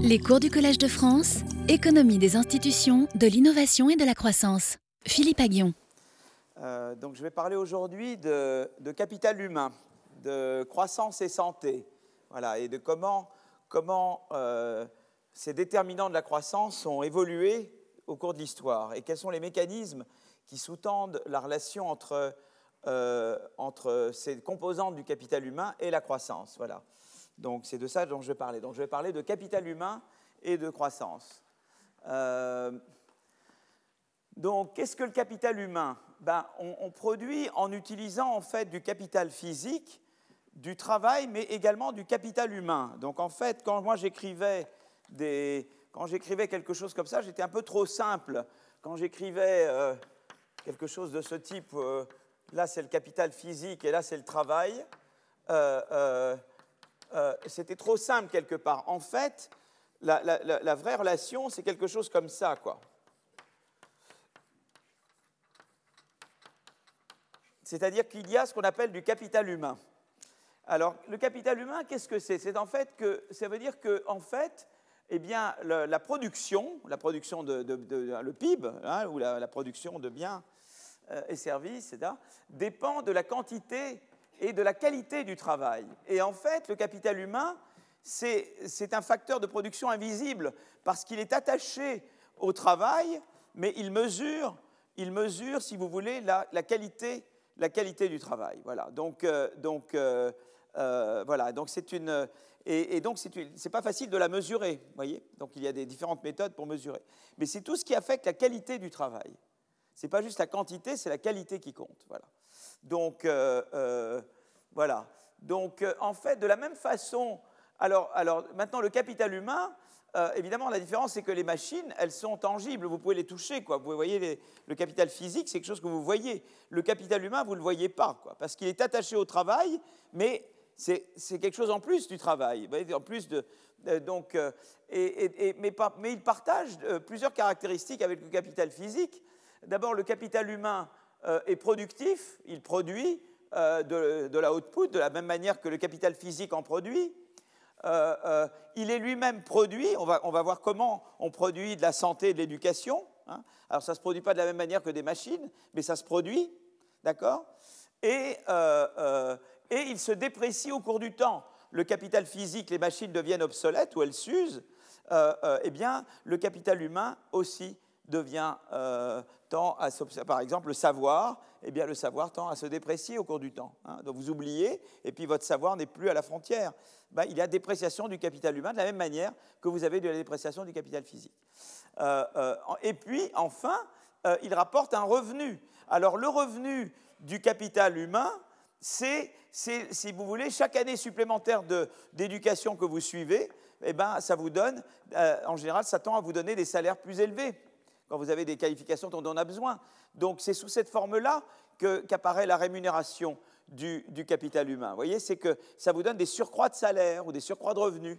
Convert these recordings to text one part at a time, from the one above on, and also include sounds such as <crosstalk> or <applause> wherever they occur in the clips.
Les cours du Collège de France, économie des institutions, de l'innovation et de la croissance. Philippe Aguillon. Euh, donc je vais parler aujourd'hui de, capital humain, de croissance et santé, voilà, et de comment, comment euh, ces déterminants de la croissance ont évolué au cours de l'histoire et quels sont les mécanismes qui sous-tendent la relation entre, euh, entre ces composantes du capital humain et la croissance. Voilà. Donc c'est de ça dont je vais parler. Donc je vais parler de capital humain et de croissance. Euh, donc qu'est-ce que le capital humain? Ben, on, produit en utilisant en fait du capital physique, du travail, mais également du capital humain. Donc en fait, quand moi j'écrivais des, quand j'écrivais quelque chose comme ça, j'étais un peu trop simple. Quand j'écrivais euh, quelque chose de ce type, euh, là c'est le capital physique et là c'est le travail. Euh, c'était trop simple quelque part. En fait, la, vraie relation, c'est quelque chose comme ça, quoi. C'est-à-dire qu'il y a ce qu'on appelle du capital humain. Alors, le capital humain, qu'est-ce que c'est? C'est en fait que ça veut dire que, fait, eh bien, la production, la production de, le PIB, hein, ou la, production de biens euh, et services, etc., dépend de la quantité et de la qualité du travail. Et en fait, le capital humain, c'est un facteur de production invisible parce qu'il est attaché au travail, mais il mesure, il mesure si vous voulez, la, qualité, du travail. Voilà. Donc, euh, donc euh, euh, voilà. Donc c'est une et, et donc c'est pas facile de la mesurer, voyez. Donc il y a des différentes méthodes pour mesurer. Mais c'est tout ce qui affecte la qualité du travail. C'est pas juste la quantité, c'est la qualité qui compte. Voilà. Donc, euh, euh, voilà. Donc, euh, en fait, de la même façon, alors, maintenant, le capital humain, évidemment, la différence, c'est que les machines, elles sont tangibles, vous pouvez les toucher, quoi. Vous voyez, le capital physique, c'est quelque chose que vous voyez. Le capital humain, vous ne le voyez pas, quoi, parce qu'il est attaché au travail, mais c'est quelque chose en plus du travail. En plus de, donc, mais, il partage plusieurs caractéristiques avec le capital physique. D'abord, le capital humain, euh, est productif, il produit euh, de, la output de la même manière que le capital physique en produit. Euh, il est lui-même produit, on va, on va, voir comment on produit de la santé et de l'éducation. Hein. Alors ça ne se produit pas de la même manière que des machines, mais ça se produit, d'accord? Et, et il se déprécie au cours du temps. Le capital physique, les machines deviennent obsolètes ou elles s'usent. eh bien, le capital humain aussi devient, euh, tend à par exemple le savoir, eh bien le savoir tend à se déprécier au cours du temps. Hein. Donc vous oubliez, et puis votre savoir n'est plus à la frontière. Ben, il y a dépréciation du capital humain de la même manière que vous avez de la dépréciation du capital physique. Euh, euh, et puis enfin, il rapporte un revenu. Alors le revenu du capital humain, c'est, si vous voulez, chaque année supplémentaire d'éducation que vous suivez, eh ben, ça vous donne, en général, ça tend à vous donner des salaires plus élevés vous avez des qualifications dont on a besoin. Donc c'est sous cette forme-là qu'apparaît la rémunération du, capital humain. Vous voyez, c'est que ça vous donne des surcroîts de salaire ou des surcroîts de revenus.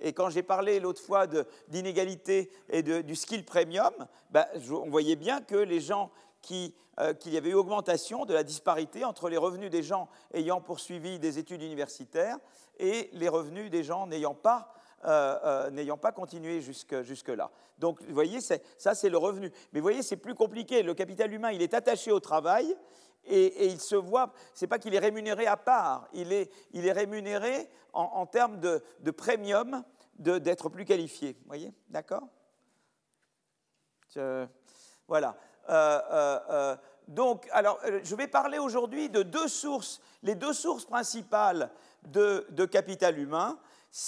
Et quand j'ai parlé l'autre fois d'inégalité et du skill premium, ben, on voyait bien que les gens qui, euh, qu'il y avait eu augmentation de la disparité entre les revenus des gens ayant poursuivi des études universitaires et les revenus des gens n'ayant pas euh, euh, n'ayant pas continué jusque, jusque-là. Donc, vous voyez, ça, c'est le revenu. Mais vous voyez, c'est plus compliqué. Le capital humain, il est attaché au travail et, il se voit, c'est pas qu'il est rémunéré à part, il est, il est rémunéré en, termes de, de premium d'être plus qualifié. Vous voyez? D'accord? Voilà. Euh, donc, alors, je vais parler aujourd'hui de deux sources, les deux sources principales de, de capital humain.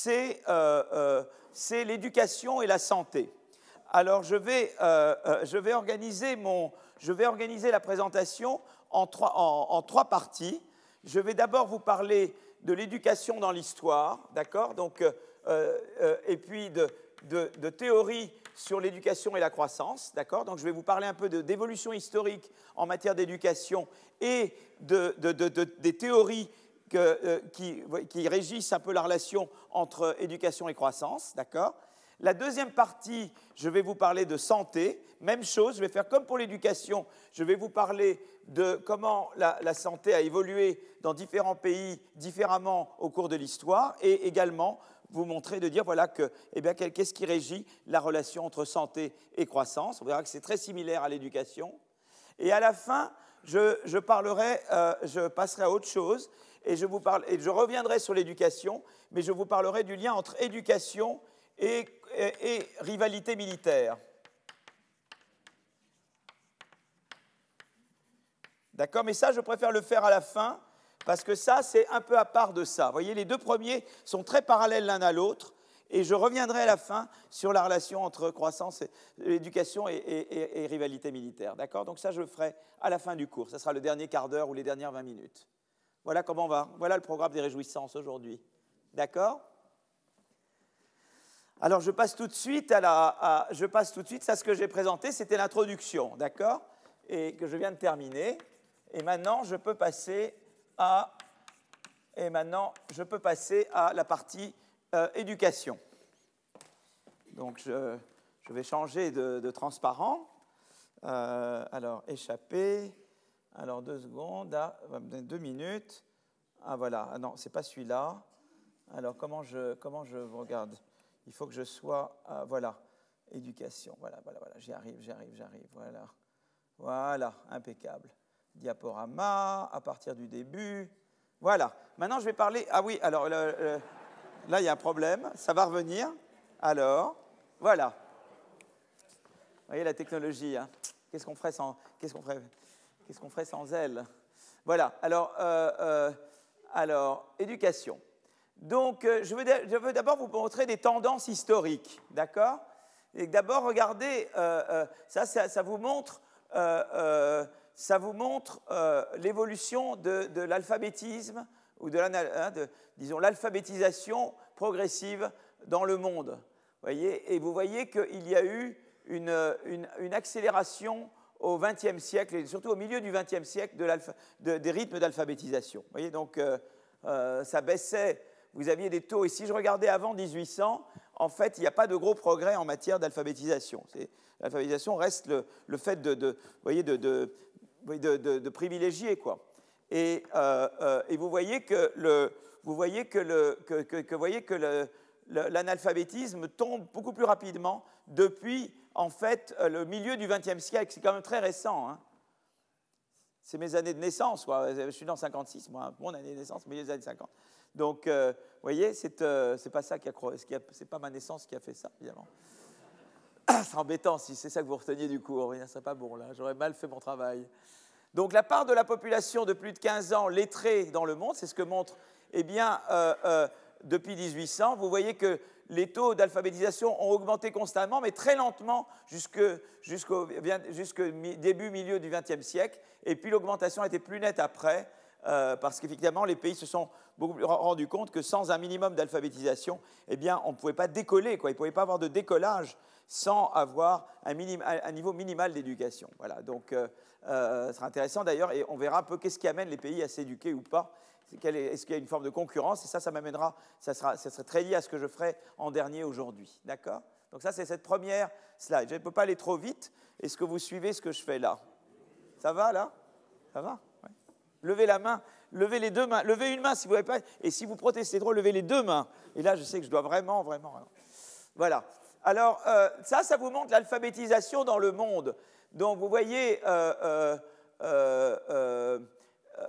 Euh, euh, c'est l'éducation et la santé. Alors je vais, euh, organiser, la présentation en trois, parties. Je vais d'abord vous parler de l'éducation dans l'histoire, d'accord? Donc, et puis de, de, de théorie sur l'éducation et la croissance, d'accord? Donc je vais vous parler un peu d'évolution historique en matière d'éducation et de, des théories euh, qui, régissent un peu la relation entre éducation et croissance, d'accord? La deuxième partie, je vais vous parler de santé, même chose, je vais faire comme pour l'éducation, je vais vous parler de comment la, santé a évolué dans différents pays différemment au cours de l'histoire et également vous montrer, de dire voilà que, eh bien, qu'est-ce qui régit la relation entre santé et croissance? On verra que c'est très similaire à l'éducation. Et à la fin, je, parlerai, euh, je passerai à autre chose et je, vous parle, et je reviendrai sur l'éducation, mais je vous parlerai du lien entre éducation et rivalité militaire. D'accord Mais ça, je préfère le faire à la fin, parce que ça, c'est un peu à part de ça. Vous voyez, les deux premiers sont très parallèles l'un à l'autre, et je reviendrai à la fin sur la relation entre croissance, éducation et, rivalité militaire. D'accord Donc ça, je le ferai à la fin du cours. Ça sera le dernier quart d'heure ou les dernières 20 minutes. Voilà comment on va. Voilà le programme des réjouissances aujourd'hui. D'accord? Alors je passe tout de suite à, la, je passe tout de suite à ce que j'ai présenté, c'était l'introduction, d'accord? Et que je viens de terminer. Et maintenant, je peux passer à, et maintenant, je peux passer à la partie euh, éducation. Donc, je, vais changer de, transparent. Euh, alors, échapper. Alors, deux secondes. Ah, deux minutes. Ah, voilà. Ah, non, c'est pas celui-là. Alors, comment je, comment je regarde? Il faut que je sois. Ah, voilà. Éducation. Voilà, voilà, voilà. J'y arrive, j'y arrive, j'y arrive. Voilà. Voilà, impeccable diaporama à partir du début. Voilà. Maintenant, je vais parler. Ah oui, alors là, il y a un problème. Ça va revenir. Alors, voilà. Vous voyez la technologie. Hein. Qu'est-ce qu'on ferait sans, qu'est-ce qu'on ferait, qu'est-ce qu'on ferait sans elle? Voilà. Alors, euh, euh, alors, éducation. Donc, euh, je veux, d'abord vous montrer des tendances historiques, d'accord? Et d'abord, regardez, ça, ça, vous montre ça vous montre l'évolution de, l'alphabétisme ou de, hein, disons l'alphabétisation progressive dans le monde. Voyez? Et vous voyez qu'il y a eu une, accélération au XXe siècle et surtout au milieu du XXe siècle de des rythmes d'alphabétisation. Voyez donc euh, euh, ça baissait. Vous aviez des taux et si je regardais avant 1800, en fait, il n'y a pas de gros progrès en matière d'alphabétisation. L'alphabétisation reste le, fait de, voyez, de, de, privilégier, quoi. Et, euh, vous voyez que le, vous voyez que le, que, voyez que l'analphabétisme tombe beaucoup plus rapidement depuis en fait le milieu du XXe siècle. C'est quand même très récent. Hein. C'est mes années de naissance. Je suis dans 56, moi, mon année de naissance, milieu des années 50. Donc, euh, vous voyez, c'est pas ça qui a, c'est pas ma naissance qui a fait ça, évidemment. <coughs> c'est embêtant si c'est ça que vous reteniez du cours. Ce serait pas bon, là. J'aurais mal fait mon travail. Donc, la part de la population de plus de 15 ans lettrée dans le monde, c'est ce que montre, eh bien, euh, euh, depuis 1800, vous voyez que les taux d'alphabétisation ont augmenté constamment, mais très lentement jusqu'au début, milieu du XXe siècle. Et puis l'augmentation était plus nette après, euh, parce qu'effectivement, les pays se sont rendus compte que sans un minimum d'alphabétisation, eh bien, on ne pouvait pas décoller, quoi. il ne pouvait pas avoir de décollage sans avoir un, niveau minimal d'éducation. Voilà, donc euh, euh, ce sera intéressant d'ailleurs, et on verra un peu qu'est-ce qui amène les pays à s'éduquer ou pas. Est-ce qu'il y a une forme de concurrence? Et ça, ça m'amènera, ça, sera, ça serait très lié à ce que je ferai en dernier aujourd'hui. D'accord? Donc ça, c'est cette première slide. Je ne peux pas aller trop vite. Est-ce que vous suivez ce que je fais là? Ça va là? Ça va? Levez la main, levez les deux mains, levez une main si vous n'avez pas. Et si vous protestez trop, levez les deux mains. Et là, je sais que je dois vraiment, vraiment. Voilà. Alors, euh, ça, ça vous montre l'alphabétisation dans le monde. Donc, vous voyez, euh, euh,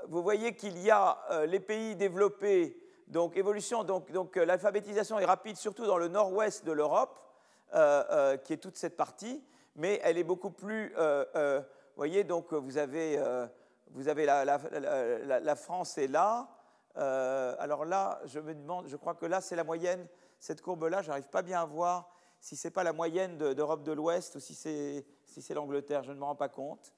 vous voyez qu'il y a les pays développés, donc évolution, donc, donc l'alphabétisation est rapide surtout dans le nord-ouest de l'Europe, qui est toute cette partie, mais elle est beaucoup plus, vous voyez, donc vous avez, vous avez la, France est là, alors là, je me demande, je crois que là, c'est la moyenne, cette courbe-là, j'arrive pas bien à voir si ce n'est pas la moyenne d'Europe de, l'Ouest ou si c'est si l'Angleterre, je ne me rends pas compte.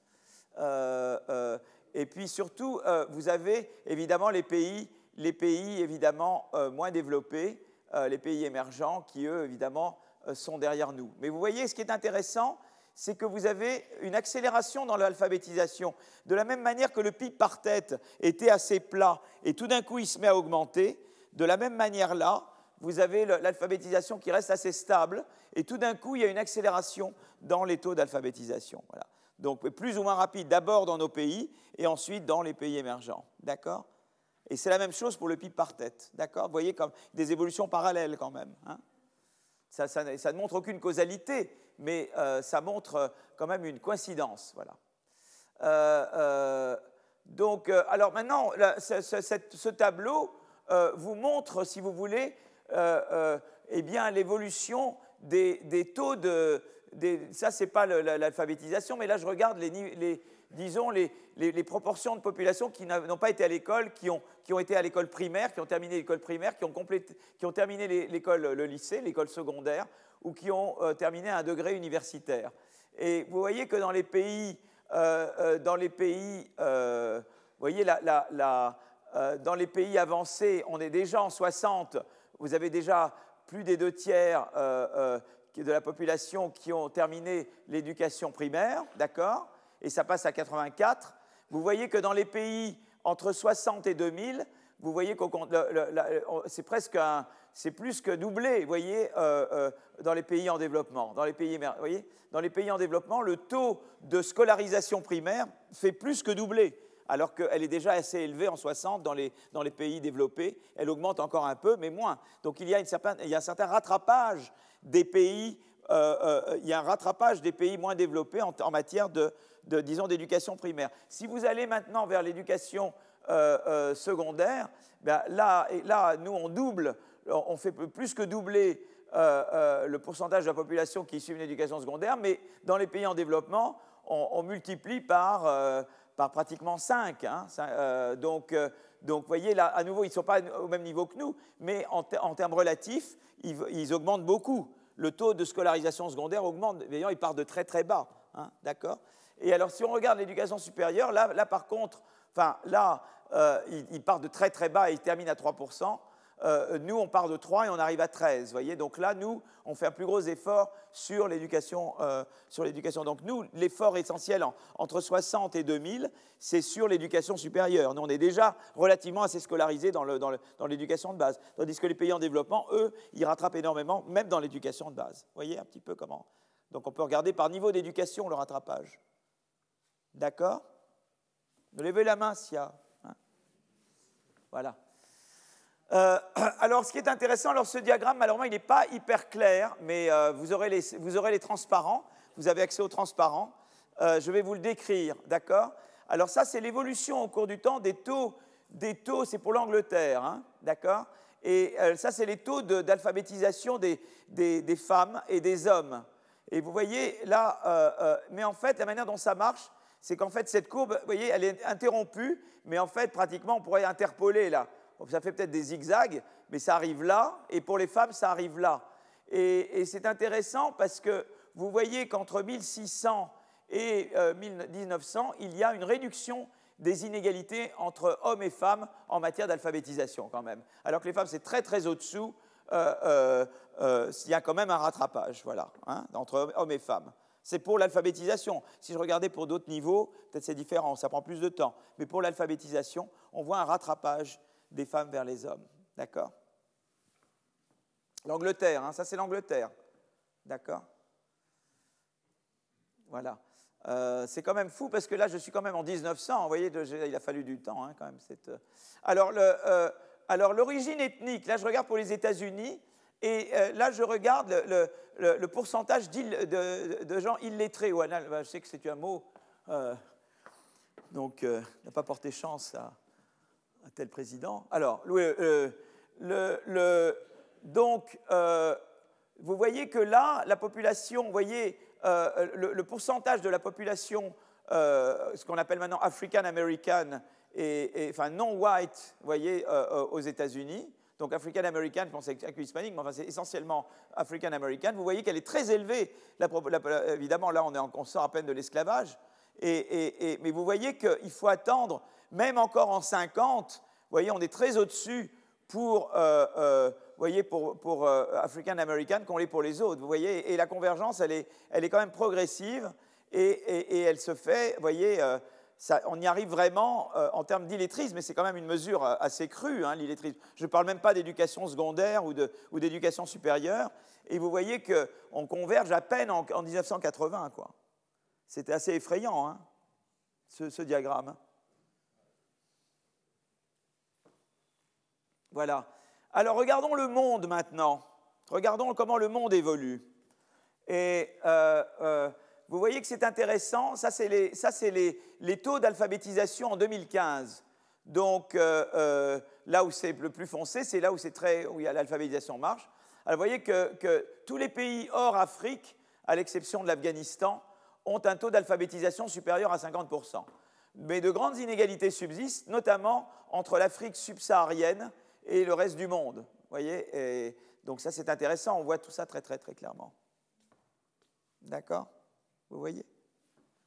Euh, euh, et puis surtout, euh, vous avez évidemment les pays, les pays évidemment moins développés, les pays émergents qui, eux, évidemment, sont derrière nous. Mais vous voyez, ce qui est intéressant, c'est que vous avez une accélération dans l'alphabétisation. De la même manière que le PIB par tête était assez plat et tout d'un coup il se met à augmenter, de la même manière là, vous avez l'alphabétisation qui reste assez stable, et tout d'un coup, il y a une accélération dans les taux d'alphabétisation. Voilà. Donc plus ou moins rapide, d'abord dans nos pays, et ensuite dans les pays émergents. D'accord? Et c'est la même chose pour le PIB par tête. D'accord? Vous voyez comme des évolutions parallèles quand même. Hein. ça, ne montre aucune causalité, mais euh, ça montre euh, quand même une coïncidence. Voilà. Euh, donc, alors maintenant, ce, tableau vous montre, si vous voulez, eh bien l'évolution des, taux de. Des, ça, c'est pas l'alphabétisation, mais là, je regarde les, les disons, les, proportions de population qui n'ont pas été à l'école, qui ont, été à l'école primaire, qui ont terminé l'école primaire, qui ont, qui ont terminé l'école, le lycée, l'école secondaire, ou qui ont euh, terminé un degré universitaire. Et vous voyez que dans les pays, euh, euh, dans les pays, voyez dans les pays avancés, on est déjà en 60, vous avez déjà plus des deux tiers de la population qui ont terminé l'éducation primaire, d'accord et ça passe à 84. Vous voyez que dans les pays entre 60 et 2000, vous voyez que c'est presque c'est plus que doublé, vous voyez, euh, euh, dans les pays en développement. Dans les pays, vous voyez, dans les pays en développement, le taux de scolarisation primaire fait plus que doubler, alors qu'elle est déjà assez élevée en 60 dans les, dans les pays développés. Elle augmente encore un peu, mais moins. Donc il y a, une certaine, il y a un certain rattrapage des pays, euh, il y a un rattrapage des pays moins développés en matière de, disons, d'éducation primaire. Si vous allez maintenant vers l'éducation euh, euh, secondaire, ben là, là, nous, on double, on fait plus que doubler euh, le pourcentage de la population qui suit une éducation secondaire, mais dans les pays en développement, on, multiplie par, par, pratiquement 5. Hein, donc, donc, voyez, là, à nouveau, ils ne sont pas au même niveau que nous, mais en, termes relatifs, ils, augmentent beaucoup. Le taux de scolarisation secondaire augmente. D'ailleurs, il part de très très bas. Hein, D'accord? Et alors, si on regarde l'éducation supérieure, là, par contre, là, euh, il, part de très très bas et il termine à 3%. Euh, nous, on part de 3 et on arrive à 13. Voyez Donc là, nous, on fait un plus gros effort sur l'éducation. Euh. Donc nous, l'effort essentiel entre 60 et 2000, c'est sur l'éducation supérieure. Nous, on est déjà relativement assez scolarisés dans, l'éducation de base. Tandis que les pays en développement, eux, ils rattrapent énormément, même dans l'éducation de base. Vous voyez un petit peu comment Donc on peut regarder par niveau d'éducation le rattrapage. D'accord? Levez la main s'il y a. Hein? voilà. Euh, <clears throat> alors, ce qui est intéressant, alors ce diagramme, malheureusement, il n'est pas hyper clair, mais euh, vous, aurez les, vous, aurez les, transparents. Vous avez accès aux transparents. Euh, je vais vous le décrire, d'accord? Alors, ça, c'est l'évolution au cours du temps des taux. Des taux, c'est pour l'Angleterre, hein, d'accord? Et ça, c'est les taux d'alphabétisation des, des, des, femmes et des hommes. Et vous voyez là, mais en fait, la manière dont ça marche, c'est qu'en fait, cette courbe, vous voyez, elle est interrompue, mais en fait, pratiquement, on pourrait interpoler là. Ça fait peut-être des zigzags, mais ça arrive là, et pour les femmes, ça arrive là. Et, c'est intéressant parce que vous voyez qu'entre 1600 et 1900, euh, il y a une réduction des inégalités entre hommes et femmes en matière d'alphabétisation quand même. Alors que les femmes, c'est très très au-dessous, euh, euh, il y a quand même un rattrapage, voilà, hein, entre hommes et femmes. C'est pour l'alphabétisation. Si je regardais pour d'autres niveaux, peut-être c'est différent, ça prend plus de temps. Mais pour l'alphabétisation, on voit un rattrapage des femmes vers les hommes. D'accord? L'Angleterre, hein, ça c'est l'Angleterre. D'accord? Voilà. Euh, c'est quand même fou parce que là, je suis quand même en 1900. Vous voyez, il a fallu du temps hein, quand même. Euh. Alors, euh, alors, l'origine ethnique, là, je regarde pour les États-Unis. Et là, je regarde le, pourcentage de, gens illettrés ou anal, je sais que c'est un mot, donc n'a pas porté chance à, un tel président. Alors, euh, donc, vous voyez que là, la population, vous voyez, le, pourcentage de la population, ce qu'on appelle maintenant African American, et, enfin non white, vous voyez, aux États-Unis, donc African American, je pense que hispanique, mais enfin c'est essentiellement African American, vous voyez qu'elle est très élevée. évidemment, là, on, est en, sort à peine de l'esclavage, et, mais vous voyez qu'il faut attendre, même encore en 50, vous voyez, on est très au-dessus pour, euh, euh, voyez, pour, euh, African American qu'on l'est pour les autres. Vous voyez, et la convergence, elle est, elle est quand même progressive, et, elle se fait, vous voyez, on y arrive vraiment en termes d'illettrisme, mais c'est quand même une mesure assez crue, hein, l'illettrisme. Je ne parle même pas d'éducation secondaire ou d'éducation supérieure. Et vous voyez qu'on converge à peine en, 1980. C'était assez effrayant, hein, ce, diagramme. Voilà. Alors regardons le monde maintenant. Regardons comment le monde évolue. Et euh, euh, vous voyez que c'est intéressant. Ça, c'est les, taux d'alphabétisation en 2015. Donc euh, là où c'est le plus foncé, c'est là où, très, où l'alphabétisation marche. Alors vous voyez que, tous les pays hors Afrique, à l'exception de l'Afghanistan, ont un taux d'alphabétisation supérieur à 50%. Mais de grandes inégalités subsistent, notamment entre l'Afrique subsaharienne et le reste du monde. Vous voyez Donc ça, c'est intéressant, on voit tout ça très très très clairement. D'accord? Vous voyez?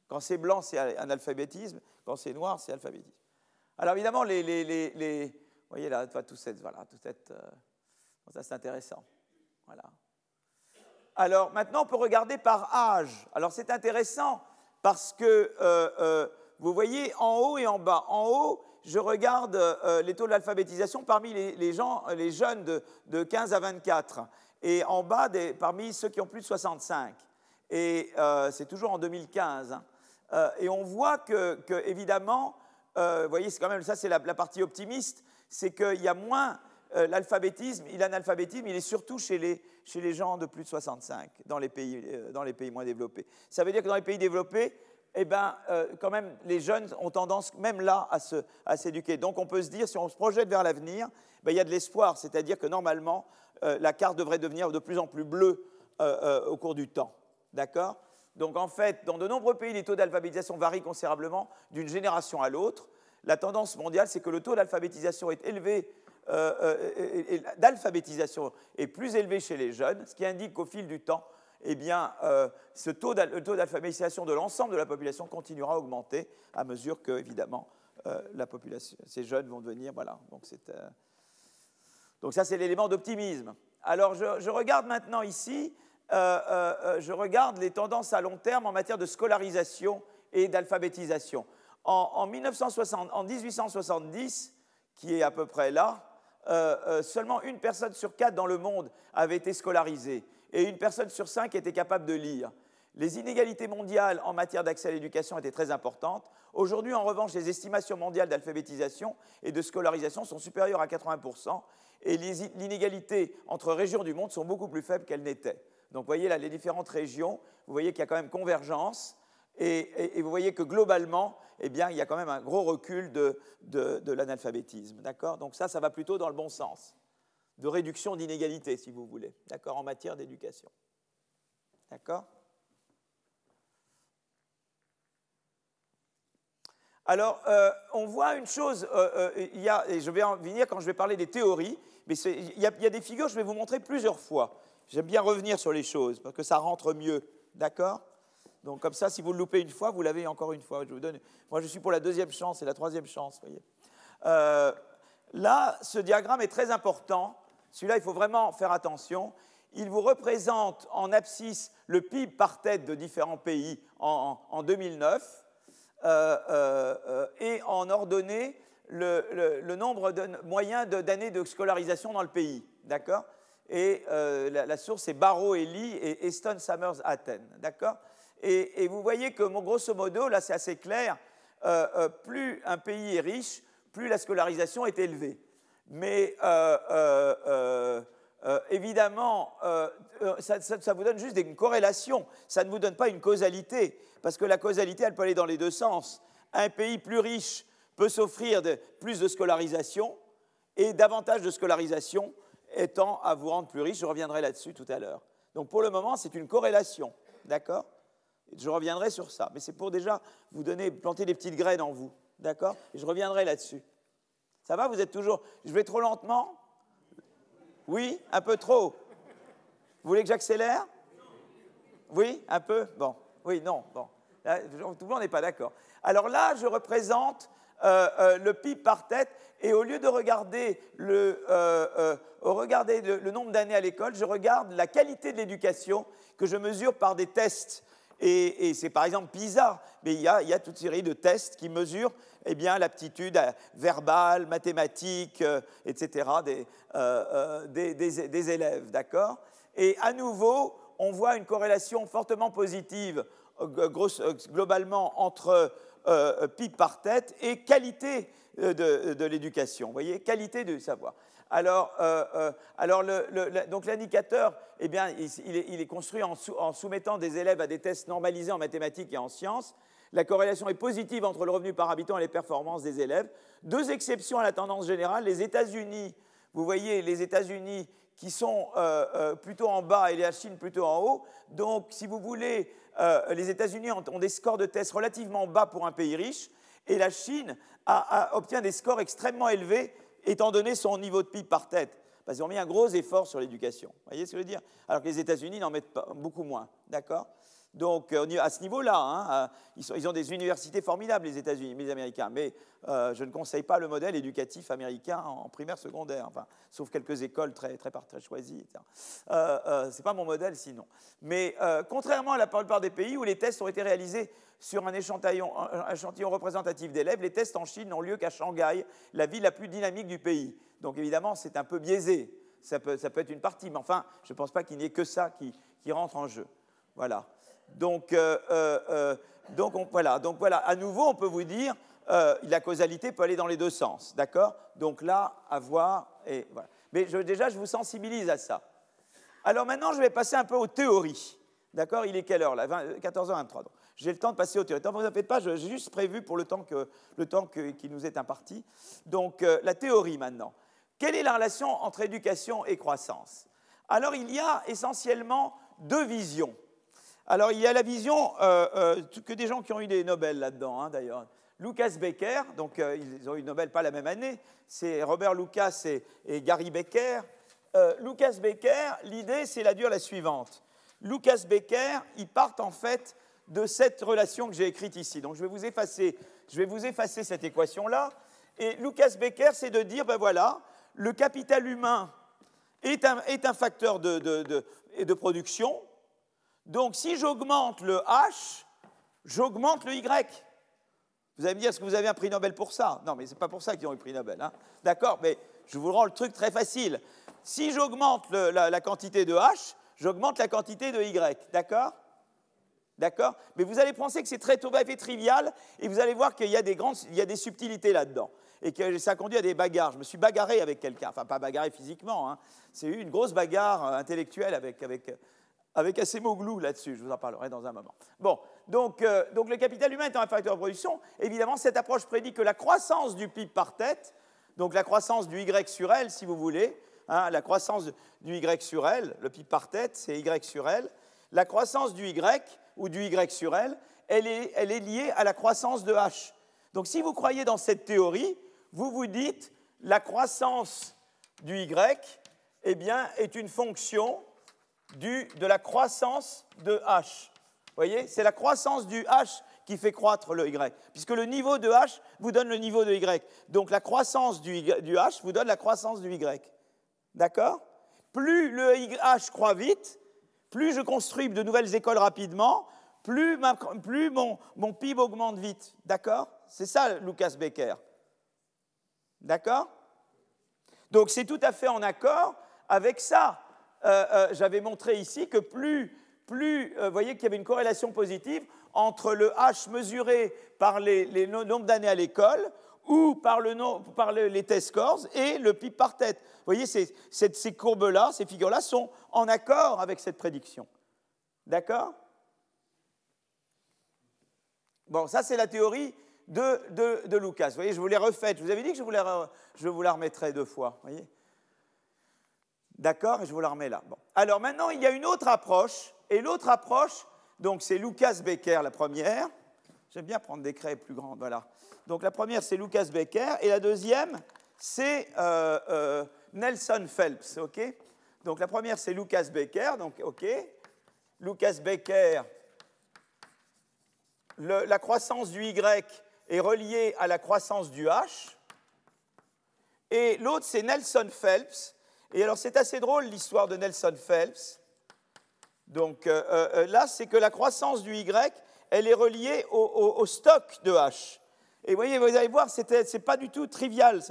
Quand c'est blanc, c'est un alphabétisme, quand c'est noir, c'est alphabétisme. Alors évidemment, les, les, les, vous voyez là, tout cette, voilà, tout cette, euh, ça c'est intéressant. Voilà. Alors maintenant, on peut regarder par âge. Alors c'est intéressant parce que euh, euh, vous voyez en haut et en bas. En haut, je regarde euh, les taux d'alphabétisation parmi les, gens, les jeunes de, 15 à 24, et en bas, parmi ceux qui ont plus de 65. Et c'est toujours en 2015. Hein. et on voit que, évidemment, vous voyez, c'est quand même ça, c'est la, partie optimiste, c'est qu'il y a moins l'alphabétisme, l'analphabétisme, il est surtout chez les, chez les gens de plus de 65 dans les pays, euh, dans les pays moins développés. Ça veut dire que dans les pays développés, eh ben, euh, quand même, les jeunes ont tendance, même là, à, s'éduquer. Donc on peut se dire, si on se projette vers l'avenir, ben, il y a de l'espoir, c'est-à-dire que normalement, euh, la carte devrait devenir de plus en plus bleue au cours du temps. D'accord? Donc en fait, dans de nombreux pays, les taux d'alphabétisation varient considérablement d'une génération à l'autre. La tendance mondiale, c'est que le taux d'alphabétisation est élevé euh, euh, d'alphabétisation est plus élevé chez les jeunes, ce qui indique qu'au fil du temps, eh bien, euh, ce taux d'alphabétisation de l'ensemble de la population continuera à augmenter à mesure que, évidemment, la population, ces jeunes vont devenir. Voilà. Donc, donc ça, c'est l'élément d'optimisme. Alors, je, regarde maintenant ici, je regarde les tendances à long terme en matière de scolarisation et d'alphabétisation. En, en 1870, qui est à peu près là, euh, euh, seulement une personne sur quatre dans le monde avait été scolarisée et une personne sur cinq était capable de lire. Les inégalités mondiales en matière d'accès à l'éducation étaient très importantes. Aujourd'hui, en revanche, les estimations mondiales d'alphabétisation et de scolarisation sont supérieures à 80%, et les inégalités entre régions du monde sont beaucoup plus faibles qu'elles n'étaient. Donc, vous voyez là les différentes régions, vous voyez qu'il y a quand même convergence, et, vous voyez que globalement, eh bien, il y a quand même un gros recul de, de, l'analphabétisme. D'accord? Donc ça, ça va plutôt dans le bon sens, de réduction d'inégalités, si vous voulez, d'accord, en matière d'éducation. D'accord? Alors, euh, on voit une chose, euh, euh, y a, et je vais en venir quand je vais parler des théories, mais il y, a, y, a, des figures, je vais vous montrer plusieurs fois. J'aime bien revenir sur les choses, parce que ça rentre mieux. D'accord? Donc comme ça, si vous le loupez une fois, vous l'avez encore une fois. Je vous donne, moi, je suis pour la deuxième chance et la troisième chance. Voyez. Là, ce diagramme est très important. Celui-là, il faut vraiment faire attention. Il vous représente en abscisse le PIB par tête de différents pays en, 2009 euh, euh, et en ordonnée le, nombre moyen d'années de scolarisation dans le pays. D'accord? Et la, source est Barrow et Lee et Eston Summers Athènes. D'accord? Et, vous voyez que, grosso modo, là c'est assez clair, euh, euh, plus un pays est riche, plus la scolarisation est élevée. Mais euh, évidemment, ça, vous donne juste une corrélation, ça ne vous donne pas une causalité, parce que la causalité, elle peut aller dans les deux sens. Un pays plus riche peut s'offrir plus de scolarisation, et davantage de scolarisation étant à vous rendre plus riche. Je reviendrai là-dessus tout à l'heure. Donc pour le moment, c'est une corrélation. D'accord? Je reviendrai sur ça. Mais c'est pour déjà vous donner, planter des petites graines en vous. D'accord? Et je reviendrai là-dessus. Ça va Vous êtes toujours. Je vais trop lentement? Oui Un peu trop Vous voulez que j'accélère? Oui Un peu? Bon. Oui, non. Bon. tout le monde n'est pas d'accord. Alors là, je représente euh, euh, le PIB par tête. Et au lieu de regarder euh, regarder le nombre d'années à l'école, je regarde la qualité de l'éducation que je mesure par des tests et, c'est par exemple PISA, mais il y, a, toute une série de tests qui mesurent eh l'aptitude verbale, mathématique, euh, etc. Euh, euh, des, élèves. D'accord? Et à nouveau, on voit une corrélation fortement positive globalement entre PIB par tête et qualité de, de l'éducation. Vous voyez? Qualité de savoir. Alors, alors donc l'indicateur, eh bien, il, est, construit en, soumettant des élèves à des tests normalisés en mathématiques et en sciences. La corrélation est positive entre le revenu par habitant et les performances des élèves. Deux exceptions à la tendance générale. Les États-Unis, vous voyez, les États-Unis qui sont euh, euh, plutôt en bas et la Chine plutôt en haut. Donc, si vous voulez, euh, les États-Unis ont, des scores de tests relativement bas pour un pays riche, et la Chine obtient des scores extrêmement élevés, étant donné son niveau de PIB par tête. Parce qu'ils ont mis un gros effort sur l'éducation. Vous voyez ce que je veux dire? Alors que les États-Unis n'en mettent pas, beaucoup moins. D'accord? Donc, euh, à ce niveau-là, hein, euh, ils, ont des universités formidables, les États-Unis, les Américains, mais euh, je ne conseille pas le modèle éducatif américain en primaire, secondaire, enfin, sauf quelques écoles très, très, très choisies. ce n'est pas mon modèle sinon. Mais contrairement à la plupart des pays où les tests ont été réalisés sur un échantillon, représentatif d'élèves, les tests en Chine n'ont lieu qu'à Shanghai, la ville la plus dynamique du pays. Donc évidemment, c'est un peu biaisé. Ça peut, être une partie, mais enfin, je ne pense pas qu'il n'y ait que ça qui rentre en jeu. Voilà. Donc, euh, euh, euh, donc, voilà. donc voilà, à nouveau, on peut vous dire, la causalité peut aller dans les deux sens, d'accord? Donc là, à voir, et voilà. Mais déjà, je vous sensibilise à ça. Alors maintenant, je vais passer un peu aux théories. D'accord? Il est quelle heure là? 14h23. J'ai le temps de passer aux théories. Ne vous en pas, j'ai juste prévu pour le temps, que, le temps qui nous est imparti. Donc, la théorie maintenant. Quelle est la relation entre éducation et croissance? Alors, il y a essentiellement deux visions. Alors, il y a la vision euh, euh, que des gens qui ont eu des Nobel là-dedans, hein, d'ailleurs. Lucas Becker, donc euh, ils ont eu Nobel pas la même année, c'est Robert Lucas et, Gary Becker. Lucas Becker, l'idée, c'est la dure la suivante. Lucas Becker, ils partent en fait de cette relation que j'ai écrite ici. Donc, je vais vous effacer, je vais vous effacer cette équation-là. Et Lucas Becker, c'est de dire, ben voilà, le capital humain est un, facteur de production, donc si j'augmente le H, j'augmente le Y. Vous allez me dire, est-ce que vous avez un prix Nobel pour ça? Non, mais ce n'est pas pour ça qu'ils ont eu le prix Nobel. Hein. D'accord, mais je vous rends le truc très facile. Si j'augmente la, quantité de H, j'augmente la quantité de Y. D'accord? D'accord? Mais vous allez penser que c'est très et trivial, et vous allez voir qu'il y a des, grandes, il y a des subtilités là-dedans. Et que ça conduit à des bagarres. Je me suis bagarré avec quelqu'un, enfin pas bagarré physiquement, hein. c'est eu une grosse bagarre euh, intellectuelle avec, avec, avec assez glou là-dessus, je vous en parlerai dans un moment. Bon, donc, euh, donc le capital humain étant un facteur de production, évidemment, cette approche prédit que la croissance du PIB par tête, donc la croissance du Y sur L, si vous voulez, hein, la croissance du Y sur L, le PIB par tête, c'est Y sur L, la croissance du Y ou du Y sur L, elle est, elle est liée à la croissance de H. Donc si vous croyez dans cette théorie, vous vous dites la croissance du Y eh bien, est une fonction de la croissance de H. Vous voyez, c'est la croissance du H qui fait croître le Y, puisque le niveau de H vous donne le niveau de Y. Donc la croissance du, H vous donne la croissance du Y. D'accord? Plus le H croît vite, plus je construis de nouvelles écoles rapidement, plus, mon PIB augmente vite. D'accord? C'est ça, Lucas Becker. D'accord? Donc c'est tout à fait en accord avec ça. Euh, euh, j'avais montré ici que plus, plus euh, vous voyez qu'il y avait une corrélation positive entre le H mesuré par les, les nombres d'années à l'école ou par, le, par les test scores et le PIB par tête. Vous voyez, ces, courbes-là, ces figures-là sont en accord avec cette prédiction. D'accord? Bon, ça c'est la théorie de, Lucas. Vous voyez, je vous l'ai refaite. Je vous avais dit que je vous la, je vous la remettrais deux fois. Vous voyez? D'accord Et je vous la remets là. Bon. Alors maintenant, il y a une autre approche. Et l'autre approche, donc c'est Lucas Becker, la première. J'aime bien prendre des craies plus grandes. Voilà. Donc la première, c'est Lucas Becker. Et la deuxième, c'est euh, euh, Nelson Phelps. OK? Donc la première, c'est Lucas Becker. Donc OK? Lucas Becker, la croissance du Y est reliée à la croissance du H. Et l'autre, c'est Nelson Phelps. Et alors c'est assez drôle l'histoire de Nelson Phelps. Donc euh, euh, euh, là, c'est que la croissance du Y, elle est reliée au, stock de H. Et vous voyez, vous allez voir, ce n'est pas du tout trivial,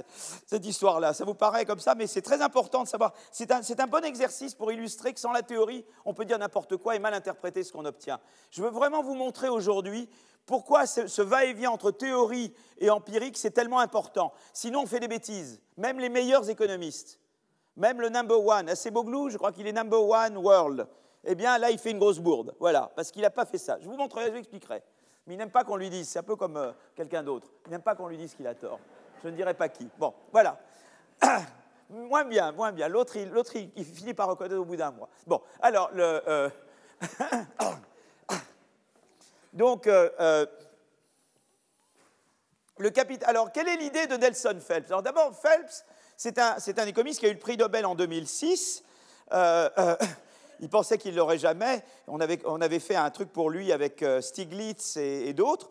cette histoire-là. Ça vous paraît comme ça, mais c'est très important de savoir. C'est un, un, bon exercice pour illustrer que sans la théorie, on peut dire n'importe quoi et mal interpréter ce qu'on obtient. Je veux vraiment vous montrer aujourd'hui pourquoi ce va-et-vient entre théorie et empirique, c'est tellement important. Sinon, on fait des bêtises, même les meilleurs économistes. Même le number one, Aceboglou, je crois qu'il est number one world. Eh bien, là, il fait une grosse bourde. Voilà, parce qu'il n'a pas fait ça. Je vous montrerai, je vous expliquerai. Mais il n'aime pas qu'on lui dise, c'est un peu comme euh, quelqu'un d'autre. Il n'aime pas qu'on lui dise qu'il a tort. Je ne dirai pas qui. Bon, voilà. <coughs> moins bien, moins bien. L'autre, il, il, finit par reconnaître au bout d'un mois. Bon, alors, le. Euh, <coughs> donc, euh, le capital. Alors, quelle est l'idée de Nelson Phelps? Alors, d'abord, Phelps, c'est un, un, économiste qui a eu le prix Nobel en 2006. il pensait qu'il ne l'aurait jamais. On avait, fait un truc pour lui avec Stiglitz et, d'autres,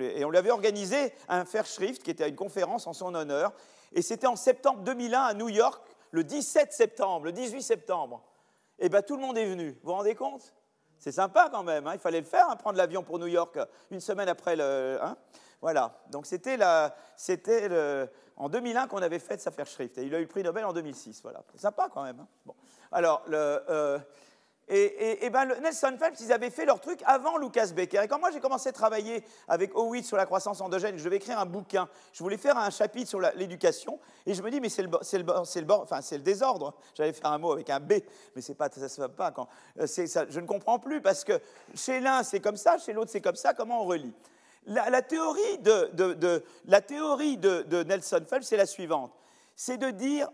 et on lui avait organisé un Fairschrift, qui était une conférence en son honneur. Et c'était en septembre 2001 à New York, le 17 septembre, le 18 septembre. Et bien tout le monde est venu. Vous vous rendez compte? C'est sympa quand même. Hein. il fallait le faire, hein, prendre l'avion pour New York une semaine après le. Hein. Voilà. Donc c'était en 2001 qu'on avait fait sa Fairschrift. Et il a eu le prix Nobel en 2006. Voilà. C'est sympa quand même. Bon. Alors, le, euh, et, ben, Nelson Phelps, ils avaient fait leur truc avant Lucas Becker. Et quand moi j'ai commencé à travailler avec Howitt sur la croissance endogène, je devais écrire un bouquin, je voulais faire un chapitre sur l'éducation, et je me dis, mais c'est le, le, le, enfin, le désordre. J'allais faire un mot avec un B, mais c'est pas, ça se fait pas. Quand, euh, ça, je ne comprends plus, parce que chez l'un c'est comme ça, chez l'autre c'est comme ça, comment on relie? La, théorie de, Nelson Phelps, c'est la suivante. C'est de dire,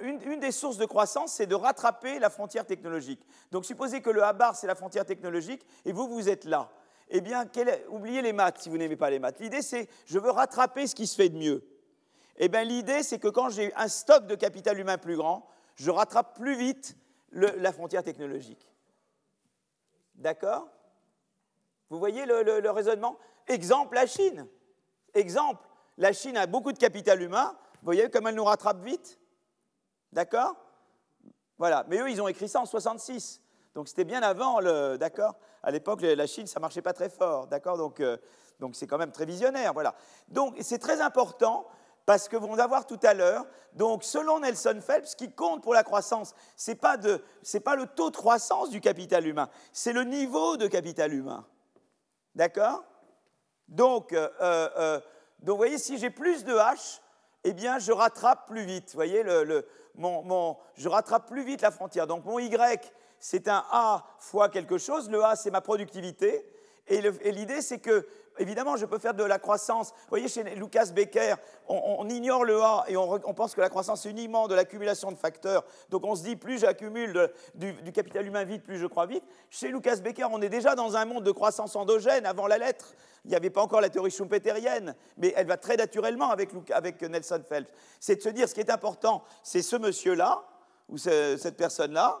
une, des sources de croissance, c'est de rattraper la frontière technologique. Donc supposez que le A c'est la frontière technologique et vous, vous êtes là. Eh bien, oubliez les maths si vous n'aimez pas les maths. L'idée, c'est je veux rattraper ce qui se fait de mieux. Eh bien, l'idée, c'est que quand j'ai un stock de capital humain plus grand, je rattrape plus vite la frontière technologique. D'accord? Vous voyez le raisonnement? Exemple, la Chine. Exemple, la Chine a beaucoup de capital humain. Vous voyez comme elle nous rattrape vite? D'accord? Voilà. Mais eux, ils ont écrit ça en 66. Donc c'était bien avant le. D'accord? À l'époque, la Chine, ça marchait pas très fort. D'accord? Donc euh, donc c'est quand même très visionnaire. Voilà. Donc c'est très important parce que vous allez voir tout à l'heure. Donc selon Nelson Phelps, ce qui compte pour la croissance, c'est pas de c'est pas le taux de croissance du capital humain, c'est le niveau de capital humain. D'accord? Donc, euh, euh, donc, vous voyez, si j'ai plus de H, eh bien, je rattrape plus vite. Vous voyez, le, je rattrape plus vite la frontière. Donc mon Y, c'est un A fois quelque chose. Le A, c'est ma productivité. Et l'idée, c'est que, évidemment, je peux faire de la croissance. Vous voyez, chez Lucas Becker, on, ignore le A et on, pense que la croissance est uniquement de l'accumulation de facteurs. Donc on se dit, plus j'accumule du, capital humain vite, plus je crois vite. Chez Lucas Becker, on est déjà dans un monde de croissance endogène avant la lettre. Il n'y avait pas encore la théorie schumpeterienne, mais elle va très naturellement avec, Nelson Phelps. C'est de se dire, ce qui est important, c'est ce monsieur-là, ou cette personne-là,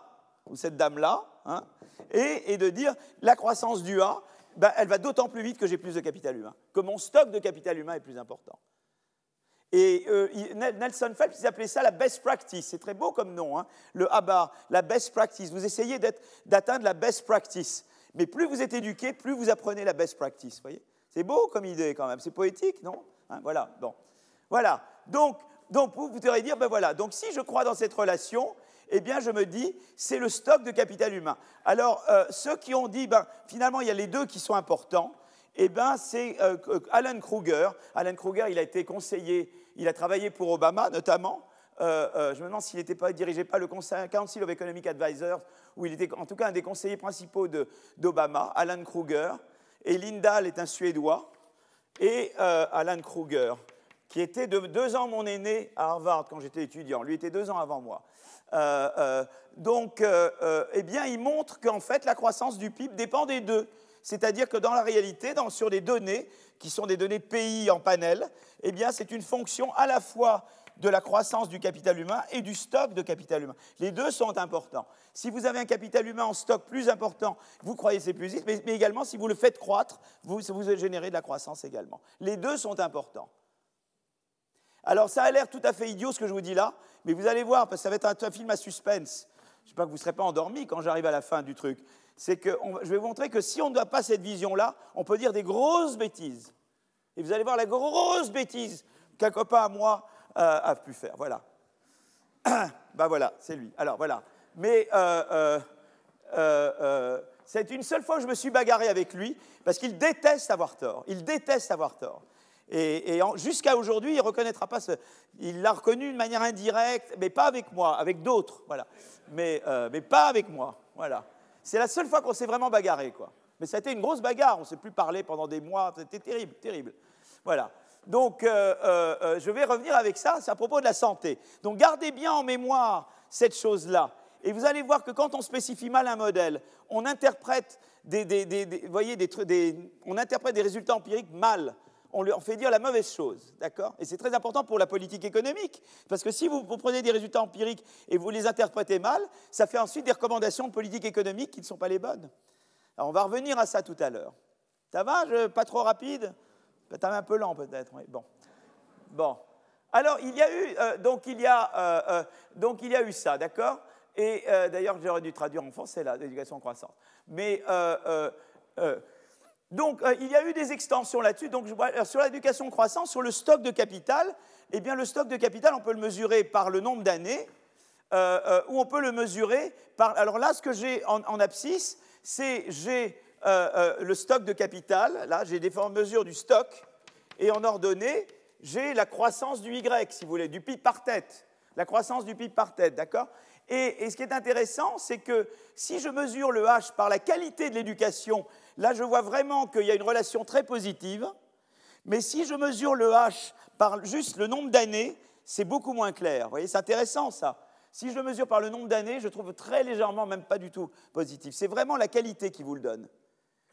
ou cette dame-là, hein, et, de dire, la croissance du A, ben, elle va d'autant plus vite que j'ai plus de capital humain, que mon stock de capital humain est plus important. Et euh, Nelson Phelps, il appelait ça la best practice. C'est très beau comme nom, hein. le ABA, la best practice. Vous essayez d'atteindre la best practice. Mais plus vous êtes éduqué, plus vous apprenez la best practice. Voyez c'est beau comme idée quand même. C'est poétique, non? Hein, Voilà. Bon. Voilà. Donc, donc vous, vous dire, ben voilà. Donc si je crois dans cette relation, eh bien, je me dis, c'est le stock de capital humain. Alors, euh, ceux qui ont dit, ben, finalement, il y a les deux qui sont importants, eh bien, c'est euh, Alan Kruger. Alan Kruger, il a été conseiller, il a travaillé pour Obama, notamment. Euh, je me demande s'il n'était pas, dirigeait pas le Council of Economic Advisors, où il était en tout cas un des conseillers principaux d'Obama, Alan Kruger. Et Lindahl est un Suédois. Et Alan Kruger, qui était de deux ans mon aîné à Harvard quand j'étais étudiant. Lui était deux ans avant moi. Euh, euh, donc, euh, eh bien, il montre qu'en fait, la croissance du PIB dépend des deux. C'est-à-dire que dans la réalité, sur les données, qui sont des données pays en panel, eh bien, c'est une fonction à la fois de la croissance du capital humain et du stock de capital humain. Les deux sont importants. Si vous avez un capital humain en stock plus important, vous croyez c'est plus vite, mais, également si vous le faites croître, vous, vous générez de la croissance également. Les deux sont importants. Alors ça a l'air tout à fait idiot ce que je vous dis là, mais vous allez voir, parce que ça va être un, film à suspense. Je ne sais pas que vous ne serez pas endormi quand j'arrive à la fin du truc. C'est que je vais vous montrer que si on ne doit pas cette vision-là, on peut dire des grosses bêtises. Et vous allez voir la grosse bêtise qu'un copain à moi euh, a pu faire. Voilà. <coughs> ben voilà, c'est lui. Alors voilà. Mais euh, euh, c'est une seule fois que je me suis bagarré avec lui, parce qu'il déteste avoir tort. Il déteste avoir tort. Et, jusqu'à aujourd'hui, il ne reconnaîtra pas ce. Il l'a reconnu de manière indirecte, mais pas avec moi, avec d'autres, voilà. Mais, euh, mais pas avec moi, voilà. C'est la seule fois qu'on s'est vraiment bagarré, quoi. Mais ça a été une grosse bagarre, on ne s'est plus parlé pendant des mois, c'était terrible, terrible. Voilà. Donc, euh, euh, je vais revenir avec ça, c'est à propos de la santé. Donc, gardez bien en mémoire cette chose-là. Et vous allez voir que quand on spécifie mal un modèle, on interprète des, voyez, on interprète des résultats empiriques mal on leur fait dire la mauvaise chose, d'accord? Et c'est très important pour la politique économique, parce que si vous, prenez des résultats empiriques et vous les interprétez mal, ça fait ensuite des recommandations de politique économique qui ne sont pas les bonnes. Alors on va revenir à ça tout à l'heure. Ça va Pas trop rapide? Peut-être un peu lent peut-être. Bon. Bon. Alors il y a eu, euh, donc, il y a, euh, euh, donc il y a eu ça, d'accord? Et d'ailleurs j'aurais dû traduire en français là, l'éducation croissante. Mais donc, euh, il y a eu des extensions là-dessus. Sur l'éducation croissance, sur le stock de capital, eh bien, le stock de capital, on peut le mesurer par le nombre d'années, euh, euh, ou on peut le mesurer par. Alors là, ce que j'ai en, abscisse, c'est j'ai le stock de capital. Là, j'ai des formes mesures du stock, et en ordonnée, j'ai la croissance du Y, si vous voulez, du PIB par tête. La croissance du PIB par tête, d'accord? Et, ce qui est intéressant, c'est que si je mesure le H par la qualité de l'éducation, là je vois vraiment qu'il y a une relation très positive. Mais si je mesure le H par juste le nombre d'années, c'est beaucoup moins clair. Vous voyez, c'est intéressant ça. Si je le mesure par le nombre d'années, je trouve très légèrement, même pas du tout positif. C'est vraiment la qualité qui vous le donne.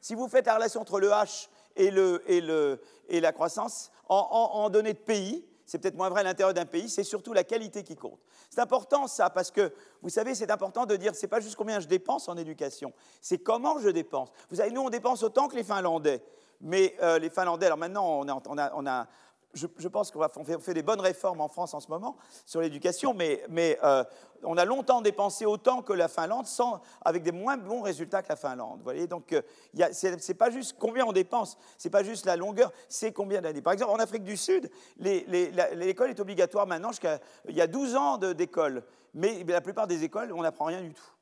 Si vous faites la relation entre le H et, le, et, le, et la croissance en, en données de pays, c'est peut-être moins vrai à l'intérieur d'un pays, c'est surtout la qualité qui compte. C'est important ça, parce que vous savez, c'est important de dire, c'est pas juste combien je dépense en éducation, c'est comment je dépense. Vous savez, nous, on dépense autant que les Finlandais. Mais euh, les Finlandais, alors maintenant, on a, on a, je, pense qu'on fait, des bonnes réformes en France en ce moment sur l'éducation, mais, euh, on a longtemps dépensé autant que la Finlande, sans, avec des moins bons résultats que la Finlande. Vous voyez Donc, euh, ce n'est pas juste combien on dépense, c'est pas juste la longueur, c'est combien d'années. Par exemple, en Afrique du Sud, l'école est obligatoire maintenant jusqu'à il y a 12 ans d'école, mais la plupart des écoles, on n'apprend rien du tout.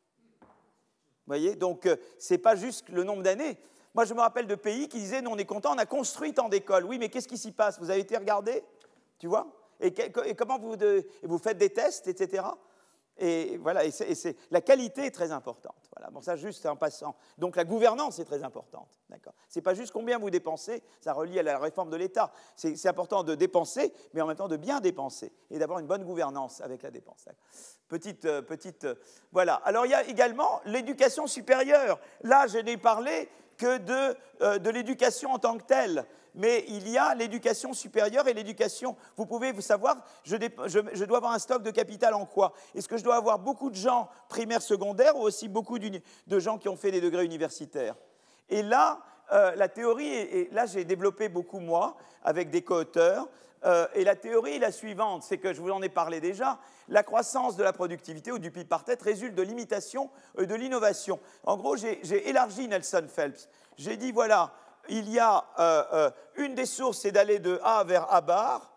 Vous voyez Donc, euh, ce n'est pas juste le nombre d'années, moi, je me rappelle de pays qui disaient, nous, on est content, on a construit tant d'écoles. Oui, mais qu'est-ce qui s'y passe? Vous avez été regardé Tu vois? Et, comment vous, faites des tests, etc. Et voilà, la qualité est très importante. Bon, ça juste en passant. Donc la gouvernance est très importante. D'accord. C'est pas juste combien vous dépensez, ça relie à la réforme de l'État. C'est important de dépenser, mais en même temps de bien dépenser et d'avoir une bonne gouvernance avec la dépense. Petite, euh, petite, euh, voilà. Alors il y a également l'éducation supérieure. Là, je n'ai parlé que de, euh, de l'éducation en tant que telle. Mais il y a l'éducation supérieure et l'éducation. Vous pouvez vous savoir, je, je, dois avoir un stock de capital en quoi? Est-ce que je dois avoir beaucoup de gens primaires, secondaires ou aussi beaucoup de gens qui ont fait des degrés universitaires? Et là, euh, la théorie, et là j'ai développé beaucoup moi, avec des co-auteurs, euh, et la théorie est la suivante, c'est que je vous en ai parlé déjà, la croissance de la productivité ou du PIB par tête résulte de l'imitation de l'innovation. En gros, j'ai élargi Nelson Phelps. J'ai dit, voilà, il y a euh, euh, une des sources, c'est d'aller de A vers A bar,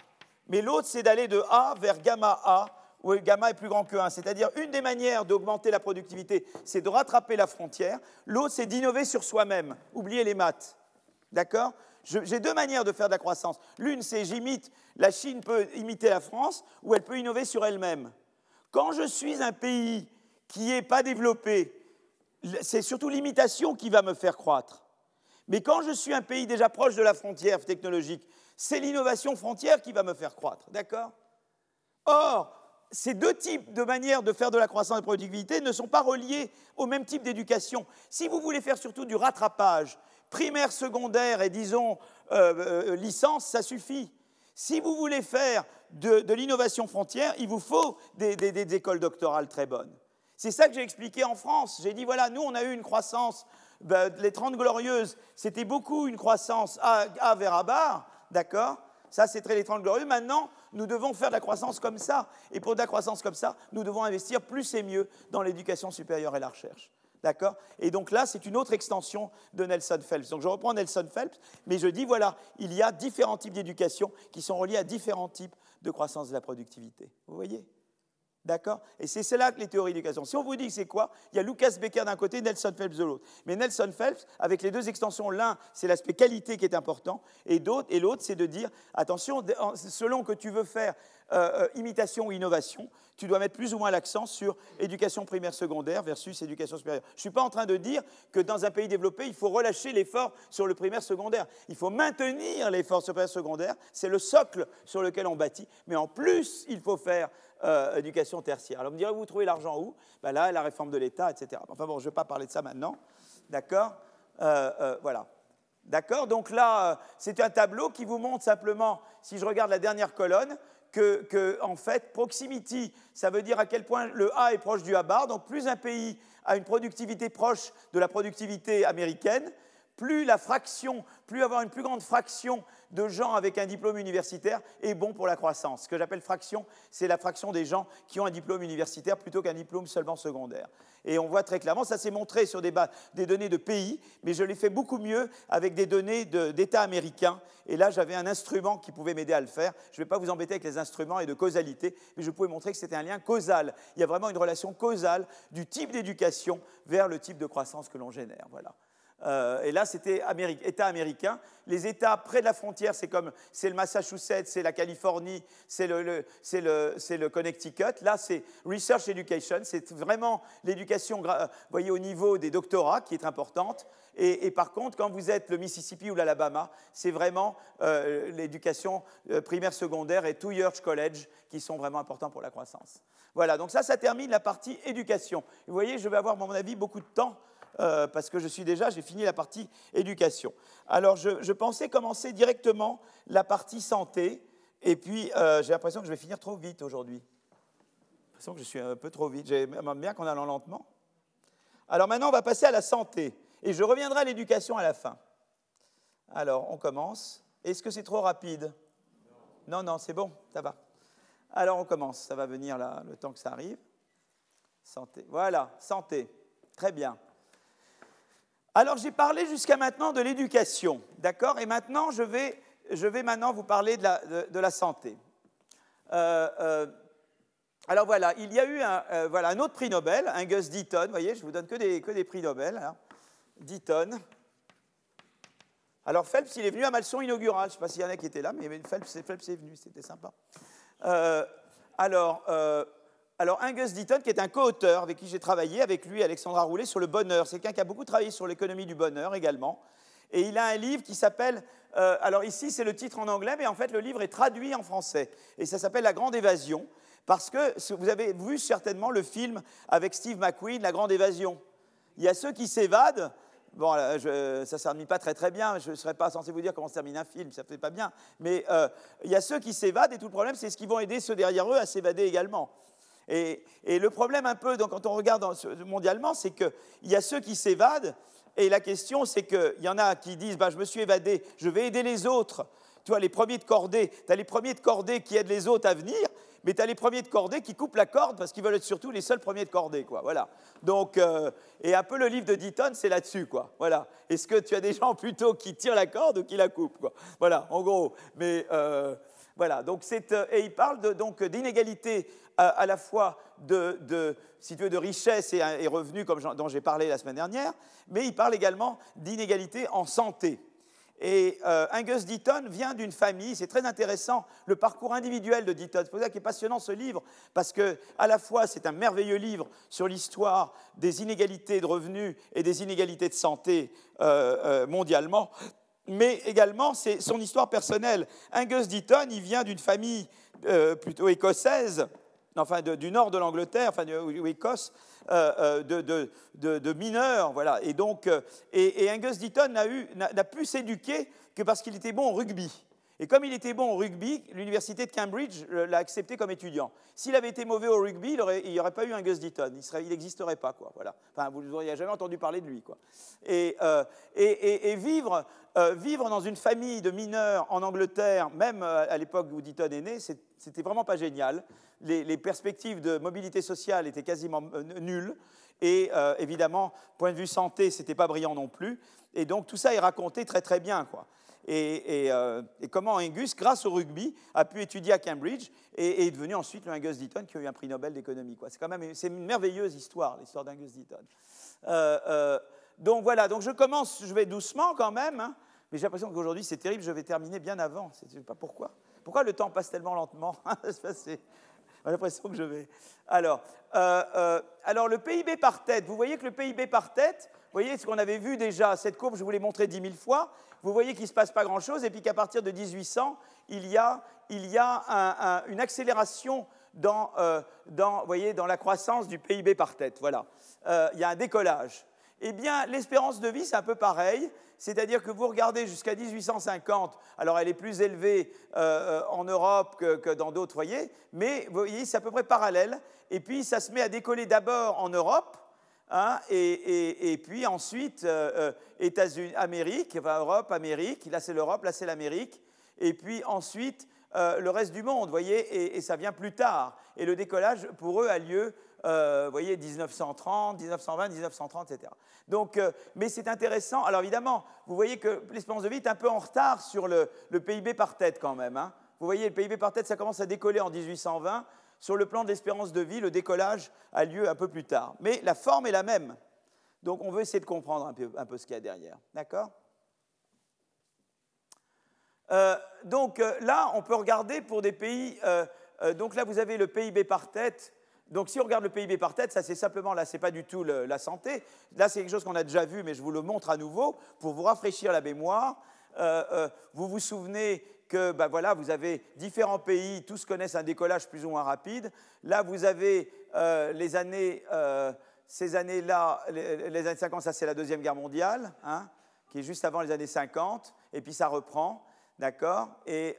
mais l'autre, c'est d'aller de A vers gamma A, où gamma est plus grand que 1. C'est-à-dire, une des manières d'augmenter la productivité, c'est de rattraper la frontière. L'autre, c'est d'innover sur soi-même. Oubliez les maths. D'accord? J'ai deux manières de faire de la croissance. L'une, c'est j'imite, la Chine peut imiter la France, ou elle peut innover sur elle-même. Quand je suis un pays qui n'est pas développé, c'est surtout l'imitation qui va me faire croître. Mais quand je suis un pays déjà proche de la frontière technologique, c'est l'innovation frontière qui va me faire croître. D'accord? Or, ces deux types de manières de faire de la croissance et de productivité ne sont pas reliés au même type d'éducation. Si vous voulez faire surtout du rattrapage, primaire, secondaire et disons euh, euh, licence, ça suffit. Si vous voulez faire de, l'innovation frontière, il vous faut des, écoles doctorales très bonnes. C'est ça que j'ai expliqué en France. J'ai dit, voilà, nous, on a eu une croissance, ben, les 30 glorieuses, c'était beaucoup une croissance A, vers A d'accord? Ça, c'est très les 30 glorieuses. Maintenant, nous devons faire de la croissance comme ça. Et pour de la croissance comme ça, nous devons investir plus et mieux dans l'éducation supérieure et la recherche. D'accord? Et donc là, c'est une autre extension de Nelson Phelps. Donc je reprends Nelson Phelps, mais je dis, voilà, il y a différents types d'éducation qui sont reliés à différents types de croissance de la productivité. Vous voyez? D'accord? Et c'est là que les théories d'éducation. Si on vous dit c'est quoi Il y a Lucas Becker d'un côté, Nelson Phelps de l'autre. Mais Nelson Phelps, avec les deux extensions, l'un, c'est l'aspect qualité qui est important, et l'autre, c'est de dire, attention, selon que tu veux faire euh, euh, imitation ou innovation, tu dois mettre plus ou moins l'accent sur éducation primaire secondaire versus éducation supérieure. Je ne suis pas en train de dire que dans un pays développé, il faut relâcher l'effort sur le primaire secondaire. Il faut maintenir l'effort sur le primaire secondaire, c'est le socle sur lequel on bâtit, mais en plus, il faut faire euh, éducation tertiaire. Alors, vous me direz, vous trouvez l'argent où? Ben Là, la réforme de l'État, etc. Enfin bon, je ne vais pas parler de ça maintenant. D'accord? Euh, euh, Voilà. D'accord? Donc là, c'est un tableau qui vous montre simplement, si je regarde la dernière colonne, que, que, en fait, proximity, ça veut dire à quel point le A est proche du A bar. Donc, plus un pays a une productivité proche de la productivité américaine, plus la fraction, plus avoir une plus grande fraction de gens avec un diplôme universitaire est bon pour la croissance. Ce que j'appelle fraction, c'est la fraction des gens qui ont un diplôme universitaire plutôt qu'un diplôme seulement secondaire. Et on voit très clairement, ça s'est montré sur des, données de pays, mais je l'ai fait beaucoup mieux avec des données d'États américains. Et là, j'avais un instrument qui pouvait m'aider à le faire. Je ne vais pas vous embêter avec les instruments et de causalité, mais je pouvais montrer que c'était un lien causal. Il y a vraiment une relation causale du type d'éducation vers le type de croissance que l'on génère. Voilà. Euh, et là, c'était État américain. Les États près de la frontière, c'est comme c'est le Massachusetts, c'est la Californie, c'est le, le, Connecticut. Là, c'est Research Education. C'est vraiment l'éducation, voyez, au niveau des doctorats qui est importante. Et, par contre, quand vous êtes le Mississippi ou l'Alabama, c'est vraiment euh, l'éducation euh, primaire, secondaire et two years college qui sont vraiment importants pour la croissance. Voilà, donc ça, ça termine la partie éducation. Vous voyez, je vais avoir, à mon avis, beaucoup de temps euh, parce que je suis déjà, j'ai fini la partie éducation. Alors, je, pensais commencer directement la partie santé, et puis euh, j'ai l'impression que je vais finir trop vite aujourd'hui. J'ai l'impression que je suis un peu trop vite. J'aime bien qu'on allant lentement. Alors maintenant, on va passer à la santé, et je reviendrai à l'éducation à la fin. Alors, on commence. Est-ce que c'est trop rapide? Non, non, c'est bon, ça va. Alors, on commence. Ça va venir là, le temps que ça arrive. Santé. Voilà, santé. Très bien. Alors j'ai parlé jusqu'à maintenant de l'éducation, d'accord? Et maintenant je vais, maintenant vous parler de la, santé. Euh, euh, alors voilà, il y a eu un, euh, autre prix Nobel, un Gus Deaton, vous voyez, je vous donne que des, que des prix Nobel. Hein. Deaton. Alors Phelps, il est venu à ma leçon inaugurale, je ne sais pas s'il y en a qui étaient là, mais Phelps, Phelps est venu, c'était sympa. alors, alors, Angus Deaton, qui est un co-auteur avec qui j'ai travaillé, avec lui, Alexandra Roulet, sur le bonheur. C'est quelqu'un qui a beaucoup travaillé sur l'économie du bonheur également. Et il a un livre qui s'appelle. Euh, alors, ici, c'est le titre en anglais, mais en fait, le livre est traduit en français. Et ça s'appelle La Grande Évasion. Parce que vous avez vu certainement le film avec Steve McQueen, La Grande Évasion. Il y a ceux qui s'évadent. Bon, ça ne termine pas très très bien, je ne serais pas censé vous dire comment se termine un film, ça ne fait pas bien. Mais euh, il y a ceux qui s'évadent et tout le problème, c'est ce qu'ils vont aider ceux derrière eux à s'évader également. Et, le problème un peu, donc, quand on regarde mondialement, c'est qu'il y a ceux qui s'évadent, et la question c'est qu'il y en a qui disent, bah, je me suis évadé, je vais aider les autres. Tu vois, les premiers de cordée, tu as les premiers de cordée qui aident les autres à venir, mais tu as les premiers de cordée qui coupent la corde parce qu'ils veulent être surtout les seuls premiers de cordée. Voilà. Donc, euh, et un peu le livre de Deaton, c'est là-dessus, quoi. Voilà. Est-ce que tu as des gens plutôt qui tirent la corde ou qui la coupent, quoi Voilà, en gros. Mais euh, voilà. Donc, euh, et il parle donc d'inégalité à, la fois de, de, de richesse et, et revenus, comme dont j'ai parlé la semaine dernière, mais il parle également d'inégalité en santé. Et euh, Angus Deaton vient d'une famille, c'est très intéressant, le parcours individuel de Deaton. C'est pour ça qu'il est passionnant ce livre, parce que à la fois c'est un merveilleux livre sur l'histoire des inégalités de revenus et des inégalités de santé euh, euh, mondialement, mais également c'est son histoire personnelle. Angus Deaton, il vient d'une famille plutôt écossaise, enfin du nord de l'Angleterre, enfin euh, euh, de, mineurs, voilà. Et donc, euh, et, Angus Deaton n'a pu s'éduquer que parce qu'il était bon au rugby. Et comme il était bon au rugby, l'université de Cambridge l'a accepté comme étudiant. S'il avait été mauvais au rugby, il n'y aurait pas eu un Gus Deaton. Il n'existerait pas, quoi. Enfin, vous n'auriez jamais entendu parler de lui, quoi. Et, et, vivre, vivre dans une famille de mineurs en Angleterre, même à l'époque où Deaton est né, c'était vraiment pas génial les, perspectives de mobilité sociale étaient quasiment euh, nulles. Et euh, évidemment, point de vue santé, ce n'était pas brillant non plus. Et donc tout ça est raconté très très bien. Quoi. Et, comment Angus, grâce au rugby, a pu étudier à Cambridge et, est devenu ensuite le Angus Deaton qui a eu un prix Nobel d'économie. C'est quand même c'est une merveilleuse histoire, l'histoire d'Angus Deaton. donc voilà, donc je commence, je vais doucement quand même, hein, mais j'ai l'impression qu'aujourd'hui c'est terrible, je vais terminer bien avant. Je ne sais pas pourquoi. Pourquoi le temps passe tellement lentement <laughs> J'ai l'impression que je vais. Alors, euh, euh, alors, le PIB par tête, vous voyez que le PIB par tête, voyez ce qu'on avait vu déjà, cette courbe, je vous l'ai montré dix mille fois, vous voyez qu'il ne se passe pas grand-chose, et puis qu'à partir de 1800, il y a, il y a une accélération dans, euh, dans, voyez, la croissance du PIB par tête. Voilà. il y a un décollage. Eh bien, l'espérance de vie, c'est un peu pareil. C'est-à-dire que vous regardez jusqu'à 1850, alors elle est plus élevée euh, euh, en Europe que, dans d'autres foyers, mais vous voyez, c'est à peu près parallèle. Et puis ça se met à décoller d'abord en Europe, hein, et, puis ensuite euh, États-Unis, Amérique, Europe, Amérique, là c'est l'Europe, là c'est l'Amérique, et puis ensuite le reste du monde, voyez, et, ça vient plus tard. Et le décollage pour eux a lieu vous voyez, 1930, 1920, 1930, etc. Donc, euh, mais c'est intéressant. Alors évidemment, vous voyez que l'espérance de vie est un peu en retard sur le, PIB par tête quand même. Hein. Vous voyez, le PIB par tête, ça commence à décoller en 1820. Sur le plan de l'espérance de vie, le décollage a lieu un peu plus tard. Mais la forme est la même. Donc on veut essayer de comprendre un peu, ce qu'il y a derrière. D'accord? Euh, Donc euh, là, on peut regarder pour des pays. donc là, vous avez le PIB par tête donc si on regarde le PIB par tête, ça c'est simplement, là c'est pas du tout la santé, là c'est quelque chose qu'on a déjà vu, mais je vous le montre à nouveau pour vous rafraîchir la mémoire. Euh, euh, vous vous souvenez que ben voilà, vous avez différents pays, tous connaissent un décollage plus ou moins rapide. Là vous avez euh, les années, ces années-là, les, années 50, ça c'est la Deuxième Guerre mondiale, hein, qui est juste avant les années 50, et puis ça reprend, d'accord? Et,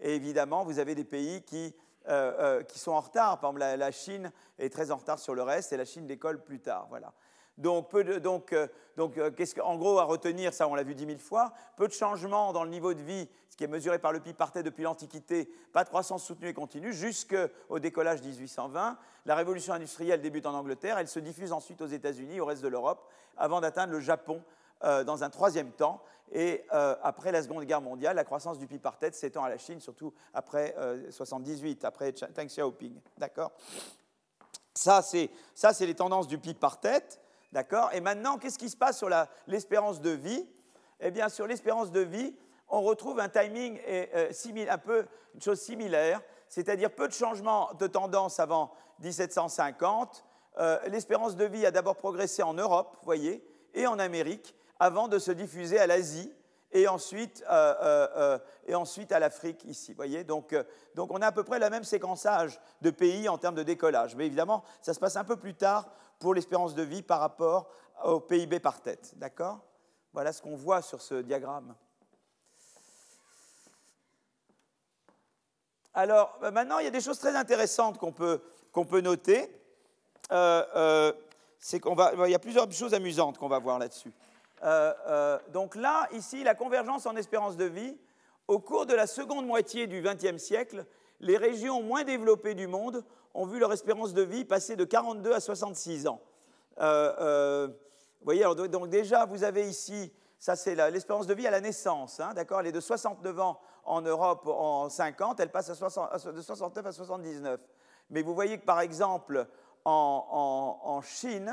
et évidemment vous avez des pays qui euh, euh, qui sont en retard. Par exemple, la, Chine est très en retard sur le reste et la Chine décolle plus tard. Voilà. Donc, peu de, donc, euh, donc qu'est-ce en gros, à retenir, ça on l'a vu dix mille fois, peu de changements dans le niveau de vie, ce qui est mesuré par le PIB partait depuis l'Antiquité, pas de croissance soutenue et continue, jusqu'au décollage 1820. La révolution industrielle débute en Angleterre, elle se diffuse ensuite aux États-Unis, au reste de l'Europe, avant d'atteindre le Japon dans un troisième temps. Et euh, après la Seconde Guerre mondiale, la croissance du PIB par tête s'étend à la Chine, surtout après 1978, euh, après Deng Xiaoping. D'accord? Ça, c'est les tendances du PIB par tête. D'accord Et maintenant, qu'est-ce qui se passe sur l'espérance de vie? Eh bien, sur l'espérance de vie, on retrouve un timing euh, un peu une chose similaire, c'est-à-dire peu de changements de tendance avant 1750. l'espérance de vie a d'abord progressé en Europe, voyez, et en Amérique, avant de se diffuser à l'Asie et ensuite, euh, euh, euh, et ensuite à l'Afrique ici. Voyez donc, donc on a à peu près le même séquençage de pays en termes de décollage. Mais évidemment, ça se passe un peu plus tard pour l'espérance de vie par rapport au PIB par tête. D'accord? Voilà ce qu'on voit sur ce diagramme. Alors maintenant, il y a des choses très intéressantes qu'on peut, qu'on peut noter. c'est qu'on va, il y a plusieurs choses amusantes qu'on va voir là-dessus. Euh, euh, donc là, ici, la convergence en espérance de vie, au cours de la seconde moitié du XXe siècle, les régions moins développées du monde ont vu leur espérance de vie passer de 42 à 66 ans. Euh, vous voyez, donc déjà, vous avez ici, ça c'est l'espérance de vie à la naissance, hein, d'accord Elle est de 69 ans en Europe en 50, elle passe de 69 à 79. Mais vous voyez que par exemple, en Chine,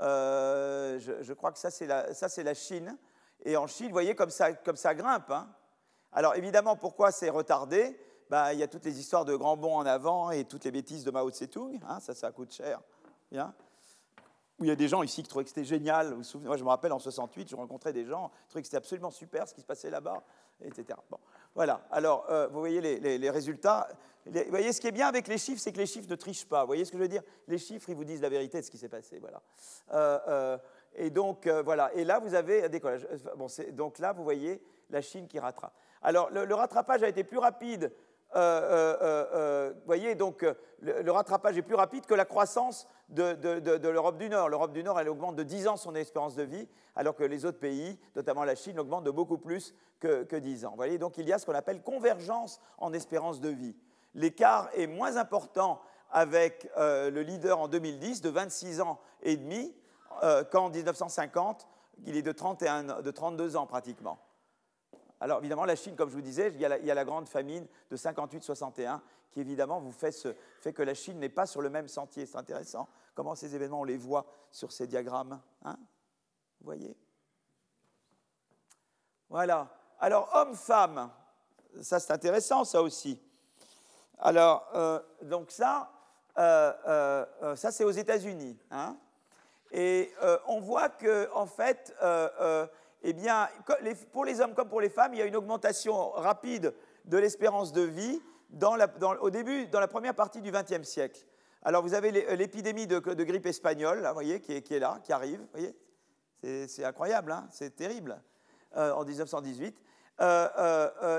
euh, je, crois que ça, c'est la, Chine. Et en Chine, vous voyez comme ça, comme ça grimpe. Hein. Alors évidemment, pourquoi c'est retardé? Bah, Il y a toutes les histoires de grands bonds en avant et toutes les bêtises de Mao Tse-tung. Hein, ça, ça coûte cher. Il y a des gens ici qui trouvaient que c'était génial. Moi, je me rappelle en 68, je rencontrais des gens qui trouvaient que c'était absolument super ce qui se passait là-bas, etc. Bon, voilà. Alors, euh, vous voyez les, résultats vous voyez, ce qui est bien avec les chiffres, c'est que les chiffres ne trichent pas. Vous voyez ce que je veux dire? Les chiffres, ils vous disent la vérité de ce qui s'est passé. Voilà. Euh, euh, et donc, voilà. Et là, vous avez donc là, vous voyez la Chine qui rattrape. Alors, le, rattrapage a été plus rapide. Vous voyez, donc, le, rattrapage est plus rapide que la croissance de, l'Europe du Nord. L'Europe du Nord, elle augmente de 10 ans son espérance de vie, alors que les autres pays, notamment la Chine, augmentent de beaucoup plus que, que 10 ans. Vous voyez, donc il y a ce qu'on appelle convergence en espérance de vie. L'écart est moins important avec euh, le leader en 2010 de 26 ans et demi euh, qu'en 1950, il est de, 31, de 32 ans pratiquement. Alors évidemment, la Chine, comme je vous disais, il y a la, grande famine de 58-61 qui évidemment fait, que la Chine n'est pas sur le même sentier. C'est intéressant comment ces événements, on les voit sur ces diagrammes. Hein? Vous voyez? Voilà. Alors, homme-femme, ça c'est intéressant, ça aussi. Alors, euh, donc ça, euh, euh, ça c'est aux États-Unis. Hein et on voit que, en fait, eh bien, pour les hommes comme pour les femmes, il y a une augmentation rapide de l'espérance de vie dans au début, dans la première partie du XXe siècle. Alors, vous avez l'épidémie de, grippe espagnole, vous voyez, qui est, là, qui arrive, voyez. C'est incroyable, hein c'est terrible, en 1918.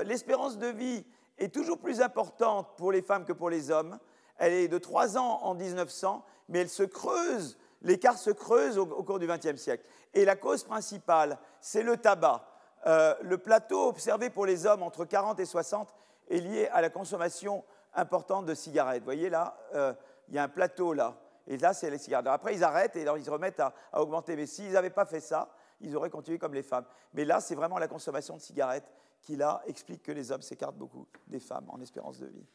L'espérance de vie est toujours plus importante pour les femmes que pour les hommes. Elle est de 3 ans en 1900, mais elle se creuse, l'écart se creuse au, cours du XXe siècle. Et la cause principale, c'est le tabac. Euh, le plateau observé pour les hommes entre 40 et 60 est lié à la consommation importante de cigarettes. Vous voyez là, euh, il y a un plateau là. Et là, c'est les cigarettes. après, ils arrêtent et ils se remettent à, à augmenter. Mais s'ils n'avaient pas fait ça, ils auraient continué comme les femmes. Mais là, c'est vraiment la consommation de cigarettes qui, là, explique que les hommes s'écartent beaucoup des femmes en espérance de vie.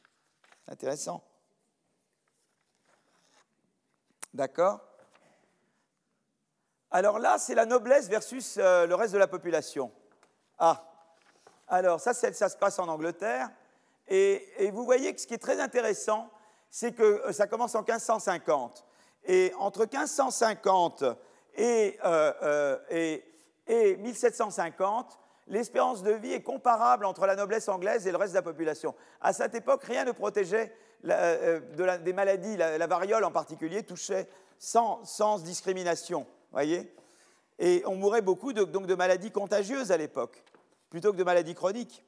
Intéressant. D'accord? Alors là, c'est la noblesse versus euh, le reste de la population. Ah, alors ça, ça se passe en Angleterre. Et, vous voyez que ce qui est très intéressant, c'est que euh, ça commence en 1550. Et entre 1550 et, euh, et, et 1750, l'espérance de vie est comparable entre la noblesse anglaise et le reste de la population. À cette époque, rien ne protégeait euh, de des maladies, la, variole en particulier touchait sans discrimination, voyez Et on mourait beaucoup de, donc de maladies contagieuses à l'époque, plutôt que de maladies chroniques.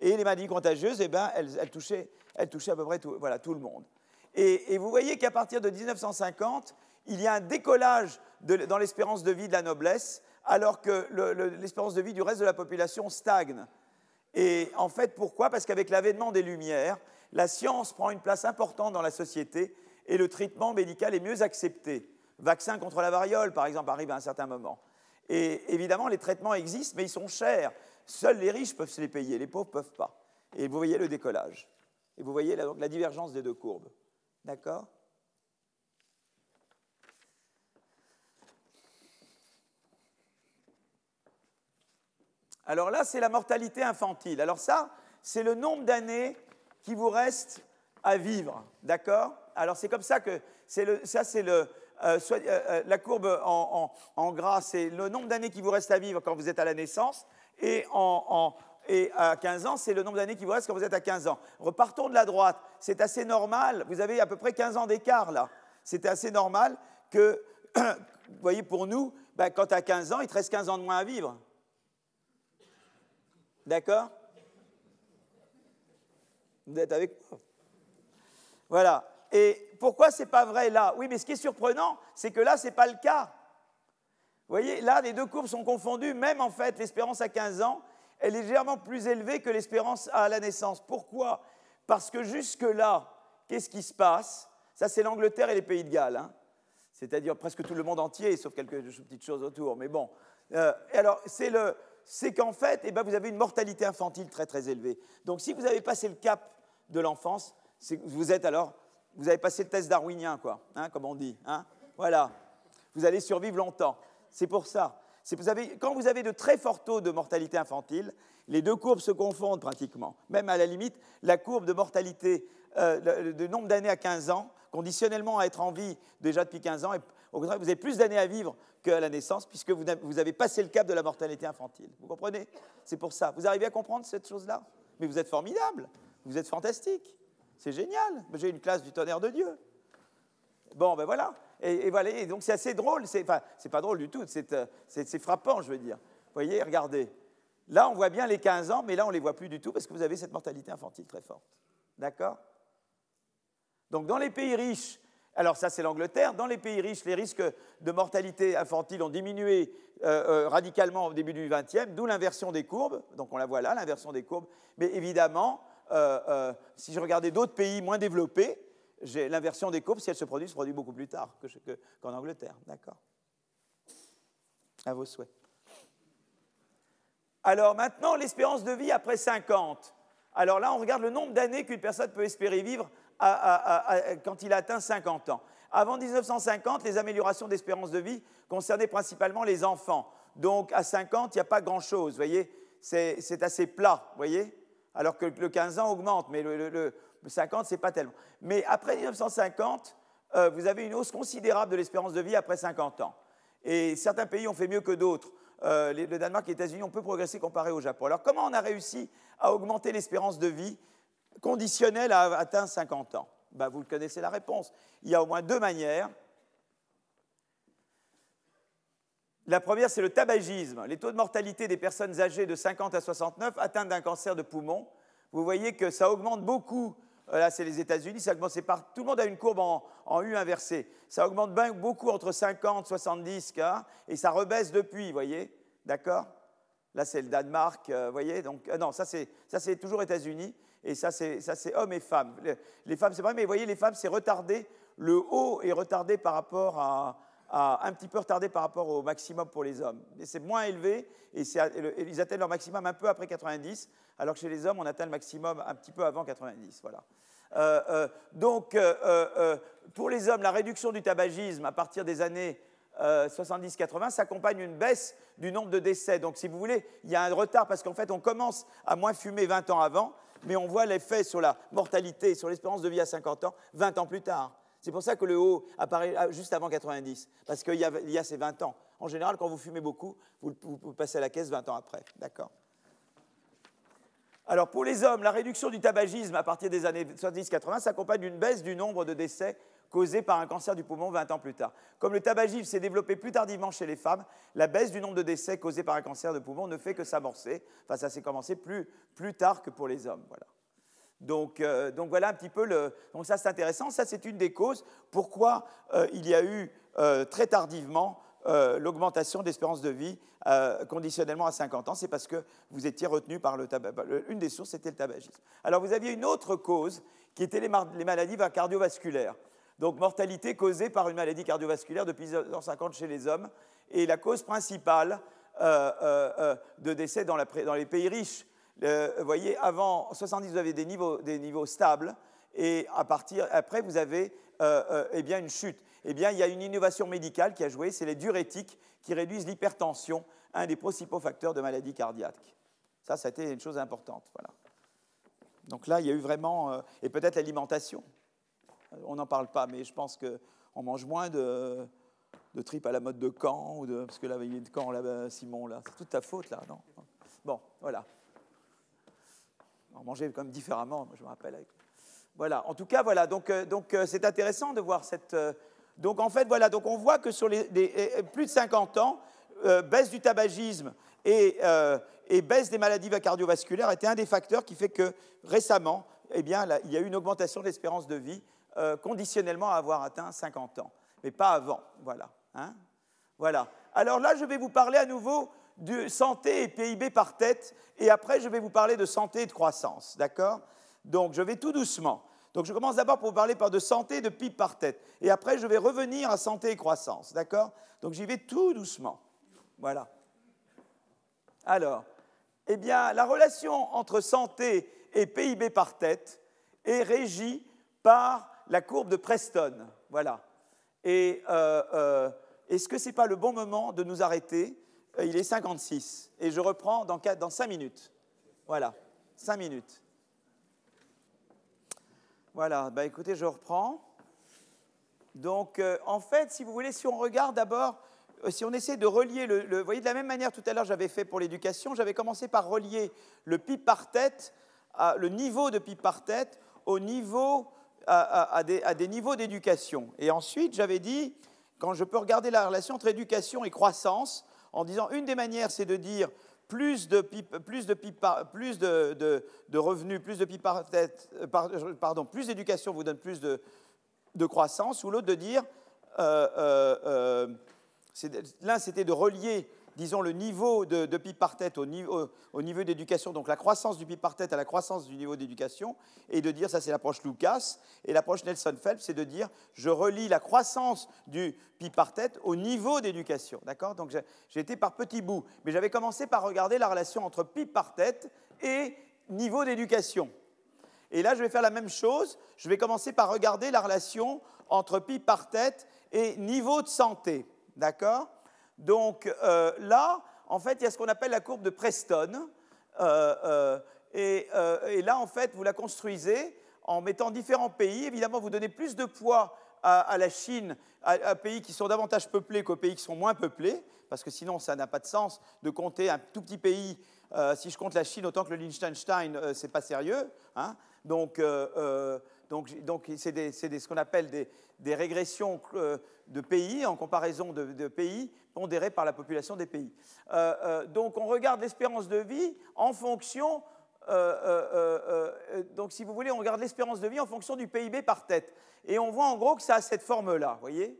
Et les maladies contagieuses, eh ben, elles, touchaient, elles, touchaient, à peu près tout, voilà, tout le monde. Et, vous voyez qu'à partir de 1950, il y a un décollage dans l'espérance de vie de la noblesse alors que l'espérance de vie du reste de la population stagne. Et en fait, pourquoi? Parce qu'avec l'avènement des Lumières, la science prend une place importante dans la société et le traitement médical est mieux accepté. Vaccin contre la variole, par exemple, arrive à un certain moment. Et évidemment, les traitements existent, mais ils sont chers. Seuls les riches peuvent se les payer, les pauvres ne peuvent pas. Et vous voyez le décollage. Et vous voyez la divergence des deux courbes. D'accord? Alors là, c'est la mortalité infantile. Alors ça, c'est le nombre d'années qui vous reste à vivre. D'accord? Alors c'est comme ça que ça, c'est le, euh, euh, euh, la courbe en, gras, c'est le nombre d'années qui vous reste à vivre quand vous êtes à la naissance. Et, à 15 ans, c'est le nombre d'années qui vous reste quand vous êtes à 15 ans. Repartons de la droite. C'est assez normal. Vous avez à peu près 15 ans d'écart là. C'est assez normal que, <coughs> vous voyez, pour nous, ben, quand tu as 15 ans, il te reste 15 ans de moins à vivre. D'accord? Vous êtes avec moi Voilà. Et pourquoi ce n'est pas vrai là? Oui, mais ce qui est surprenant, c'est que là, ce n'est pas le cas. Vous voyez, là, les deux courbes sont confondues. Même en fait, l'espérance à 15 ans est légèrement plus élevée que l'espérance à la naissance. Pourquoi? Parce que jusque-là, qu'est-ce qui se passe? Ça, c'est l'Angleterre et les Pays de Galles. Hein. C'est-à-dire presque tout le monde entier, sauf quelques petites choses autour. Mais bon. Euh, alors, c'est le, c'est qu'en fait, eh ben, vous avez une mortalité infantile très très élevée. Donc si vous avez passé le cap de l'enfance, vous êtes alors, vous avez passé le test darwinien, quoi, hein, comme on dit. Hein. voilà, vous allez survivre longtemps. C'est pour ça. Quand vous avez de très forts taux de mortalité infantile, les deux courbes se confondent pratiquement. Même à la limite, la courbe de mortalité euh, de nombre d'années à 15 ans, conditionnellement à être en vie déjà depuis 15 ans, au contraire, vous avez plus d'années à vivre qu'à la naissance, puisque vous avez passé le cap de la mortalité infantile. Vous comprenez? C'est pour ça. Vous arrivez à comprendre cette chose-là? Mais vous êtes formidable, vous êtes fantastique, c'est génial. J'ai une classe du tonnerre de Dieu. Bon, ben voilà. Et, voilà. Donc c'est assez drôle. C'est enfin, pas drôle du tout. Euh, c'est frappant, je veux dire. Vous voyez, regardez. Là, on voit bien les 15 ans, mais là, on ne les voit plus du tout parce que vous avez cette mortalité infantile très forte. D'accord? Donc, dans les pays riches, alors ça c'est l'Angleterre. Dans les pays riches, les risques de mortalité infantile ont diminué euh, euh, radicalement au début du XXe, d'où l'inversion des courbes. Donc on la voit là, l'inversion des courbes. Mais évidemment, si je regardais d'autres pays moins développés, l'inversion des courbes, si elle se produit, se produit beaucoup plus tard qu'en Angleterre. D'accord À vos souhaits. Alors maintenant, l'espérance de vie après 50. Alors là, on regarde le nombre d'années qu'une personne peut espérer vivre quand il a atteint 50 ans. Avant 1950, les améliorations d'espérance de vie concernaient principalement les enfants. Donc à 50, il n'y a pas grand-chose, vous voyez, c'est assez plat, vous voyez, alors que le 15 ans augmente, mais le, 50, ce n'est pas tellement. Mais après 1950, euh, vous avez une hausse considérable de l'espérance de vie après 50 ans. Et certains pays ont fait mieux que d'autres. Euh, le Danemark et les États-Unis ont peu progressé comparé au Japon. Alors comment on a réussi à augmenter l'espérance de vie conditionnelle à atteindre 50 ans? Ben, Vous connaissez la réponse. Il y a au moins deux manières. La première, c'est le tabagisme. Les taux de mortalité des personnes âgées de 50 à 69 atteintes d'un cancer de poumon. Vous voyez que ça augmente beaucoup. Euh, là, c'est les États-Unis, ça augmente. Par, tout le monde a une courbe en, U inversée. Ça augmente beaucoup entre 50 70 cas et ça rebaisse depuis, vous voyez D'accord? Là, c'est le Danemark, euh, vous voyez Donc, euh, non, ça, c'est toujours États-Unis. Et ça, c'est hommes et femmes. Les, femmes, c'est vrai, mais vous voyez, les femmes, c'est retardé. Le haut est retardé par rapport à, un petit peu retardé par rapport au maximum pour les hommes. C'est moins élevé et, ils atteignent leur maximum un peu après 90, alors que chez les hommes, on atteint le maximum un petit peu avant 90. Voilà. Euh, euh, donc, euh, pour les hommes, la réduction du tabagisme à partir des années 70-80 s'accompagne d'une baisse du nombre de décès. Donc, si vous voulez, il y a un retard parce qu'en fait, on commence à moins fumer 20 ans avant, mais on voit l'effet sur la mortalité, sur l'espérance de vie à 50 ans, 20 ans plus tard. C'est pour ça que le haut apparaît ah, juste avant 90, parce qu'il y, a ces 20 ans. En général, quand vous fumez beaucoup, vous, passez à la caisse 20 ans après. D'accord alors pour les hommes, la réduction du tabagisme à partir des années 70-80 s'accompagne d'une baisse du nombre de décès causés par un cancer du poumon 20 ans plus tard. Comme le tabagisme s'est développé plus tardivement chez les femmes, la baisse du nombre de décès causés par un cancer de poumon ne fait que s'amorcer. Enfin, ça s'est commencé plus, plus tard que pour les hommes. Voilà. Euh, donc, voilà un petit peu ça c'est intéressant. Ça c'est une des causes pourquoi euh, il y a eu euh, très tardivement l'augmentation d'espérance de vie conditionnellement à 50 ans. C'est parce que vous étiez retenu par le tabac. Une des sources c'était le tabagisme. Alors vous aviez une autre cause qui était les, maladies cardiovasculaires. Donc mortalité causée par une maladie cardiovasculaire depuis 1950 chez les hommes. Et la cause principale de décès dans les pays riches vous voyez, avant 70, vous avez des niveaux, stables, et à partir, après, vous avez euh, euh, eh bien, une chute. Eh bien, il y a une innovation médicale qui a joué, c'est les diurétiques qui réduisent l'hypertension, un des principaux facteurs de maladie cardiaque. Ça, ça a été une chose importante. Voilà. Donc là, il y a eu vraiment, euh, et peut-être l'alimentation. On n'en parle pas, mais je pense qu'on mange moins de, de tripes à la mode de Caen, ou de, parce que là, il y a de Caen, là, Simon, là. C'est toute ta faute, là, non? Bon, voilà on mangeait comme différemment, je me rappelle. Voilà, en tout cas, voilà, donc euh, donc euh, c'est intéressant de voir cette... Euh, donc en fait, voilà, donc on voit que sur les, plus de 50 ans, baisse du tabagisme et, baisse des maladies cardiovasculaires était un des facteurs qui fait que récemment, eh bien, il y a eu une augmentation de l'espérance de vie conditionnellement à avoir atteint 50 ans, mais pas avant, voilà. Hein voilà. Alors là, je vais vous parler à nouveau de santé et PIB par tête, et après je vais vous parler de santé et de croissance, d'accord? Donc je vais tout doucement. Donc je commence d'abord pour vous parler de santé et de PIB par tête, et après je vais revenir à santé et croissance, d'accord? Donc j'y vais tout doucement. Voilà. Alors, eh bien, la relation entre santé et PIB par tête est régie par la courbe de Preston. Voilà. Et euh, euh, est-ce que ce n'est pas le bon moment de nous arrêter? Il est 56. Et je reprends dans, 4, dans 5 minutes. Voilà, 5 minutes. Voilà, bah écoutez, je reprends. Donc, euh, en fait, si vous voulez, si on regarde d'abord, euh, si on essaie de relier le, Vous voyez, de la même manière, tout à l'heure, j'avais fait pour l'éducation, j'avais commencé par relier le PIB par tête, le niveau de PIB par tête, au niveau, à des niveaux d'éducation. Et ensuite, j'avais dit, quand je peux regarder la relation entre éducation et croissance, en disant une des manières, c'est de dire plus de, plus de, plus de, revenus, plus de pipe par euh, plus d'éducation vous donne plus de, croissance, ou l'autre de dire, euh, euh, l'un c'était de relier disons, le niveau de, PIB par tête au niveau, au niveau d'éducation, donc la croissance du PIB par tête à la croissance du niveau d'éducation, et de dire, ça c'est l'approche Lucas, et l'approche Nelson Phelps, c'est de dire, je relie la croissance du PIB par tête au niveau d'éducation. D'accord? Donc j'ai été par petits bouts, mais j'avais commencé par regarder la relation entre PIB par tête et niveau d'éducation. Et là, je vais faire la même chose. Je vais commencer par regarder la relation entre PIB par tête et niveau de santé. D'accord? Donc euh, là, en fait, il y a ce qu'on appelle la courbe de Preston. Euh, euh, et, là, en fait, vous la construisez en mettant différents pays. Évidemment, vous donnez plus de poids à, la Chine, à, pays qui sont davantage peuplés qu'aux pays qui sont moins peuplés, parce que sinon, ça n'a pas de sens de compter un tout petit pays. si je compte la Chine autant que le Liechtenstein, c'est pas sérieux. Hein donc, donc, c'est ce qu'on appelle des, régressions euh, de pays en comparaison de, pays pondérés par la population des pays. Euh, euh, donc, on regarde l'espérance de vie en fonction. donc, si vous voulez, on regarde l'espérance de vie en fonction du PIB par tête. Et on voit en gros que ça a cette forme-là, voyez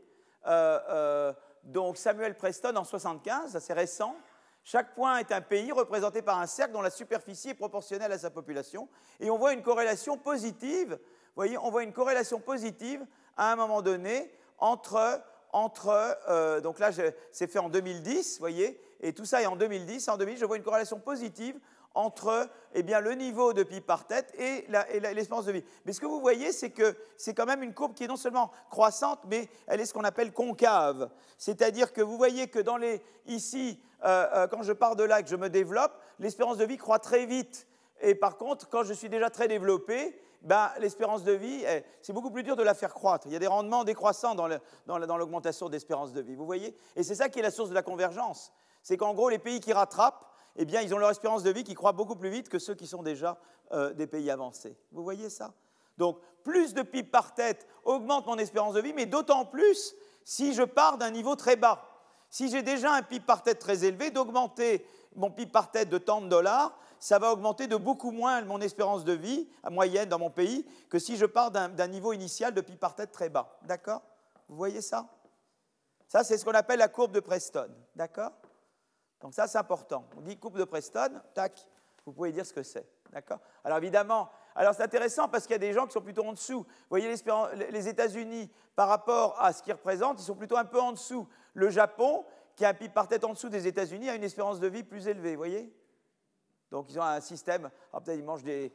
Donc, Samuel Preston en 75, c'est récent. Chaque point est un pays représenté par un cercle dont la superficie est proportionnelle à sa population. Et on voit une corrélation positive voyez, on voit une corrélation positive à un moment donné entre, entre euh, donc là c'est fait en 2010, voyez, et tout ça est en 2010. En 2010, je vois une corrélation positive entre eh bien, le niveau de PIB par tête et l'espérance de vie. Mais ce que vous voyez, c'est que c'est quand même une courbe qui est non seulement croissante, mais elle est ce qu'on appelle concave. C'est-à-dire que vous voyez que dans les, ici, euh, euh, quand je pars de là et que je me développe, l'espérance de vie croît très vite. Et par contre, quand je suis déjà très développé, ben, l'espérance de vie, eh, c'est beaucoup plus dur de la faire croître. Il y a des rendements décroissants dans l'augmentation d'espérance de vie, vous voyez? Et c'est ça qui est la source de la convergence. C'est qu'en gros, les pays qui rattrapent, eh bien, ils ont leur espérance de vie qui croît beaucoup plus vite que ceux qui sont déjà euh, des pays avancés. Vous voyez ça? Donc, plus de PIB par tête augmente mon espérance de vie, mais d'autant plus si je pars d'un niveau très bas. Si j'ai déjà un PIB par tête très élevé, d'augmenter mon PIB par tête de tant de dollars, ça va augmenter de beaucoup moins mon espérance de vie moyenne dans mon pays que si je pars d'un niveau initial de PIB par tête très bas. D'accord? Vous voyez ça? Ça, c'est ce qu'on appelle la courbe de Preston. D'accord? Donc ça, c'est important. On dit courbe de Preston, tac, vous pouvez dire ce que c'est. D'accord? Alors évidemment, alors c'est intéressant parce qu'il y a des gens qui sont plutôt en dessous. Vous voyez, les États-Unis, par rapport à ce qu'ils représentent, ils sont plutôt un peu en dessous. Le Japon, qui a un PIB par tête en dessous des États-Unis, a une espérance de vie plus élevée. Vous voyez? Donc ils ont un système, peut-être ils mangent des,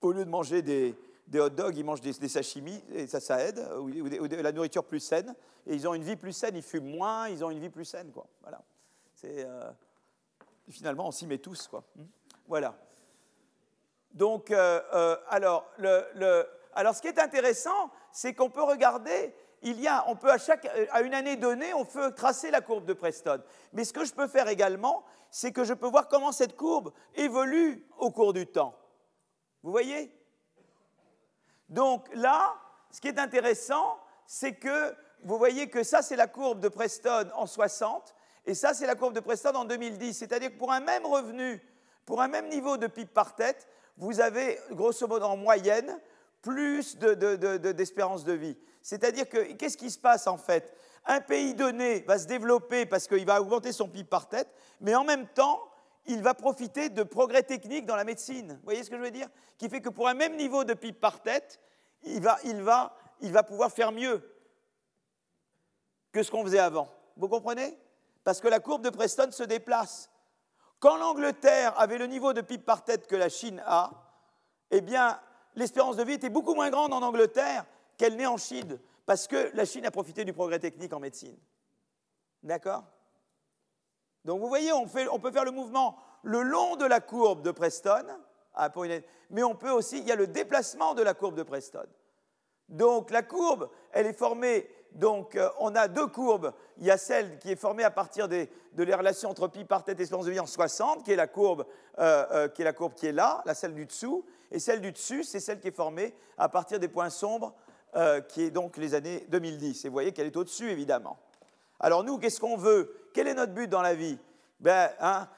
au lieu de manger des, hot dogs, ils mangent des, sashimi, et ça, ça aide, ou, de la nourriture plus saine, et ils ont une vie plus saine, ils fument moins, ils ont une vie plus saine, quoi. Voilà. C'est, euh, finalement, on s'y met tous, quoi. Hmm. Voilà. Donc, euh, euh, alors, le, alors, ce qui est intéressant, c'est qu'on peut regarder il y a, on peut à, chaque, à une année donnée, on peut tracer la courbe de Preston. Mais ce que je peux faire également, c'est que je peux voir comment cette courbe évolue au cours du temps. Vous voyez? Donc là, ce qui est intéressant, c'est que vous voyez que ça, c'est la courbe de Preston en 60, et ça, c'est la courbe de Preston en 2010. C'est-à-dire que pour un même revenu, pour un même niveau de PIB par tête, vous avez, grosso modo, en moyenne, plus d'espérance de, de, vie. C'est-à-dire que qu'est-ce qui se passe en fait? Un pays donné va se développer parce qu'il va augmenter son PIB par tête, mais en même temps, il va profiter de progrès techniques dans la médecine. Vous voyez ce que je veux dire? Qui fait que pour un même niveau de PIB par tête, il va, il va, il va pouvoir faire mieux que ce qu'on faisait avant. Vous comprenez? Parce que la courbe de Preston se déplace. Quand l'Angleterre avait le niveau de PIB par tête que la Chine a, eh bien, l'espérance de vie était beaucoup moins grande en Angleterre qu'elle n'est en Chine, parce que la Chine a profité du progrès technique en médecine. D'accord? Donc vous voyez, on, peut faire le mouvement le long de la courbe de Preston, mais on peut aussi, il y a le déplacement de la courbe de Preston. Donc la courbe, elle est formée, donc euh, on a deux courbes. Il y a celle qui est formée à partir de les relations entre pi par tête et espérance de vie en 60, qui est la courbe, euh, euh, qui est la courbe qui est là, la celle du dessous, et celle du dessus, c'est celle qui est formée à partir des points sombres, qui est donc les années 2010. Et vous voyez qu'elle est au-dessus, évidemment. Alors nous, qu'est-ce qu'on veut? Quel est notre but dans la vie? Ben, hein,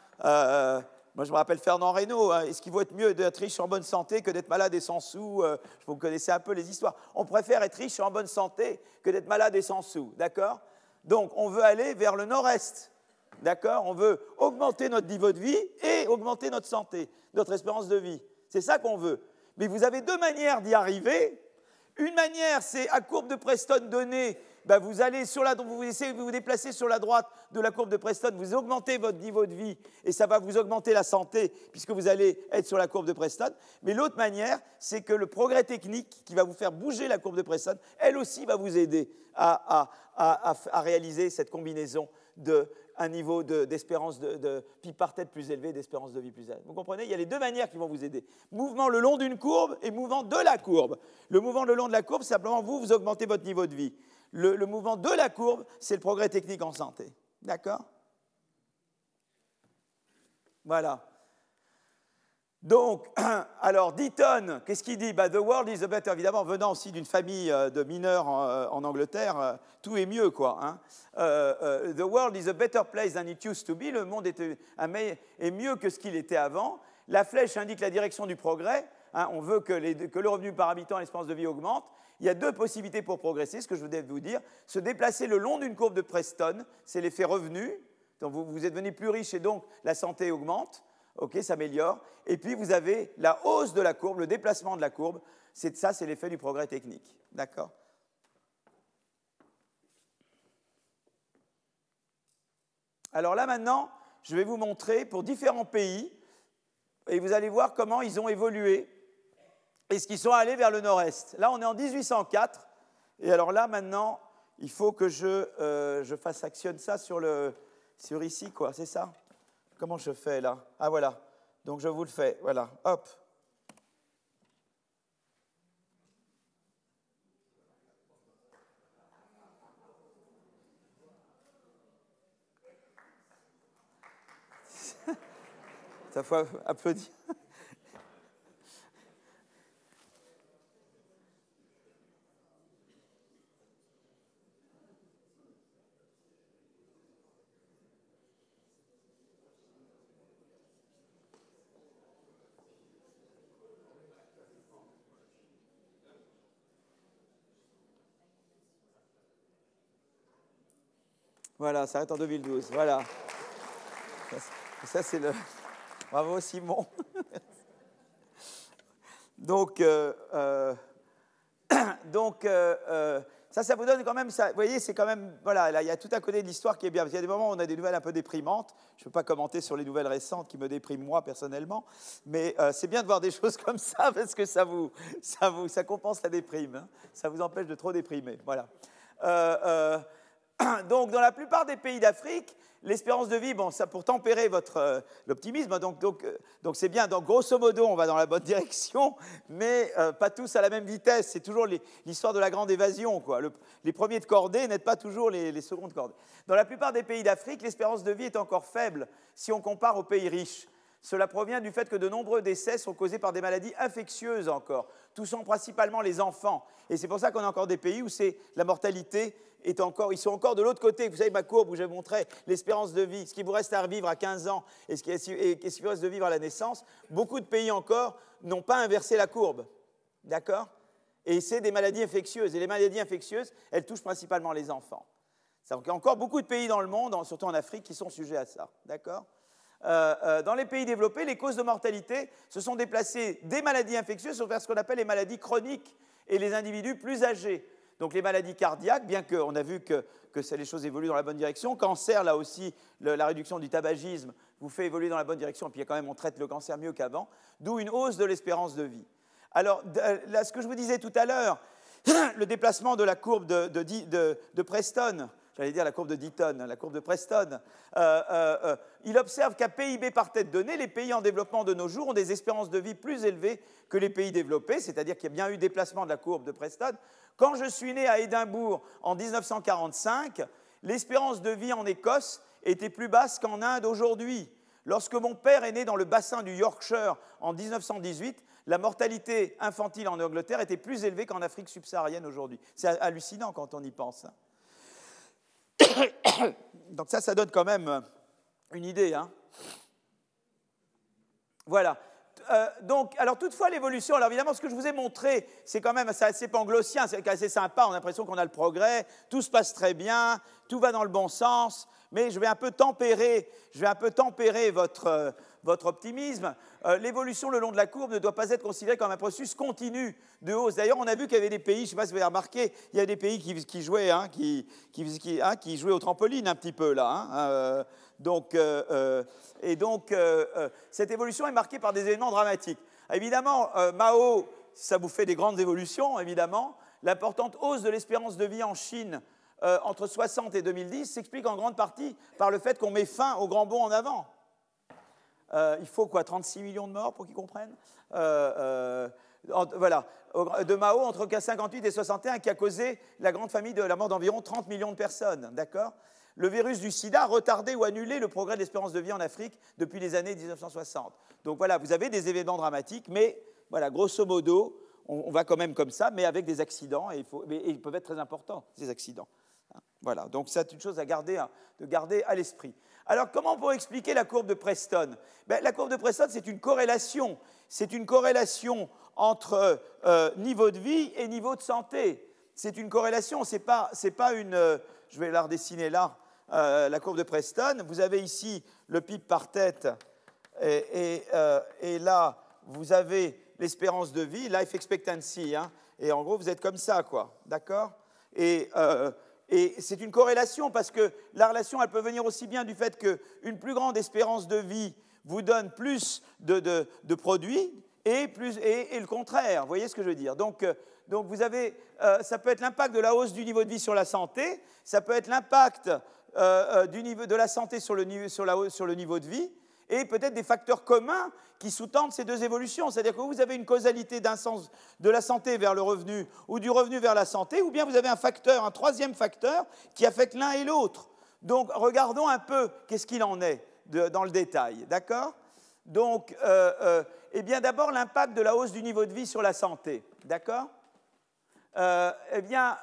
moi, je me rappelle Fernand Reynaud. Hein. Est-ce qu'il vaut être mieux d'être riche en bonne santé que d'être malade et sans sous? Euh, Vous connaissez un peu les histoires. On préfère être riche en bonne santé que d'être malade et sans sous. D'accord? Donc, on veut aller vers le nord-est. D'accord? On veut augmenter notre niveau de vie et augmenter notre santé, notre espérance de vie. C'est ça qu'on veut. Mais vous avez deux manières d'y arriver. Une manière, c'est à courbe de Preston donnée, ben vous allez sur la, vous essayez vous déplacer sur la droite de la courbe de Preston, vous augmentez votre niveau de vie et ça va vous augmenter la santé puisque vous allez être sur la courbe de Preston. Mais l'autre manière, c'est que le progrès technique qui va vous faire bouger la courbe de Preston, elle aussi va vous aider à réaliser cette combinaison de un niveau d'espérance de, pi par tête plus élevé, d'espérance de vie plus élevée. Vous comprenez? Il y a les deux manières qui vont vous aider. Mouvement le long d'une courbe et mouvement de la courbe. Le mouvement le long de la courbe, simplement vous, vous augmentez votre niveau de vie. Le mouvement de la courbe, c'est le progrès technique en santé. D'accord? Voilà. Donc, <clears throat> alors, Deaton, qu'est-ce qu'il dit? Bah, The world is a better, évidemment, venant aussi d'une famille euh, de mineurs en, euh, Angleterre, euh, tout est mieux, quoi. Hein. the world is a better place than it used to be, le monde est, mieux que ce qu'il était avant. La flèche indique la direction du progrès, hein. on veut que, le revenu par habitant et l'espérance de vie augmentent. Il y a deux possibilités pour progresser, ce que je voulais vous dire. Se déplacer le long d'une courbe de Preston, c'est l'effet revenu, donc vous, vous êtes devenu plus riche et donc la santé augmente ok, s'améliore. Et puis vous avez la hausse de la courbe, le déplacement de la courbe. C'est ça, c'est l'effet du progrès technique. D'accord? Alors là maintenant, je vais vous montrer pour différents pays, et vous allez voir comment ils ont évolué, et ce qu'ils sont allés vers le nord-est. Là, on est en 1804, et alors là maintenant, il faut que je, euh, je fasse actionne ça sur, le, sur ici, quoi, c'est ça? Comment je fais là? Ah voilà. Donc je vous le fais. Voilà. Hop. <laughs> Ça faut applaudir. Voilà, ça arrête en 2012. Voilà. Ça, c'est le. Bravo, Simon. donc, euh, euh, donc euh, ça, ça vous donne quand même. Vous voyez, c'est quand même. Voilà, là, il y a tout à côté de l'histoire qui est bien. il y a des moments où on a des nouvelles un peu déprimantes. Je ne peux pas commenter sur les nouvelles récentes qui me dépriment moi personnellement. Mais c'est bien de voir des <laughs> choses comme ça parce que ça vous, ça vous, ça compense la déprime. Hein. Ça vous empêche de trop déprimer. Voilà. <clears throat> Donc, dans la plupart des pays d'Afrique, l'espérance de vie, bon, ça pour tempérer votre euh, l'optimisme, donc donc euh, donc c'est bien. Donc grosso modo, on va dans la bonne <laughs> direction, mais euh, pas tous à la même vitesse. C'est toujours l'histoire de la grande évasion, quoi. les premiers de cordée n'êtes pas toujours les, les seconds de cordée. Dans la plupart des pays d'Afrique, l'espérance de vie est encore faible si on compare aux pays riches. Cela provient du fait que de nombreux décès sont causés par des maladies infectieuses encore, touchant principalement les enfants. Et c'est pour ça qu'on a encore des pays où c'est la mortalité ils sont encore de l'autre côté. Vous savez, ma courbe où je montrais l'espérance de vie, ce qui vous reste à vivre à 15 ans et ce qui, vous reste de vivre à la naissance. Beaucoup de pays encore n'ont pas inversé la courbe. D'accord? Et c'est des maladies infectieuses. Et les maladies infectieuses, elles touchent principalement les enfants. Il y a encore beaucoup de pays dans le monde, surtout en Afrique, qui sont sujets à ça. D'accord? Euh, euh, dans les pays développés, les causes de mortalité se sont déplacées des maladies infectieuses vers ce qu'on appelle les maladies chroniques et les individus plus âgés. Donc les maladies cardiaques, bien qu'on a vu que, que les choses évoluent dans la bonne direction, cancer, là aussi, la réduction du tabagisme vous fait évoluer dans la bonne direction, et puis quand même on traite le cancer mieux qu'avant, d'où une hausse de l'espérance de vie. Alors, ce que je vous disais tout à l'heure, <clears throat> le déplacement de la courbe de Preston, j'allais dire la courbe de Deaton, la courbe de Preston, euh, euh, euh, il observe qu'à PIB par tête donnée, les pays en développement de nos jours ont des espérances de vie plus élevées que les pays développés, c'est-à-dire qu'il y a bien eu déplacement de la courbe de Preston. Quand je suis né à Édimbourg en 1945, l'espérance de vie en Écosse était plus basse qu'en Inde aujourd'hui. Lorsque mon père est né dans le bassin du Yorkshire en 1918, la mortalité infantile en Angleterre était plus élevée qu'en Afrique subsaharienne aujourd'hui. C'est hallucinant quand on y pense. <coughs> Donc ça, ça donne quand même une idée. Hein. Voilà. Donc, alors toutefois, l'évolution, alors évidemment, ce que je vous ai montré, c'est quand même assez panglossien, c'est assez sympa, on a l'impression qu'on a le progrès, tout se passe très bien, tout va dans le bon sens, mais je vais un peu tempérer, je vais un peu tempérer votre, votre optimisme. Euh, l'évolution le long de la courbe ne doit pas être considérée comme un processus continu de hausse. D'ailleurs, on a vu qu'il y avait des pays, je ne sais pas si vous avez remarqué, il y a des pays qui, jouaient, hein, qui, hein, jouaient au trampoline un petit peu là. Hein, euh, donc, euh, et donc, cette évolution est marquée par des événements dramatiques. Évidemment, Mao, ça vous fait des grandes évolutions, évidemment. L'importante hausse de l'espérance de vie en Chine entre 60 et 2010 s'explique en grande partie par le fait qu'on met fin au grand bond en avant. Euh, il faut quoi 36 millions de morts pour qu'ils comprennent? Euh, euh, Voilà, de Mao entre 58 et 61 qui a causé la grande famille de la mort d'environ 30 millions de personnes, d'accord? Le virus du sida a retardé ou annulé le progrès de l'espérance de vie en Afrique depuis les années 1960. Donc voilà, vous avez des événements dramatiques, mais voilà, grosso modo, on, va quand même comme ça, mais avec des accidents, et, ils peuvent être très importants, ces accidents. Voilà, donc c'est une chose à garder, hein, à l'esprit. Alors, comment on expliquer la courbe de Preston? Ben, La courbe de Preston, c'est une corrélation. C'est une corrélation entre euh, niveau de vie et niveau de santé. C'est une corrélation, ce n'est pas, pas, une... Euh, je vais la redessiner là, euh, la courbe de Preston. Vous avez ici le PIB par tête, et, là, vous avez l'espérance de vie, life expectancy. Hein, et en gros, vous êtes comme ça, quoi. D'accord? Et, et c'est une corrélation parce que la relation, elle peut venir aussi bien du fait qu'une plus grande espérance de vie vous donne plus de, produits et, plus, et, le contraire. Vous voyez ce que je veux dire? Donc, euh, donc, vous avez, euh, ça peut être l'impact de la hausse du niveau de vie sur la santé, ça peut être l'impact euh, du niveau de la santé sur le, sur, la, sur le niveau de vie, et peut-être des facteurs communs qui sous-tendent ces deux évolutions. C'est-à-dire que vous avez une causalité d'un sens de la santé vers le revenu ou du revenu vers la santé, ou bien vous avez un facteur, un troisième facteur qui affecte l'un et l'autre. Donc regardons un peu qu'est-ce qu'il en est dans le détail, d'accord? Donc, euh, euh, eh bien d'abord l'impact de la hausse du niveau de vie sur la santé, d'accord? Euh, eh bien,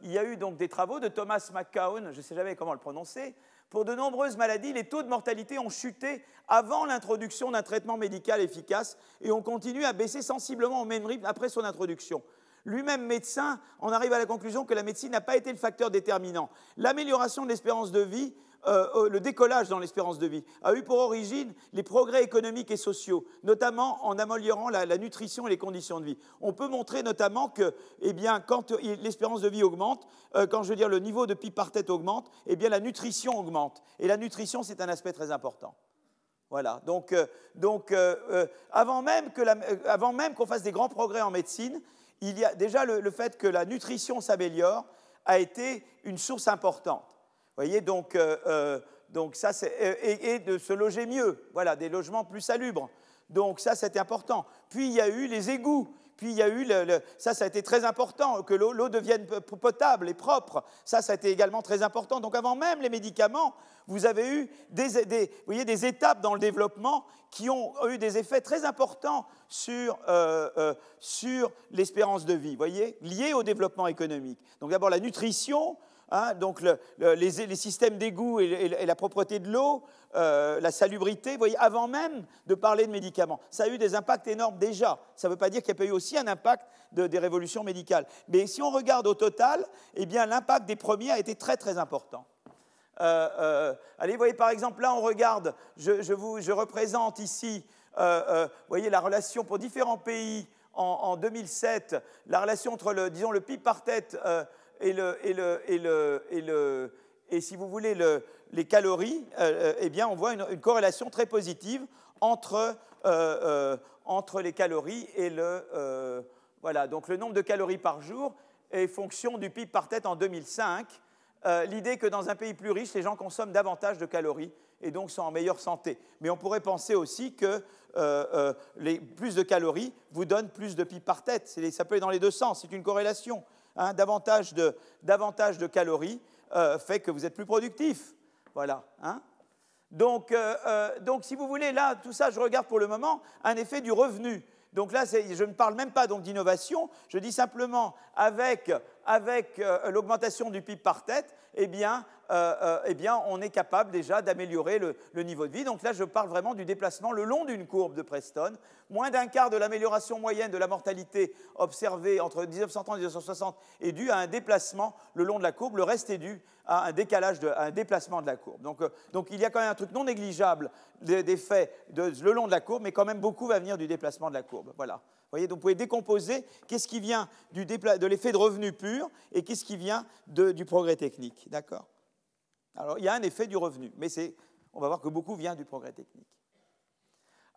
il y a eu donc des travaux de Thomas McCown, je ne sais jamais comment le prononcer, pour de nombreuses maladies, les taux de mortalité ont chuté avant l'introduction d'un traitement médical efficace et ont continué à baisser sensiblement au même rythme après son introduction. Lui-même médecin en arrive à la conclusion que la médecine n'a pas été le facteur déterminant. L'amélioration de l'espérance de vie euh, euh, le décollage dans l'espérance de vie a eu pour origine les progrès économiques et sociaux, notamment en améliorant la, nutrition et les conditions de vie. On peut montrer notamment que, eh bien, quand l'espérance de vie augmente, euh, quand je veux dire le niveau de PIB par tête augmente, eh bien, la nutrition augmente. Et la nutrition, c'est un aspect très important. Voilà. Donc, donc avant même qu'on fasse des grands progrès en médecine, il y a déjà le fait que la nutrition s'améliore a été une source importante voyez, donc, euh, euh, donc ça, c'est, et, de se loger mieux, voilà, des logements plus salubres. Donc ça, c'était important. Puis il y a eu les égouts. Puis il y a eu, le, ça, ça a été très important, que l'eau, devienne potable et propre. Ça, ça a été également très important. Donc avant même les médicaments, vous avez eu des, des vous voyez, des étapes dans le développement qui ont eu des effets très importants sur, euh, sur l'espérance de vie, voyez, liés au développement économique. Donc d'abord la nutrition, Hein, donc les, systèmes d'égout et, la propreté de l'eau, euh, la salubrité, vous voyez, avant même de parler de médicaments. Ça a eu des impacts énormes déjà. Ça ne veut pas dire qu'il n'y a pas eu aussi un impact des révolutions médicales. Mais si on regarde au total, eh bien l'impact des premiers a été très très important. Euh, euh, allez, vous voyez par exemple là, on regarde, je, vous, je représente ici, vous voyez la relation pour différents pays en, en, 2007, la relation entre le, disons, le PIB par tête et, le, et, le, et, le, et, le, et si vous voulez, les calories, euh, euh, eh bien, on voit une, corrélation très positive entre, euh, entre les calories et le... voilà, donc le nombre de calories par jour est fonction du PIB par tête en 2005. L'idée que dans un pays plus riche, les gens consomment davantage de calories et donc sont en meilleure santé. Mais on pourrait penser aussi que plus de calories vous donnent plus de PIB par tête. Ça peut aller dans les deux sens, c'est une corrélation. Hein, davantage, de, calories euh, fait que vous êtes plus productif. Voilà. Hein. donc, euh, euh, donc, si vous voulez, là, tout ça, je regarde pour le moment un effet du revenu. Donc là, je ne parle même pas d'innovation, je dis simplement avec, avec l'augmentation du PIB par tête, eh euh, euh, eh on est capable déjà d'améliorer le, niveau de vie. Donc là, je parle vraiment du déplacement le long d'une courbe de Preston. Moins d'un quart de l'amélioration moyenne de la mortalité observée entre 1930 et 1960 est due à un déplacement le long de la courbe. Le reste est dû à un décalage, à un déplacement de la courbe. Donc, euh, donc, il y a quand même un truc non négligeable d'effet de, le long de la courbe, mais quand même beaucoup va venir du déplacement de la courbe. Voilà. Vous voyez, donc vous pouvez décomposer qu'est-ce qui vient de l'effet de revenu pur et qu'est-ce qui vient du progrès technique. D'accord? Alors, il y a un effet du revenu, mais on va voir que beaucoup vient du progrès technique.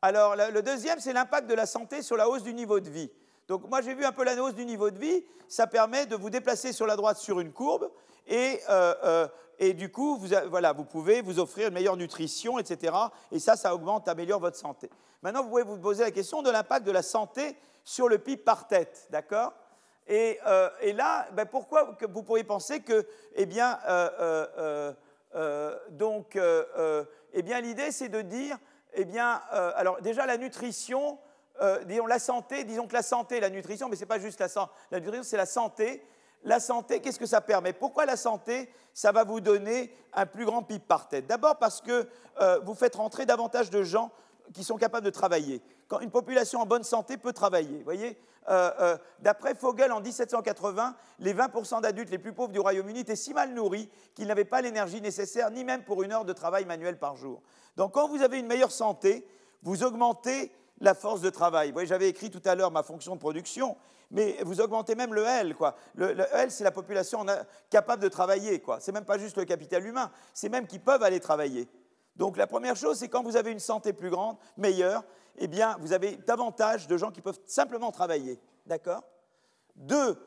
Alors, le deuxième, c'est l'impact de la santé sur la hausse du niveau de vie. Donc, moi, j'ai vu un peu la hausse du niveau de vie. Ça permet de vous déplacer sur la droite sur une courbe et, euh, euh, et du coup, vous, voilà, vous pouvez vous offrir une meilleure nutrition, etc. Et ça, ça augmente, améliore votre santé. Maintenant, vous pouvez vous poser la question de l'impact de la santé sur le PIB par tête, d'accord? Et, euh, et, là, ben pourquoi vous pourriez penser que, eh bien, donc, eh bien, l'idée, c'est de dire, eh bien, alors déjà la nutrition, disons la santé, disons que la santé, la nutrition, mais ce n'est pas juste la santé, la nutrition, c'est la santé. La santé, qu'est-ce que ça permet? Pourquoi la santé Ça va vous donner un plus grand PIB par tête? D'abord parce que vous faites rentrer davantage de gens qui sont capables de travailler. Quand une population en bonne santé peut travailler, voyez, euh, euh, d'après Fogel, en 1780, les 20% d'adultes les plus pauvres du Royaume-Uni étaient si mal nourris qu'ils n'avaient pas l'énergie nécessaire, ni même pour une heure de travail manuel par jour. Donc quand vous avez une meilleure santé, vous augmentez la force de travail. Vous voyez, j'avais écrit tout à l'heure ma fonction de production, mais vous augmentez même le L. Quoi. Le, L, c'est la population capable de travailler. Quoi. C'est même pas juste le capital humain, c'est même qu'ils peuvent aller travailler. Donc la première chose, c'est quand vous avez une santé plus grande, meilleure, eh bien, vous avez davantage de gens qui peuvent simplement travailler. D'accord? Deux,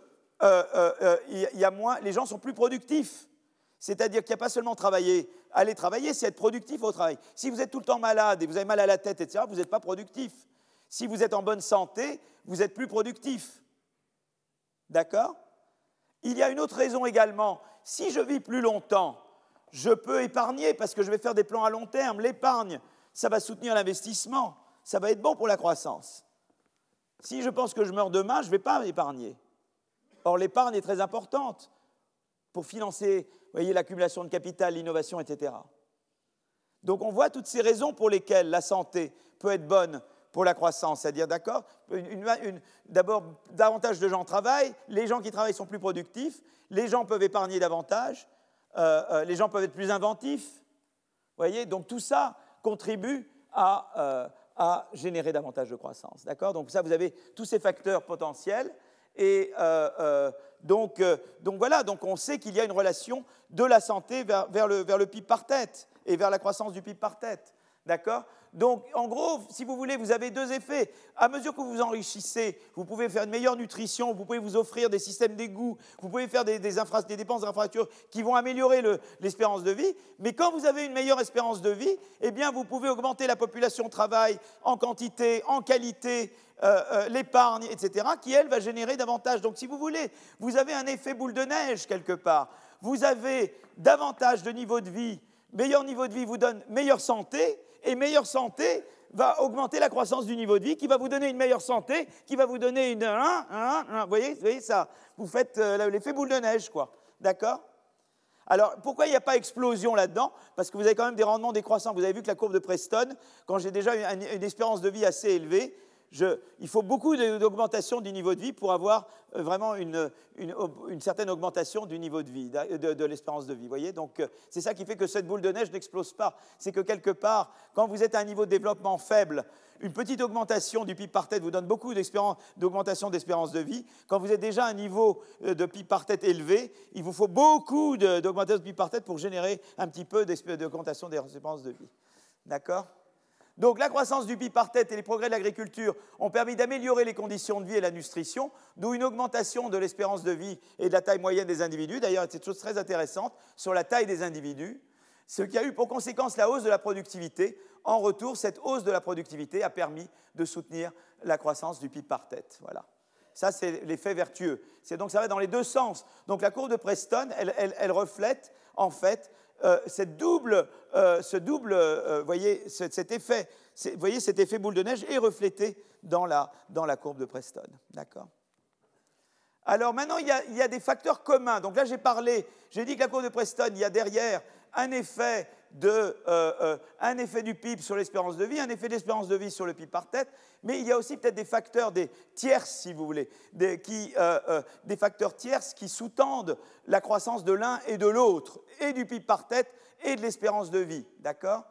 euh, euh, euh, il y a moins, les gens sont plus productifs. C'est-à-dire qu'il n'y a pas seulement travailler. Aller travailler, c'est être productif au travail. Si vous êtes tout le temps malade et vous avez mal à la tête, etc., vous n'êtes pas productif. Si vous êtes en bonne santé, vous êtes plus productif. D'accord? Il y a une autre raison également. Si je vis plus longtemps, je peux épargner parce que je vais faire des plans à long terme. L'épargne, ça va soutenir l'investissement ça va être bon pour la croissance. Si je pense que je meurs demain, je ne vais pas épargner. Or, l'épargne est très importante pour financer l'accumulation de capital, l'innovation, etc. Donc on voit toutes ces raisons pour lesquelles la santé peut être bonne pour la croissance, c'est-à-dire, d'accord, d'abord, davantage de gens travaillent, les gens qui travaillent sont plus productifs, les gens peuvent épargner davantage, euh, euh, les gens peuvent être plus inventifs, voyez, donc tout ça contribue à, euh, à générer davantage de croissance. D'accord Donc ça, vous avez tous ces facteurs potentiels. Et donc, donc, voilà, donc on sait qu'il y a une relation de la santé vers, vers, le, vers le PIB par tête et vers la croissance du PIB par tête. D'accord donc, en gros, si vous voulez, vous avez deux effets. À mesure que vous vous enrichissez, vous pouvez faire une meilleure nutrition, vous pouvez vous offrir des systèmes d'égout, vous pouvez faire des dépenses d'infrastructures qui vont améliorer l'espérance de vie. Mais quand vous avez une meilleure espérance de vie, eh bien, vous pouvez augmenter la population de travail en quantité, en qualité, euh, euh, l'épargne, etc., qui, elle, va générer davantage. Donc, si vous voulez, vous avez un effet boule de neige quelque part. Vous avez davantage de niveau de vie. Meilleur niveau de vie vous donne meilleure santé et meilleure santé va augmenter la croissance du niveau de vie, qui va vous donner une meilleure santé, qui va vous donner une... vous, voyez, voyez ça Vous faites euh, l'effet boule de neige, quoi. D'accord? Alors, pourquoi il n'y a pas explosion là-dedans? Parce que vous avez quand même des rendements décroissants. Vous avez vu que la courbe de Preston, quand j'ai déjà une, une espérance de vie assez élevée, il faut beaucoup d'augmentation du niveau de vie pour avoir euh, vraiment une, certaine augmentation du niveau de vie, de, l'espérance de vie. Voyez Donc, euh, c'est ça qui fait que cette boule de neige n'explose pas. C'est que quelque part, quand vous êtes à un niveau de développement faible, une petite augmentation du PIB par tête vous donne beaucoup d'augmentation d'espérance de vie. Quand vous êtes déjà à un niveau euh, de PIB par tête élevé, il vous faut beaucoup d'augmentation de PIB par tête pour générer un petit peu d'augmentation d'espérance de vie. D'accord? Donc la croissance du PIB par tête et les progrès de l'agriculture ont permis d'améliorer les conditions de vie et la nutrition, d'où une augmentation de l'espérance de vie et de la taille moyenne des individus. D'ailleurs, c'est une chose très intéressante sur la taille des individus, ce qui a eu pour conséquence la hausse de la productivité. En retour, cette hausse de la productivité a permis de soutenir la croissance du PIB par tête. Voilà. Ça, c'est l'effet vertueux. Donc ça va dans les deux sens. Donc la courbe de Preston, elle reflète en fait euh, cette double, euh, ce double, euh, voyez, cet effet, voyez, cet effet boule de neige est reflété dans la, dans la courbe de Preston. D'accord Alors maintenant, il y, a, il y, a, des facteurs communs. Donc là, j'ai parlé, j'ai dit que la courbe de Preston, il y a derrière un effet de, euh, euh, un effet du PIB sur l'espérance de vie, un effet d'espérance de vie sur le PIB par tête, mais il y a aussi peut-être des facteurs, des tierces, si vous voulez, des, qui, euh, des facteurs tierces qui sous-tendent la croissance de l'un et de l'autre, et du PIB par tête et de l'espérance de vie. D'accord?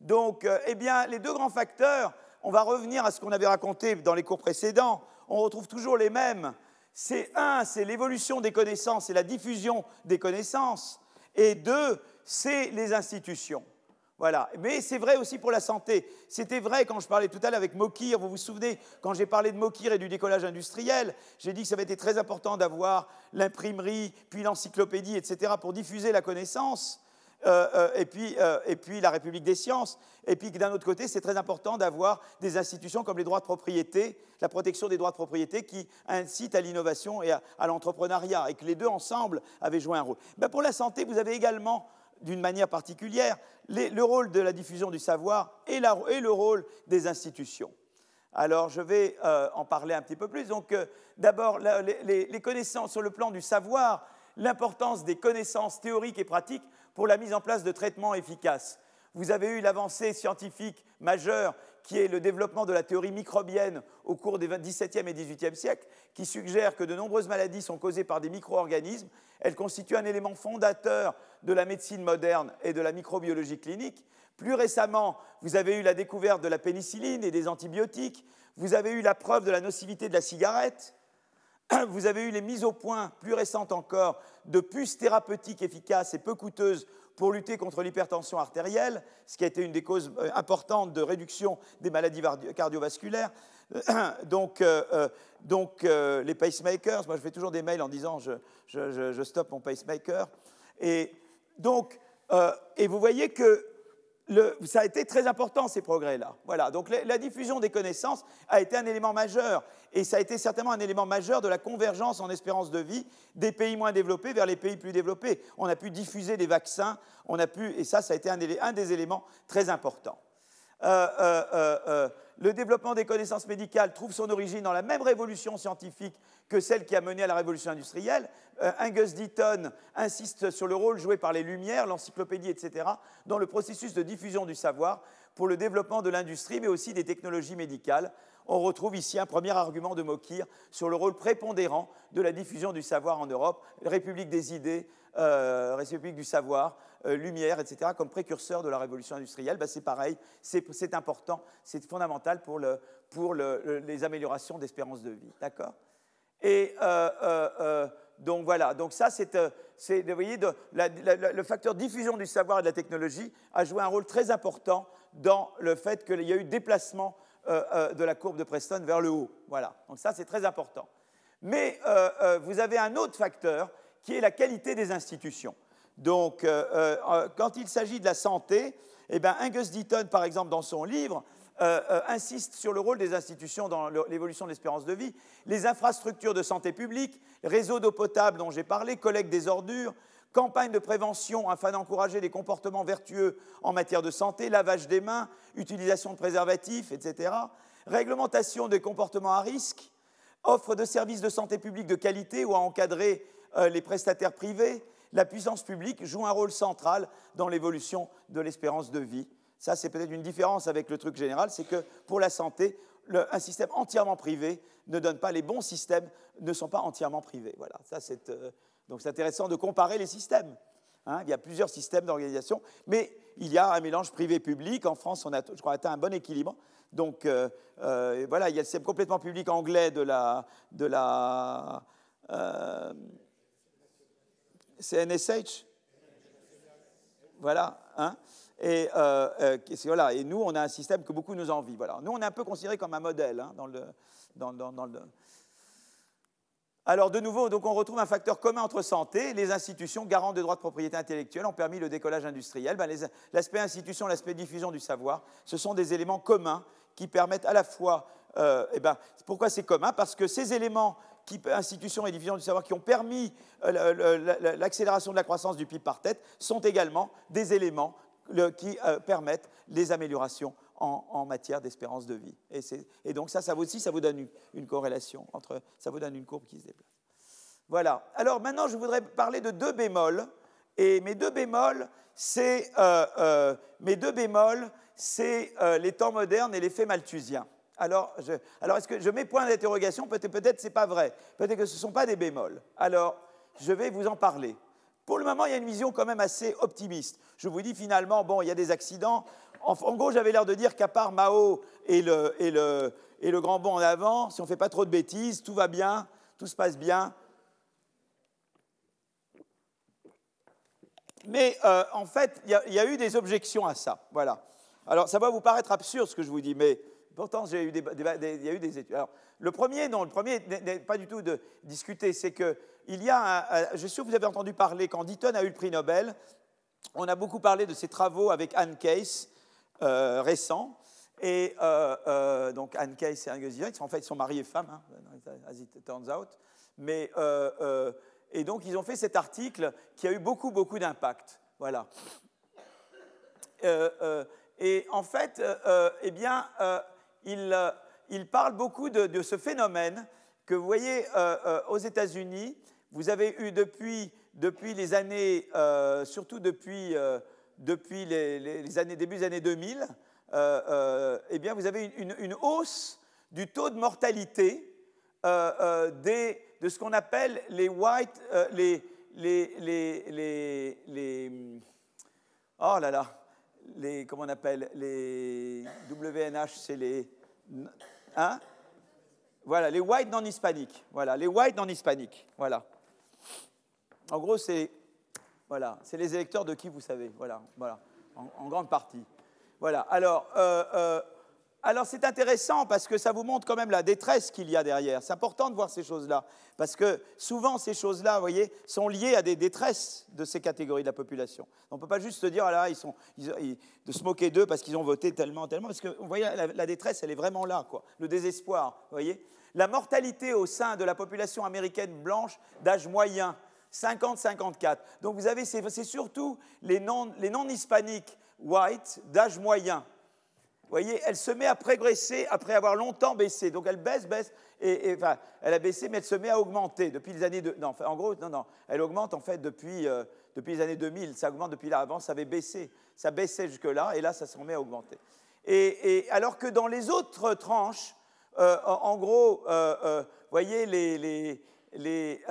Donc, eh bien, les deux grands facteurs, on va revenir à ce qu'on avait raconté dans les cours précédents, on retrouve toujours les mêmes. C'est un, c'est l'évolution des connaissances et la diffusion des connaissances, et deux, c'est les institutions. Voilà. Mais c'est vrai aussi pour la santé. C'était vrai quand je parlais tout à l'heure avec Mokir. Vous vous souvenez, quand j'ai parlé de Mokir et du décollage industriel, j'ai dit que ça avait été très important d'avoir l'imprimerie, puis l'encyclopédie, etc., pour diffuser la connaissance. Euh, euh, et, puis, euh, et, puis, la République des sciences. Et puis d'un autre côté, c'est très important d'avoir des institutions comme les droits de propriété, la protection des droits de propriété qui incitent à l'innovation et à, l'entrepreneuriat, et que les deux ensemble avaient joué un rôle. Ben, pour la santé, vous avez également d'une manière particulière le rôle de la diffusion du savoir et, le rôle des institutions. Alors, je vais euh, en parler un petit peu plus. Donc, euh, d'abord, les, connaissances sur le plan du savoir, l'importance des connaissances théoriques et pratiques pour la mise en place de traitements efficaces. Vous avez eu l'avancée scientifique majeure qui est le développement de la théorie microbienne au cours des XVIIe et XVIIIe siècles, qui suggère que de nombreuses maladies sont causées par des micro-organismes. Elle constitue un élément fondateur de la médecine moderne et de la microbiologie clinique. Plus récemment, vous avez eu la découverte de la pénicilline et des antibiotiques. Vous avez eu la preuve de la nocivité de la cigarette. <clears throat> Vous avez eu les mises au point, plus récentes encore, de puces thérapeutiques efficaces et peu coûteuses pour lutter contre l'hypertension artérielle, ce qui a été une des causes euh, importantes de réduction des maladies cardiovasculaires. <clears throat> Donc, euh, euh, donc les pacemakers, moi je fais toujours des mails en disant je, je, je stoppe mon pacemaker. Et donc, et vous voyez que ça a été très important, ces progrès-là. Voilà, donc la, diffusion des connaissances a été un élément majeur, et ça a été certainement un élément majeur de la convergence en espérance de vie des pays moins développés vers les pays plus développés. On a pu diffuser des vaccins, on a pu, et ça, ça a été un, un des éléments très importants. Euh, euh, euh, le développement des connaissances médicales trouve son origine dans la même révolution scientifique que celle qui a mené à la révolution industrielle. Angus Deaton insiste sur le rôle joué par les Lumières, l'encyclopédie, etc., dans le processus de diffusion du savoir pour le développement de l'industrie, mais aussi des technologies médicales. On retrouve ici un premier argument de Mokir sur le rôle prépondérant de la diffusion du savoir en Europe, République des idées, République du savoir, euh, lumière, etc., comme précurseur de la révolution industrielle, ben, c'est pareil, c'est important, c'est fondamental pour, les améliorations d'espérance de vie. D'accord? Et euh, euh, donc voilà, donc ça, c'est, vous voyez, le facteur diffusion du savoir et de la technologie a joué un rôle très important dans le fait qu'il y a eu déplacement de la courbe de Preston vers le haut. Voilà, donc ça, c'est très important. Mais vous avez un autre facteur qui est la qualité des institutions. Donc, euh, euh, quand il s'agit de la santé, eh bien, Angus Deaton, par exemple, dans son livre, euh, insiste sur le rôle des institutions dans l'évolution de l'espérance de vie. Les infrastructures de santé publique, réseaux d'eau potable dont j'ai parlé, collecte des ordures, campagne de prévention afin d'encourager les comportements vertueux en matière de santé, lavage des mains, utilisation de préservatifs, etc., réglementation des comportements à risque, offre de services de santé publique de qualité ou à encadrer les prestataires privés, la puissance publique joue un rôle central dans l'évolution de l'espérance de vie. Ça, c'est peut-être une différence avec le truc général, c'est que pour la santé, un système entièrement privé ne donne pas les bons systèmes, ne sont pas entièrement privés. Voilà, ça c'est euh, donc c'est intéressant de comparer les systèmes. Hein. il y a plusieurs systèmes d'organisation, mais il y a un mélange privé-public. En France, on a, je crois, atteint un bon équilibre. Donc euh, euh, voilà, il y a le système complètement public anglais de la, de la c'est NSH Voilà. Hein et, euh, euh, voilà. et nous, on a un système que beaucoup nous envient. Voilà. Nous, on est un peu considéré comme un modèle hein, dans, le. Alors, de nouveau, donc on retrouve un facteur commun entre santé. Les institutions garantes des droits de propriété intellectuelle ont permis le décollage industriel. Ben, l'aspect institution, l'aspect diffusion du savoir, ce sont des éléments communs qui permettent à la fois. Euh, eh ben, pourquoi c'est commun? Parce que ces éléments institutions et divisions du savoir qui ont permis euh, l'accélération de la croissance du PIB par tête sont également des éléments qui euh, permettent les améliorations en, matière d'espérance de vie. Et, donc ça, ça aussi, ça vous donne une, corrélation entre, ça vous donne une courbe qui se déplace. Voilà. Alors maintenant, je voudrais parler de deux bémols. Et mes deux bémols, c'est euh, mes deux bémols, c'est les temps modernes et l'effet malthusien. Alors, alors est-ce que je mets point d'interrogation? Peut-être, peut-être c'est pas vrai. Peut-être que ce ne sont pas des bémols. Alors, je vais vous en parler. Pour le moment, il y a une vision quand même assez optimiste. Je vous dis finalement, bon, il y a des accidents. En, gros, j'avais l'air de dire qu'à part Mao et le, et, le, et le grand bond en avant, si on ne fait pas trop de bêtises, tout va bien, tout se passe bien. Mais euh, en fait, il y, a eu des objections à ça. Voilà. Alors, ça va vous paraître absurde ce que je vous dis, mais pourtant, il y a eu des études. Alors, le premier, non, le premier n'est pas du tout de discuter, c'est que il y a, je suis sûr que vous avez entendu parler, quand Deaton a eu le prix Nobel, on a beaucoup parlé de ses travaux avec Anne Case, euh, récents, et euh, donc Anne Case et Angus Young, en fait, ils sont mariés femmes, hein, as it turns out, mais et donc, ils ont fait cet article qui a eu beaucoup, beaucoup d'impact. Voilà. Euh, euh, et en fait, euh, eh bien, il, il, parle beaucoup de, ce phénomène que vous voyez aux États-Unis. Vous avez eu depuis, depuis les années, surtout depuis, depuis les, années, début des années 2000, eh bien, vous avez une, une, hausse du taux de mortalité des de ce qu'on appelle les white, euh, les, les, les, les, oh là là, les, comment on appelle, les WNH, c'est les, hein? Voilà, les whites non hispaniques, voilà, les whites non hispaniques, voilà. En gros, c'est, voilà, c'est les électeurs de qui vous savez, voilà, voilà, en, grande partie. Voilà, alors, euh, euh, alors c'est intéressant parce que ça vous montre quand même la détresse qu'il y a derrière. C'est important de voir ces choses-là parce que souvent ces choses-là, vous voyez, sont liées à des détresses de ces catégories de la population. On ne peut pas juste se dire, ah ils sont, de se moquer d'eux parce qu'ils ont voté tellement, tellement, parce que vous voyez, la, détresse, elle est vraiment là, quoi. Le désespoir, vous voyez. La mortalité au sein de la population américaine blanche d'âge moyen, 50-54. Donc vous avez, c'est surtout les non-hispaniques white d'âge moyen vous voyez, elle se met à progresser après avoir longtemps baissé. Donc elle baisse, baisse, et, enfin, elle a baissé, mais elle se met à augmenter depuis les années... De, non, en gros, non, non, elle augmente en fait depuis, euh, depuis les années 2000. Ça augmente depuis là. Avant, ça avait baissé. Ça baissait jusque-là, et là, ça se remet à augmenter. Et, alors que dans les autres tranches, euh, en, gros, euh, voyez les... les, les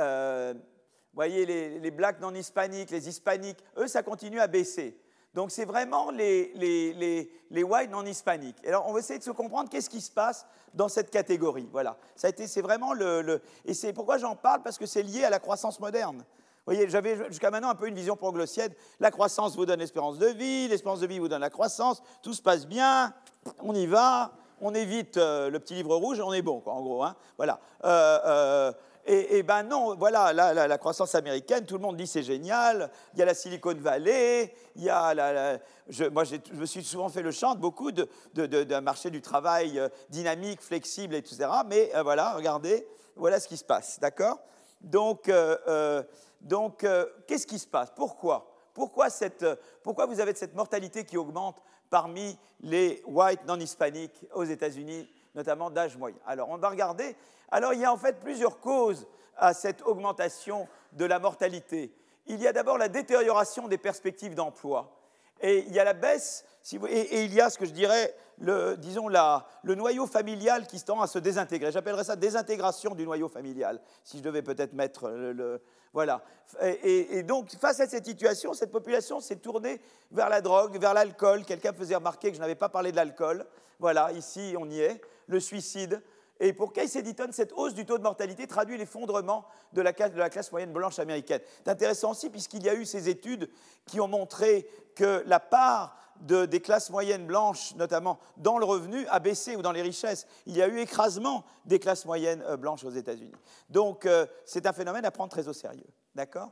voyez les, les blacks non hispaniques, les hispaniques, eux, ça continue à baisser. Donc c'est vraiment les, les, les, whites non hispaniques. Alors on va essayer de se comprendre qu'est-ce qui se passe dans cette catégorie. Voilà. Ça a été, c'est vraiment le, et c'est pourquoi j'en parle parce que c'est lié à la croissance moderne. Vous voyez, j'avais jusqu'à maintenant un peu une vision proglossienne. La croissance vous donne l'espérance de vie, l'espérance de vie vous donne la croissance, tout se passe bien, on y va, on évite euh, le petit livre rouge, on est bon, en gros. Hein. Voilà. Euh, euh, et, ben non, voilà, la, croissance américaine, tout le monde dit c'est génial. Il y a la Silicon Valley, il y a la, je, moi je me suis souvent fait le chant beaucoup d'un de, marché du travail euh, dynamique, flexible, etc. Mais euh, voilà, regardez, voilà ce qui se passe, d'accord? Donc, euh, donc qu'est-ce qui se passe? Pourquoi? Pourquoi, cette, pourquoi vous avez cette mortalité qui augmente parmi les whites non hispaniques aux États-Unis, notamment d'âge moyen? Alors, on va regarder alors il y a en fait plusieurs causes à cette augmentation de la mortalité. Il y a d'abord la détérioration des perspectives d'emploi. Et il y a la baisse, et, il y a ce que je dirais, le, disons, le noyau familial qui tend à se désintégrer. J'appellerais ça désintégration du noyau familial, si je devais peut-être mettre le. voilà. Et, et, donc, face à cette situation, cette population s'est tournée vers la drogue, vers l'alcool. Quelqu'un faisait remarquer que je n'avais pas parlé de l'alcool. Voilà, ici, on y est. Le suicide, et pour Casey Eddington, cette hausse du taux de mortalité traduit l'effondrement de la, classe moyenne blanche américaine. C'est intéressant aussi puisqu'il y a eu ces études qui ont montré que la part des classes moyennes blanches, notamment dans le revenu, a baissé ou dans les richesses. Il y a eu écrasement des classes moyennes euh, blanches aux États-Unis. Donc euh, c'est un phénomène à prendre très au sérieux. D'accord?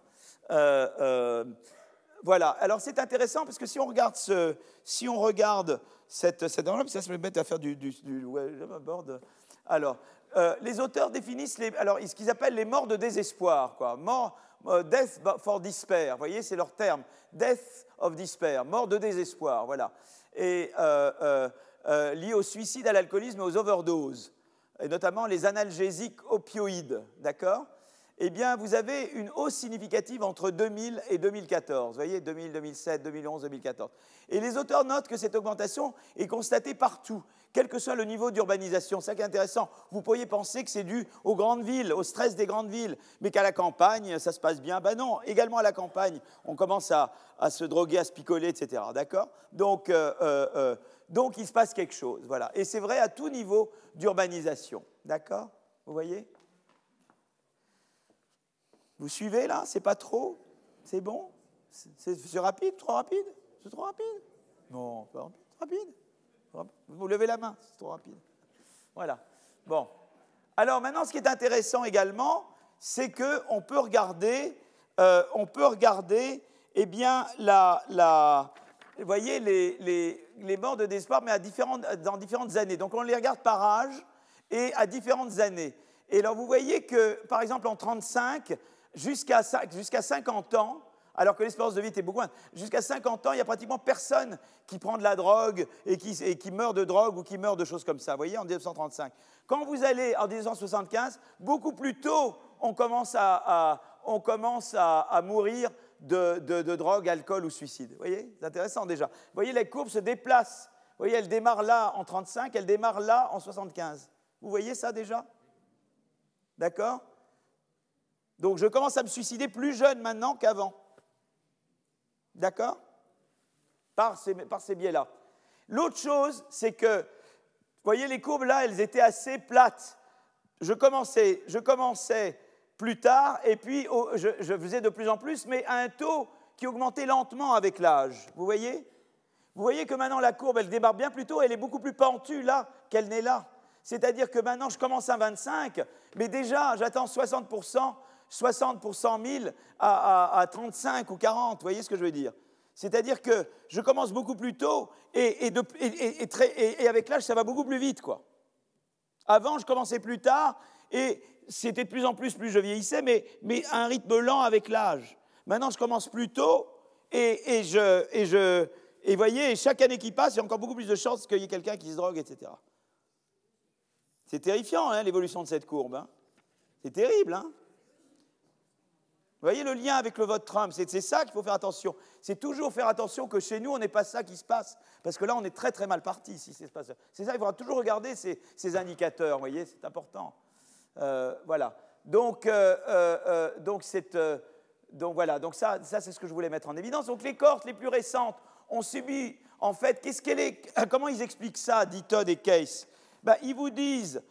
Euh, Voilà. Alors c'est intéressant parce que si on regarde, ce, si cette, cette ça se met à faire du, du, du alors, euh, les auteurs définissent alors, ce qu'ils appellent les morts de désespoir, quoi. Mort, euh, death for despair, vous voyez, c'est leur terme. Death of despair, mort de désespoir, voilà. Et euh, lié au suicide, à l'alcoolisme et aux overdoses, et notamment les analgésiques opioïdes, d'accord? Eh bien, vous avez une hausse significative entre 2000 et 2014. Vous voyez, 2000, 2007, 2011, 2014. Et les auteurs notent que cette augmentation est constatée partout, quel que soit le niveau d'urbanisation. C'est ça qui est intéressant. Vous pourriez penser que c'est dû aux grandes villes, au stress des grandes villes, mais qu'à la campagne, ça se passe bien. Ben non, également à la campagne, on commence à, se droguer, à se picoler, etc. D'accord? Donc, euh, euh, euh, donc, il se passe quelque chose. Voilà. Et c'est vrai à tout niveau d'urbanisation. D'accord? Vous voyez? Vous suivez là? C'est pas trop? C'est bon? C'est rapide? Trop rapide? C'est trop rapide? Non, pas rapide. Vous levez la main, c'est trop rapide. Voilà. Bon. Alors maintenant, ce qui est intéressant également, c'est qu'on peut regarder, euh, on peut regarder, eh bien, la, la vous voyez, les, les, les morts de désespoir, mais à différentes, dans différentes années. Donc on les regarde par âge et à différentes années. Et alors vous voyez que, par exemple, en 35, jusqu'à 50 ans, alors que l'espérance de vie était beaucoup moins, jusqu'à 50 ans, il n'y a pratiquement personne qui prend de la drogue et qui, meurt de drogue ou qui meurt de choses comme ça, vous voyez, en 1935. Quand vous allez en 1975, beaucoup plus tôt, on commence à, mourir de, drogue, alcool ou suicide. Vous voyez, c'est intéressant déjà. Vous voyez, la courbe se déplace. Vous voyez, elle démarre là en 35, elle démarre là en 75. Vous voyez ça déjà? D'accord? Donc je commence à me suicider plus jeune maintenant qu'avant. D'accord? Par ces, par ces biais-là. L'autre chose, c'est que, vous voyez, les courbes là, elles étaient assez plates. Je commençais, je commençais plus tard, et puis je, je, faisais de plus en plus, mais à un taux qui augmentait lentement avec l'âge. Vous voyez? Vous voyez que maintenant la courbe, elle démarre bien plus tôt, elle est beaucoup plus pentue là qu'elle n'est là. C'est-à-dire que maintenant, je commence à 25, mais déjà, j'attends 60% 60 pour 100 000 à, 35 ou 40, vous voyez ce que je veux dire C'est-à-dire que je commence beaucoup plus tôt et, avec l'âge, ça va beaucoup plus vite. quoi. Avant, je commençais plus tard et c'était de plus en plus, plus je vieillissais, mais, à un rythme lent avec l'âge. Maintenant, je commence plus tôt et, et, je, et voyez, chaque année qui passe, il y a encore beaucoup plus de chances qu'il y ait quelqu'un qui se drogue, etc. C'est terrifiant, hein, l'évolution de cette courbe. Hein. C'est terrible. Hein vous voyez le lien avec le vote Trump C'est ça qu'il faut faire attention. C'est toujours faire attention que chez nous, on n'est pas ça qui se passe. Parce que là, on est très très mal parti si c'est ça. C'est ça, il faudra toujours regarder ces, indicateurs. Vous voyez, c'est important. Euh, voilà. Donc, euh, euh, donc, donc, voilà. Donc ça, ça c'est ce que je voulais mettre en évidence. Donc les cohortes les plus récentes ont subi, en fait, qu'est-ce qu'elle est, <coughs> comment ils expliquent ça, dit Todd et Case? Ben, Ils vous disent,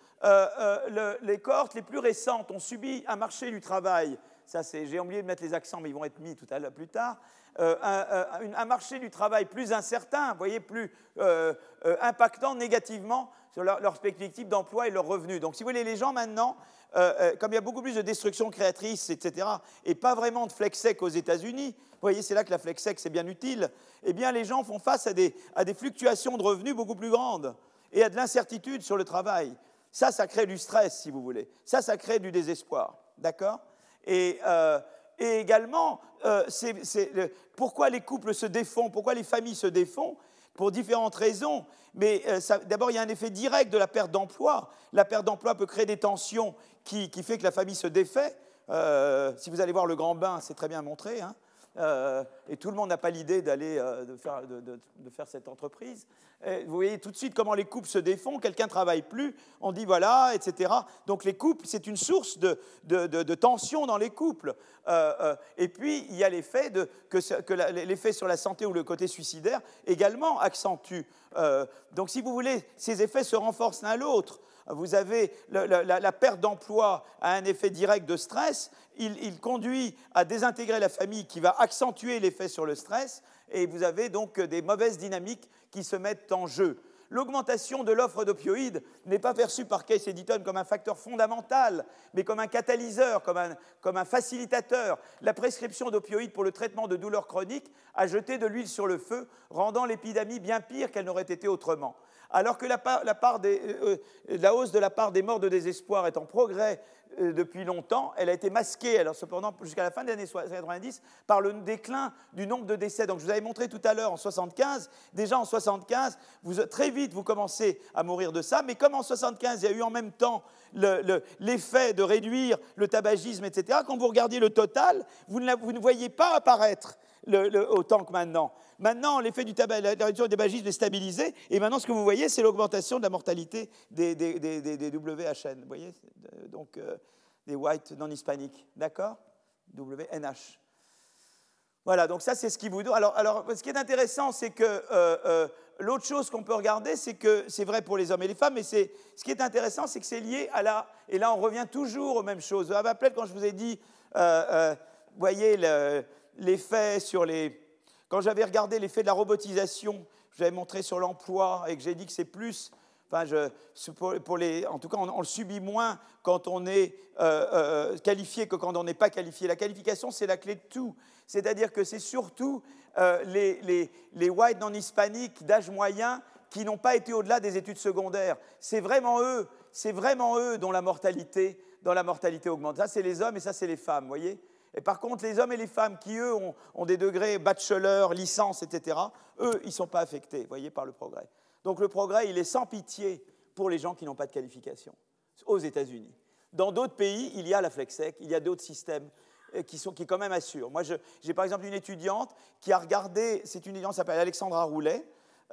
les cohortes les plus récentes ont subi un marché du travail ça j'ai oublié de mettre les accents, mais ils vont être mis tout à l'heure plus tard, euh, un, marché du travail plus incertain, vous voyez, plus euh, euh, impactant négativement sur leur, perspective d'emploi et leurs revenus. Donc, si vous voulez, les gens maintenant, comme il y a beaucoup plus de destruction créatrice, etc., et pas vraiment de flexec aux États-Unis, vous voyez, c'est là que la flexec, c'est bien utile, eh bien, les gens font face à des, à des fluctuations de revenus beaucoup plus grandes et à de l'incertitude sur le travail. Ça, ça crée du stress, si vous voulez. Ça, ça crée du désespoir. D'accord? Euh, et, également, euh, pourquoi les couples se défont, pourquoi les familles se défont? Pour différentes raisons. Mais euh, d'abord, il y a un effet direct de la perte d'emploi. La perte d'emploi peut créer des tensions qui, qui, fait que la famille se défait. si vous allez voir le grand bain, c'est très bien montré. Hein. Euh, et tout le monde n'a pas l'idée d'aller euh, de, faire, cette entreprise. vous voyez tout de suite comment les couples se défont, quelqu'un ne travaille plus, on dit voilà, etc. Donc les couples, c'est une source de, tension dans les couples. Euh, et puis, il y a l'effet que, que l'effet sur la santé ou le côté suicidaire également accentue. donc si vous voulez, ces effets se renforcent l'un l'autre vous avez la, perte d'emploi à un effet direct de stress, il, conduit à désintégrer la famille qui va accentuer l'effet sur le stress, et vous avez donc des mauvaises dynamiques qui se mettent en jeu. L'augmentation de l'offre d'opioïdes n'est pas perçue par Case Editon comme un facteur fondamental, mais comme un catalyseur, comme un facilitateur. La prescription d'opioïdes pour le traitement de douleurs chroniques a jeté de l'huile sur le feu, rendant l'épidémie bien pire qu'elle n'aurait été autrement. Alors que la, euh, la hausse de la part des morts de désespoir est en progrès euh, depuis longtemps, elle a été masquée, cependant jusqu'à la fin des années 90, par le déclin du nombre de décès. Donc je vous avais montré tout à l'heure en 75, déjà en 75, vous, très vite vous commencez à mourir de ça, mais comme en 75 il y a eu en même temps l'effet de réduire le tabagisme, etc., quand vous regardez le total, vous ne, vous ne voyez pas apparaître autant que maintenant. Maintenant, l'effet du tabac, la réduction du tabagisme est stabilisé, et maintenant, ce que vous voyez, c'est l'augmentation de la mortalité des, WHN, vous voyez Donc, euh, des white non hispaniques, d'accord? WNH. Voilà, donc ça, c'est ce qui vous donne. Alors, alors, ce qui est intéressant, c'est que euh, euh, l'autre chose qu'on peut regarder, c'est que c'est vrai pour les hommes et les femmes, mais ce qui est intéressant, c'est que c'est lié à la. Et là, on revient toujours aux mêmes choses. Vous rappelez quand je vous ai dit, vous voyez, l'effet sur les quand j'avais regardé l'effet de la robotisation, j'avais montré sur l'emploi et que j'ai dit que c'est plus, enfin, je, pour, les, en tout cas, on, le subit moins quand on est euh, euh, qualifié que quand on n'est pas qualifié. La qualification, c'est la clé de tout. C'est-à-dire que c'est surtout euh, les, les, les whites non hispaniques d'âge moyen qui n'ont pas été au-delà des études secondaires. C'est vraiment eux, c'est vraiment eux dont la mortalité, dont la mortalité augmente. Ça, c'est les hommes et ça, c'est les femmes, voyez et par contre, les hommes et les femmes qui, eux, ont, des degrés bachelor, licence, etc., eux, ils ne sont pas affectés, voyez, par le progrès. Donc le progrès, il est sans pitié pour les gens qui n'ont pas de qualification, aux États-Unis. Dans d'autres pays, il y a la FlexEc, il y a d'autres systèmes euh, qui, sont, qui quand même assurent. Moi, j'ai par exemple une étudiante qui a regardé, c'est une étudiante qui s'appelle Alexandra Roulet,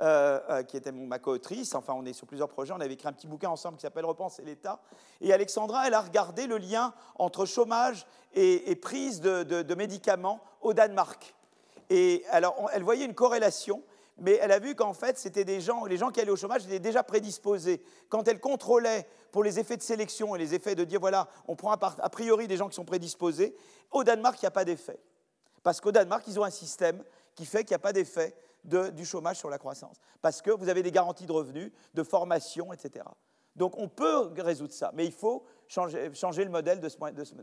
euh, euh, qui était ma co-autrice. Enfin, on est sur plusieurs projets. On avait écrit un petit bouquin ensemble qui s'appelle Repenser l'État. Et Alexandra, elle a regardé le lien entre chômage et, prise de, médicaments au Danemark. Et alors, elle voyait une corrélation mais elle a vu qu'en fait, c'était des gens, les gens qui allaient au chômage étaient déjà prédisposés. Quand elle contrôlait pour les effets de sélection et les effets de dire, voilà, on prend a priori des gens qui sont prédisposés, au Danemark, il n'y a pas d'effet. Parce qu'au Danemark, ils ont un système qui fait qu'il n'y a pas d'effet du chômage sur la croissance. Parce que vous avez des garanties de revenus, de formation, etc. Donc on peut résoudre ça, mais il faut changer, le modèle de,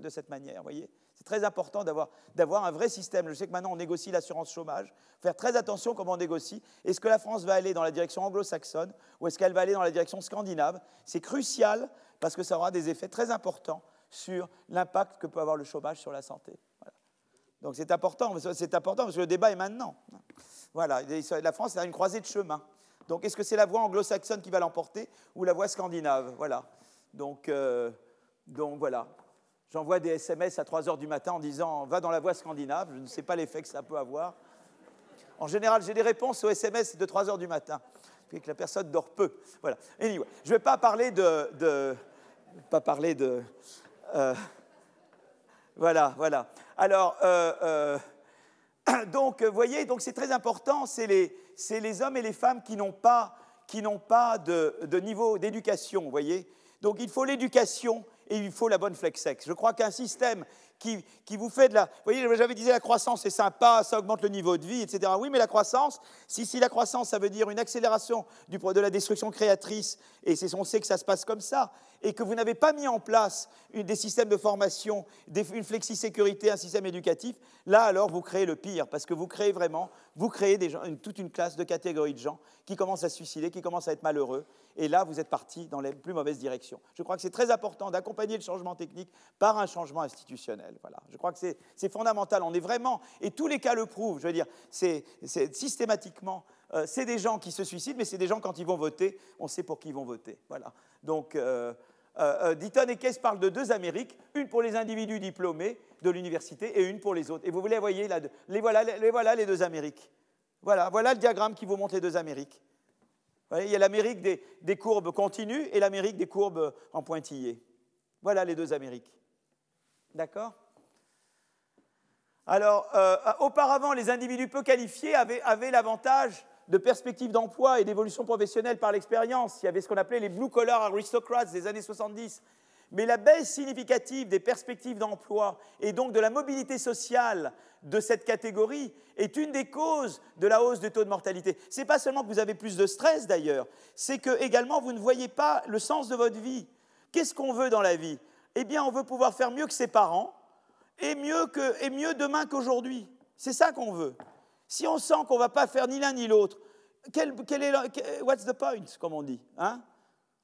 cette manière. voyez C'est très important d'avoir un vrai système. Je sais que maintenant on négocie l'assurance chômage. Faire très attention comment on négocie. Est-ce que la France va aller dans la direction anglo-saxonne ou est-ce qu'elle va aller dans la direction scandinave? C'est crucial parce que ça aura des effets très importants sur l'impact que peut avoir le chômage sur la santé. Donc c'est important, c'est important parce que le débat est maintenant. Voilà, la France a une croisée de chemin. Donc est-ce que c'est la voie anglo-saxonne qui va l'emporter ou la voie scandinave? Voilà. Donc, euh, donc voilà. J'envoie des SMS à 3 heures du matin en disant va dans la voie scandinave. Je ne sais pas l'effet que ça peut avoir. En général, j'ai des réponses aux SMS de 3 heures du matin, puis que la personne dort peu. Voilà. Anyway, je ne vais pas parler de, de pas parler de. Euh, voilà, voilà. Alors. Euh, <coughs> donc, vous voyez, donc c'est très important, c'est les, hommes et les femmes qui n'ont pas, de, niveau d'éducation, vous voyez. Donc, il faut l'éducation et il faut la bonne flex-sex. Je crois qu'un système qui, vous fait de la... Vous voyez, j'avais dit la croissance, c'est sympa, ça augmente le niveau de vie, etc. Oui, mais la croissance, si, si la croissance, ça veut dire une accélération de la destruction créatrice, et on sait que ça se passe comme ça, et que vous n'avez pas mis en place une, des systèmes de formation, une flexi-sécurité, un système éducatif, là alors vous créez le pire, parce que vous créez vraiment, vous créez gens, toute une classe de catégories de gens qui commencent à se suicider, qui commencent à être malheureux, et là vous êtes parti dans les plus mauvaises directions. Je crois que c'est très important d'accompagner le changement technique par un changement institutionnel. Voilà. Je crois que c'est fondamental. On est vraiment, et tous les cas le prouvent, je veux dire, c'est systématiquement, euh, c'est des gens qui se suicident, mais c'est des gens, quand ils vont voter, on sait pour qui ils vont voter. Voilà. Donc, euh, euh, euh et Keyes parlent de deux Amériques, une pour les individus diplômés de l'université et une pour les autres. Et vous les voyez, là, les, voilà, les voilà les deux Amériques. Voilà, voilà le diagramme qui vous montre les deux Amériques. Il y a l'Amérique des, courbes continues et l'Amérique des courbes en pointillés. Voilà les deux Amériques. D'accord? Alors, euh, auparavant, les individus peu qualifiés avaient, avaient l'avantage de perspectives d'emploi et d'évolution professionnelle par l'expérience. Il y avait ce qu'on appelait les blue collar aristocrats des années 70. Mais la baisse significative des perspectives d'emploi et donc de la mobilité sociale de cette catégorie est une des causes de la hausse du taux de mortalité. Ce n'est pas seulement que vous avez plus de stress d'ailleurs, c'est que également vous ne voyez pas le sens de votre vie. Qu'est-ce qu'on veut dans la vie? Eh bien, on veut pouvoir faire mieux que ses parents et mieux, demain qu'aujourd'hui. C'est ça qu'on veut. Si on sent qu'on ne va pas faire ni l'un ni l'autre, quel, est what's the point, comme on dit hein?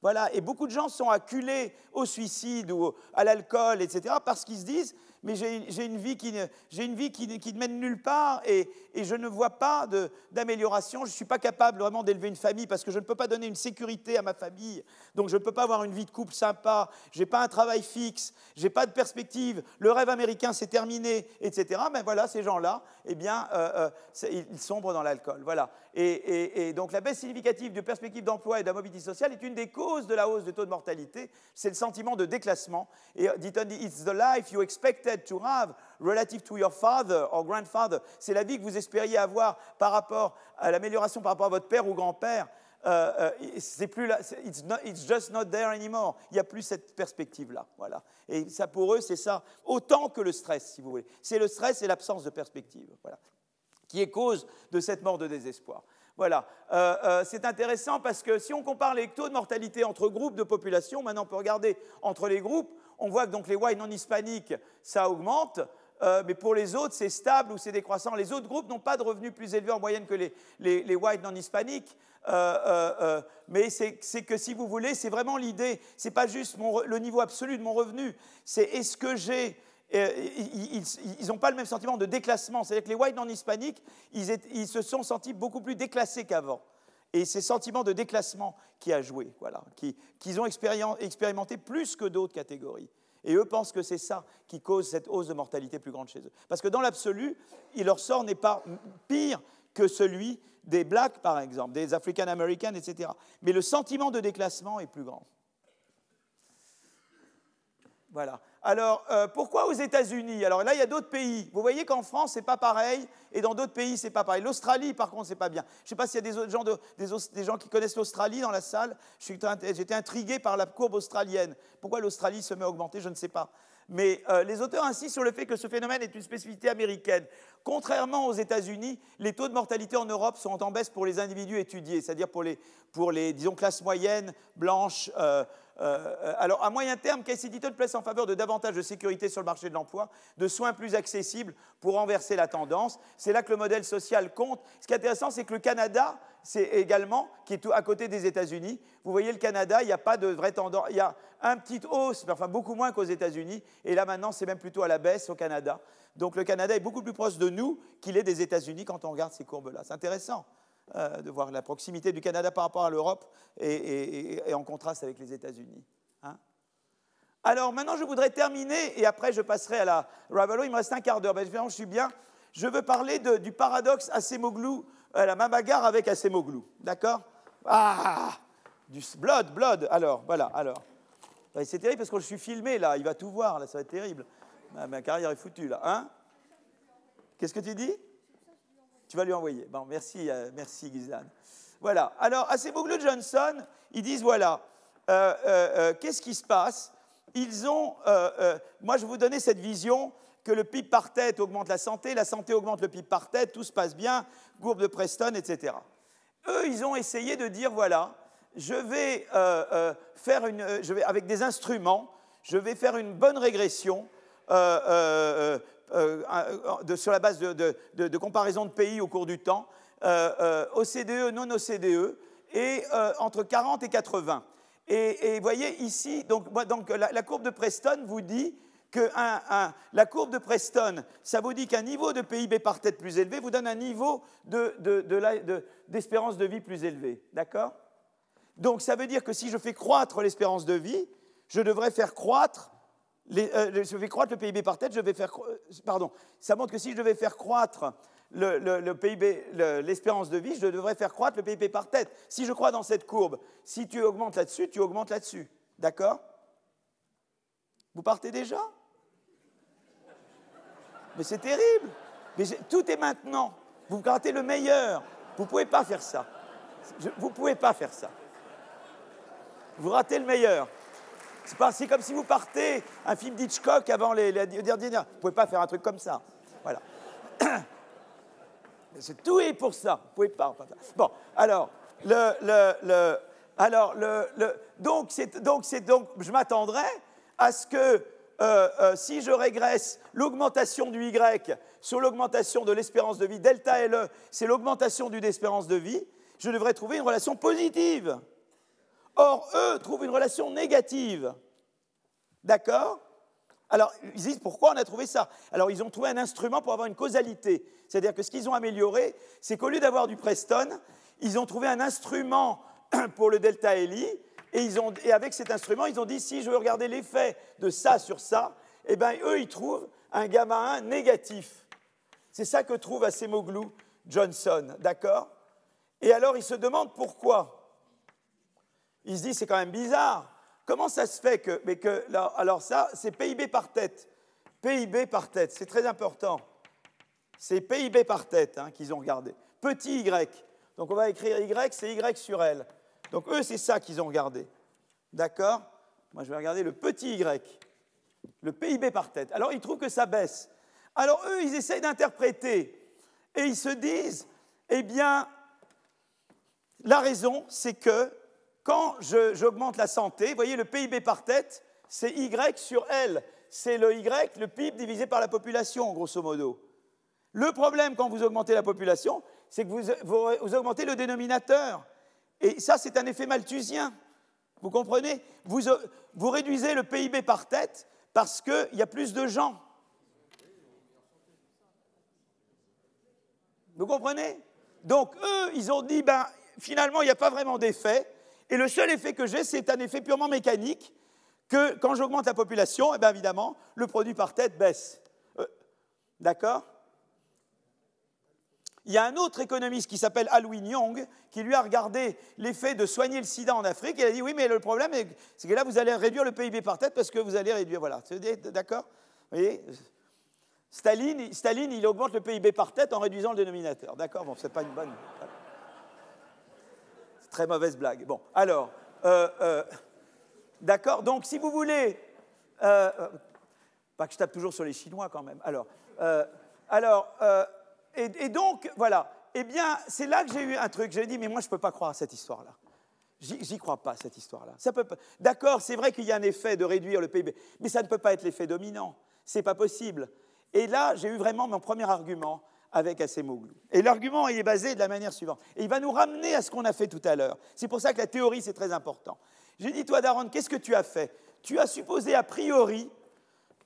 Voilà, et beaucoup de gens sont acculés au suicide ou à l'alcool, etc., parce qu'ils se disent mais j'ai une vie qui, ne mène nulle part et, je ne vois pas d'amélioration. Je ne suis pas capable vraiment d'élever une famille parce que je ne peux pas donner une sécurité à ma famille. Donc je ne peux pas avoir une vie de couple sympa. Je n'ai pas un travail fixe. Je n'ai pas de perspective. Le rêve américain s'est terminé, etc. Mais voilà, ces gens-là, eh bien, euh, euh, ils sombrent dans l'alcool. Voilà. Et, donc la baisse significative de perspective d'emploi et de mobilité sociale est une des causes de la hausse du taux de mortalité. C'est le sentiment de déclassement. Et dit dit, it's the life you expected to have relative to your father or grandfather. C'est la vie que vous espériez avoir par rapport à l'amélioration par rapport à votre père ou grand-père. Euh, euh, c'est plus là, it's, just not there anymore. Il n'y a plus cette perspective-là. Voilà. Et ça, pour eux, c'est ça, autant que le stress, si vous voulez. C'est le stress et l'absence de perspective. Voilà qui est cause de cette mort de désespoir. Voilà, euh, c'est intéressant parce que si on compare les taux de mortalité entre groupes de population, maintenant on peut regarder entre les groupes, on voit que donc les whites non hispaniques, ça augmente, euh, mais pour les autres, c'est stable ou c'est décroissant. Les autres groupes n'ont pas de revenus plus élevés en moyenne que les, les, whites non hispaniques, mais c'est que si vous voulez, c'est vraiment l'idée, c'est pas juste le niveau absolu de mon revenu, c'est est-ce que j'ai ils n'ont pas le même sentiment de déclassement. C'est-à-dire que les whites non hispaniques, ils, se sont sentis beaucoup plus déclassés qu'avant. Et c'est ce sentiment de déclassement qui a joué, voilà, qu'ils ont expérimenté plus que d'autres catégories. Et eux pensent que c'est ça qui cause cette hausse de mortalité plus grande chez eux. Parce que dans l'absolu, leur sort n'est pas pire que celui des blacks, par exemple, des African Americans, etc. Mais le sentiment de déclassement est plus grand. Voilà. Alors, euh, pourquoi aux États-Unis? Alors là, il y a d'autres pays. Vous voyez qu'en France, c'est pas pareil, et dans d'autres pays, c'est pas pareil. L'Australie, par contre, c'est pas bien. Je ne sais pas s'il y a des, gens des, gens qui connaissent l'Australie dans la salle. J'étais intrigué par la courbe australienne. Pourquoi l'Australie se met à augmenter, je ne sais pas. Mais euh, les auteurs insistent sur le fait que ce phénomène est une spécificité américaine. Contrairement aux États-Unis, les taux de mortalité en Europe sont en baisse pour les individus étudiés, c'est-à-dire pour les, pour les, disons, classes moyennes, blanches, euh, euh, alors, à moyen terme, Casey Deaton place en faveur de davantage de sécurité sur le marché de l'emploi, de soins plus accessibles pour renverser la tendance. C'est là que le modèle social compte. Ce qui est intéressant, c'est que le Canada, c'est également, qui est à côté des États-Unis. Vous voyez, le Canada, il n'y a pas de vraie tendance. Il y a un petit hausse, enfin beaucoup moins qu'aux États-Unis. Et là, maintenant, c'est même plutôt à la baisse au Canada. Donc, le Canada est beaucoup plus proche de nous qu'il est des États-Unis quand on regarde ces courbes-là. C'est intéressant. Euh, de voir la proximité du Canada par rapport à l'Europe et, en contraste avec les États-Unis. Hein. Alors maintenant, je voudrais terminer et après je passerai à la Ravelo. Il me reste un quart d'heure. Ben, je suis bien. Je veux parler du paradoxe Acemoglu, euh, la bagarre avec Acemoglu. D'accord? Ah Du blood, blood. Alors, voilà, alors. Ben, c'est terrible parce que je suis filmé là, il va tout voir, là, ça va être terrible. Ma, ma carrière est foutue là. Hein? Qu'est-ce que tu dis? Tu vas lui envoyer. Bon, merci, euh, merci Gizlan. Voilà. Alors, à de Johnson, ils disent voilà, euh, euh, qu'est-ce qui se passe? Ils ont. moi, je vais vous donner cette vision que le PIB par tête augmente la santé, la santé augmente le PIB par tête, tout se passe bien, courbe de Preston, etc. Eux, ils ont essayé de dire voilà, je vais faire une. Je vais, avec des instruments, je vais faire une bonne régression. Euh, de, sur la base de, comparaison de pays au cours du temps, euh, euh, OCDE, non OCDE, et entre 40 et 80. Et, vous voyez ici, donc la, courbe de Preston vous dit que la courbe de Preston, ça vous dit qu'un niveau de PIB par tête plus élevé vous donne un niveau d'espérance de, vie plus élevé. D'accord? Donc ça veut dire que si je fais croître l'espérance de vie, je devrais faire croître euh, je vais croître le PIB par tête, je vais faire, euh, pardon, ça montre que si je devais faire croître le, PIB, l'espérance de vie, je devrais faire croître le PIB par tête. Si je crois dans cette courbe, si tu augmentes là-dessus, tu augmentes là-dessus. D'accord? Vous partez déjà? Mais c'est terrible. Mais tout est maintenant. Vous ratez le meilleur. Vous ne pouvez pas faire ça. vous ne pouvez pas faire ça. Vous ratez le meilleur. C'est comme si vous partez un film d'Hitchcock avant les, derniers. Vous ne pouvez pas faire un truc comme ça. Voilà. <coughs> C'est tout est pour ça. Vous pouvez pas. Bon, alors, donc, donc, donc, je m'attendrais à ce que euh, euh, si je régresse l'augmentation du Y sur l'augmentation de l'espérance de vie, delta LE, c'est l'augmentation du d'espérance de vie, je devrais trouver une relation positive. Or, eux trouvent une relation négative. D'accord? Alors, ils disent pourquoi on a trouvé ça? Alors, ils ont trouvé un instrument pour avoir une causalité. C'est-à-dire que ce qu'ils ont amélioré, c'est qu'au lieu d'avoir du Preston, ils ont trouvé un instrument <clears throat> pour le delta Eli, et, avec cet instrument, ils ont dit si je veux regarder l'effet de ça sur ça, eh bien, eux, ils trouvent un gamma 1 négatif. C'est ça que trouve Acemoglu Johnson, d'accord? Et alors, ils se demandent pourquoi. Ils se disent c'est quand même bizarre. Comment ça se fait que, mais alors ça, c'est PIB par tête. PIB par tête, c'est très important. C'est PIB par tête hein, qu'ils ont regardé. Petit y. Donc on va écrire y, c'est y sur l. Donc eux, c'est ça qu'ils ont regardé. D'accord? Moi, je vais regarder le petit y, le PIB par tête. Alors ils trouvent que ça baisse. Alors eux, ils essayent d'interpréter et ils se disent, eh bien, la raison, c'est que quand j'augmente la santé, vous voyez, le PIB par tête, c'est Y sur L. C'est le Y, le PIB divisé par la population, grosso modo. Le problème quand vous augmentez la population, c'est que vous, augmentez le dénominateur. Et ça, c'est un effet malthusien. Vous comprenez? Vous, vous réduisez le PIB par tête parce qu'il y a plus de gens. Vous comprenez? Donc, eux, ils ont dit, ben, finalement, il n'y a pas vraiment d'effet. Et le seul effet que j'ai, c'est un effet purement mécanique, que quand j'augmente la population, eh bien évidemment, le produit par tête baisse. Euh, d'accord? Il y a un autre économiste qui s'appelle Alwin Young, qui lui a regardé l'effet de soigner le sida en Afrique, et il a dit, oui, mais le problème, c'est que là, vous allez réduire le PIB par tête parce que vous allez réduire, voilà. D'accord? Vous voyez? Staline, Staline, il augmente le PIB par tête en réduisant le dénominateur. D'accord? Bon, c'est pas une bonne... Très mauvaise blague. Bon, alors, euh, euh, d'accord? Donc, si vous voulez. Euh, pas que je tape toujours sur les Chinois quand même. Alors, alors et, donc, voilà. Eh bien, c'est là que j'ai eu un truc. J'ai dit, mais moi, je ne peux pas croire à cette histoire-là. J'y crois pas, cette histoire-là. D'accord, c'est vrai qu'il y a un effet de réduire le PIB, mais ça ne peut pas être l'effet dominant. C'est pas possible. Et là, j'ai eu vraiment mon premier argument avec Acemoglu. Et l'argument est basé de la manière suivante. Et il va nous ramener à ce qu'on a fait tout à l'heure. C'est pour ça que la théorie, c'est très important. J'ai dit, toi, Daron, qu'est-ce que tu as fait? Tu as supposé a priori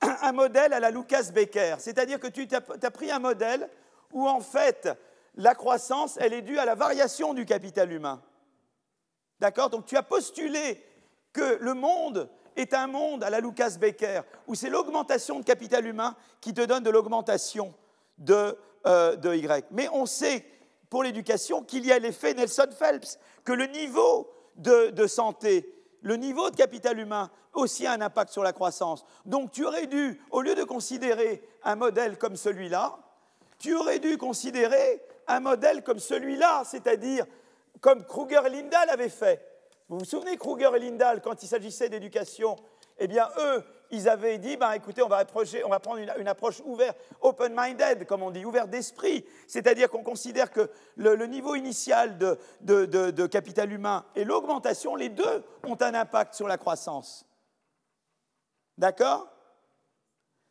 <clears throat> un modèle à la Lucas Becker, c'est-à-dire que tu as, pris un modèle où, en fait, la croissance, elle est due à la variation du capital humain. D'accord? Donc tu as postulé que le monde est un monde à la Lucas Becker, où c'est l'augmentation de capital humain qui te donne de l'augmentation de euh, de Y. Mais on sait pour l'éducation qu'il y a l'effet Nelson-Phelps, que le niveau de, santé, le niveau de capital humain aussi a un impact sur la croissance. Donc tu aurais dû, au lieu de considérer un modèle comme celui-là, tu aurais dû considérer un modèle comme celui-là, c'est-à-dire comme Kruger et Lindahl avaient fait. Vous vous souvenez, Kruger et Lindahl, quand il s'agissait d'éducation, eh bien, eux, ils avaient dit, ben, écoutez, on va, on va prendre une, approche ouverte, open-minded, comme on dit, ouverte d'esprit. C'est-à-dire qu'on considère que le, niveau initial de, de, capital humain et l'augmentation, les deux ont un impact sur la croissance. D'accord?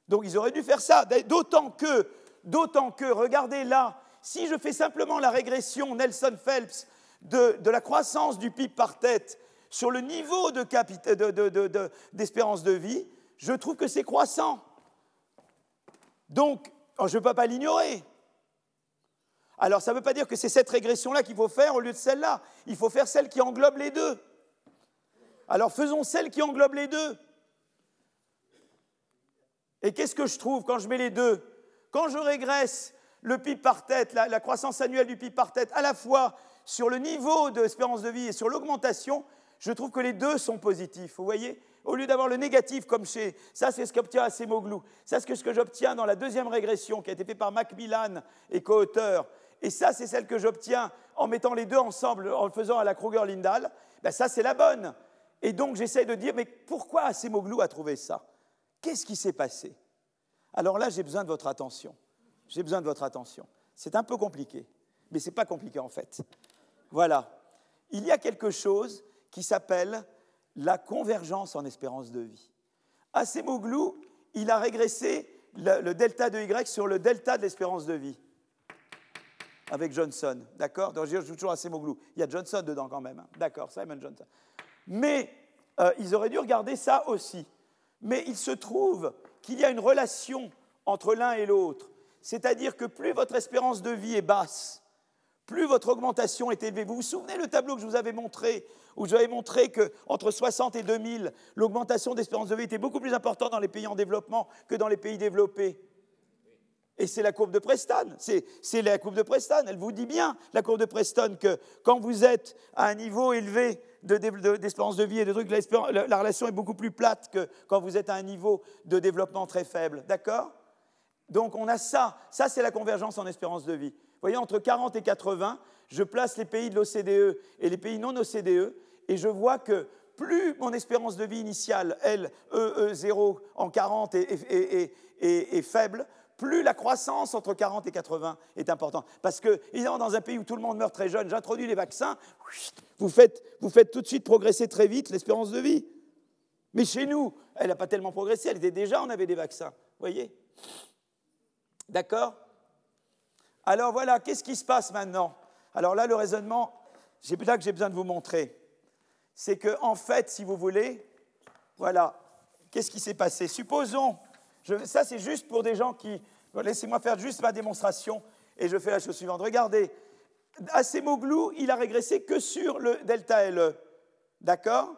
Donc ils auraient dû faire ça. D'autant que, d'autant que, regardez là, si je fais simplement la régression Nelson Phelps de, la croissance du PIB par tête sur le niveau d'espérance de, de vie, je trouve que c'est croissant. Donc, oh, je ne peux pas l'ignorer. Alors, ça ne veut pas dire que c'est cette régression-là qu'il faut faire au lieu de celle-là. Il faut faire celle qui englobe les deux. Alors, faisons celle qui englobe les deux. Et qu'est-ce que je trouve quand je mets les deux? Quand je régresse le PIB par tête, la, croissance annuelle du PIB par tête, à la fois sur le niveau d'espérance de vie et sur l'augmentation, je trouve que les deux sont positifs. Vous voyez? Au lieu d'avoir le négatif comme chez... Ça, c'est ce qu'obtient Acemoglu. Ça, c'est ce que j'obtiens dans la deuxième régression qui a été faite par Macmillan et co-auteur. Et ça, c'est celle que j'obtiens en mettant les deux ensemble, en le faisant à la Kruger-Lindahl. Ben, ça, c'est la bonne. Et donc, j'essaie de dire, mais pourquoi Acemoglu a trouvé ça? Qu'est-ce qui s'est passé? Alors là, j'ai besoin de votre attention. J'ai besoin de votre attention. C'est un peu compliqué, mais ce n'est pas compliqué en fait. Voilà. Il y a quelque chose qui s'appelle la convergence en espérance de vie. Acemoglu, il a régressé le, delta de Y sur le delta de l'espérance de vie. avec Johnson. D'accord? Donc, je joue toujours à. Il y a Johnson dedans quand même. hein. D'accord, Simon Johnson. Mais euh, ils auraient dû regarder ça aussi. Mais il se trouve qu'il y a une relation entre l'un et l'autre. C'est-à-dire que plus votre espérance de vie est basse, plus votre augmentation est élevée. Vous vous souvenez le tableau que je vous avais montré, où je vous avais montré qu'entre 60 et 2000, l'augmentation d'espérance de vie était beaucoup plus importante dans les pays en développement que dans les pays développés? Et c'est la courbe de Preston. C'est la courbe de Preston. Elle vous dit bien, la courbe de Preston, que quand vous êtes à un niveau élevé d'espérance de, vie et de trucs, la, la, relation est beaucoup plus plate que quand vous êtes à un niveau de développement très faible. D'accord? Donc on a ça. Ça, c'est la convergence en espérance de vie. Vous voyez, entre 40 et 80, je place les pays de l'OCDE et les pays non OCDE, et je vois que plus mon espérance de vie initiale, elle, EE0 en 40 est, est faible, plus la croissance entre 40 et 80 est importante. Parce que, évidemment, dans un pays où tout le monde meurt très jeune, j'introduis les vaccins, vous faites, tout de suite progresser très vite l'espérance de vie. Mais chez nous, elle n'a pas tellement progressé, elle était déjà, on avait des vaccins. Vous voyez D'accord? Alors voilà, qu'est-ce qui se passe maintenant? Alors là, le raisonnement, c'est là que j'ai besoin de vous montrer. C'est que, en fait, si vous voulez, voilà, qu'est-ce qui s'est passé? Supposons ça, c'est juste pour des gens qui. Laissez-moi faire juste ma démonstration et je fais la chose suivante. Regardez, Acemoglu, il a régressé que sur le delta LE. D'accord?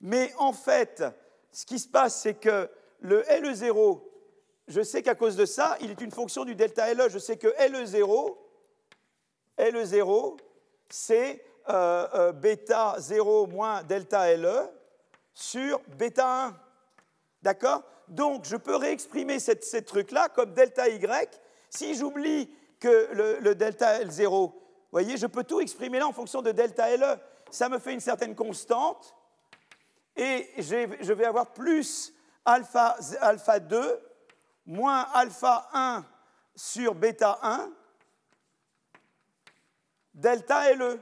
Mais en fait, ce qui se passe, c'est que le LE0, je sais qu'à cause de ça, il est une fonction du delta LE. Je sais que LE0, LE0, c'est euh, euh, bêta 0 moins delta LE sur bêta 1. D'accord? Donc, je peux réexprimer ce truc-là comme delta y. Si j'oublie que le, delta L0, vous voyez, je peux tout exprimer là en fonction de delta LE. Ça me fait une certaine constante. Et je vais avoir plus alpha, alpha 2 moins alpha 1 sur bêta 1 delta LE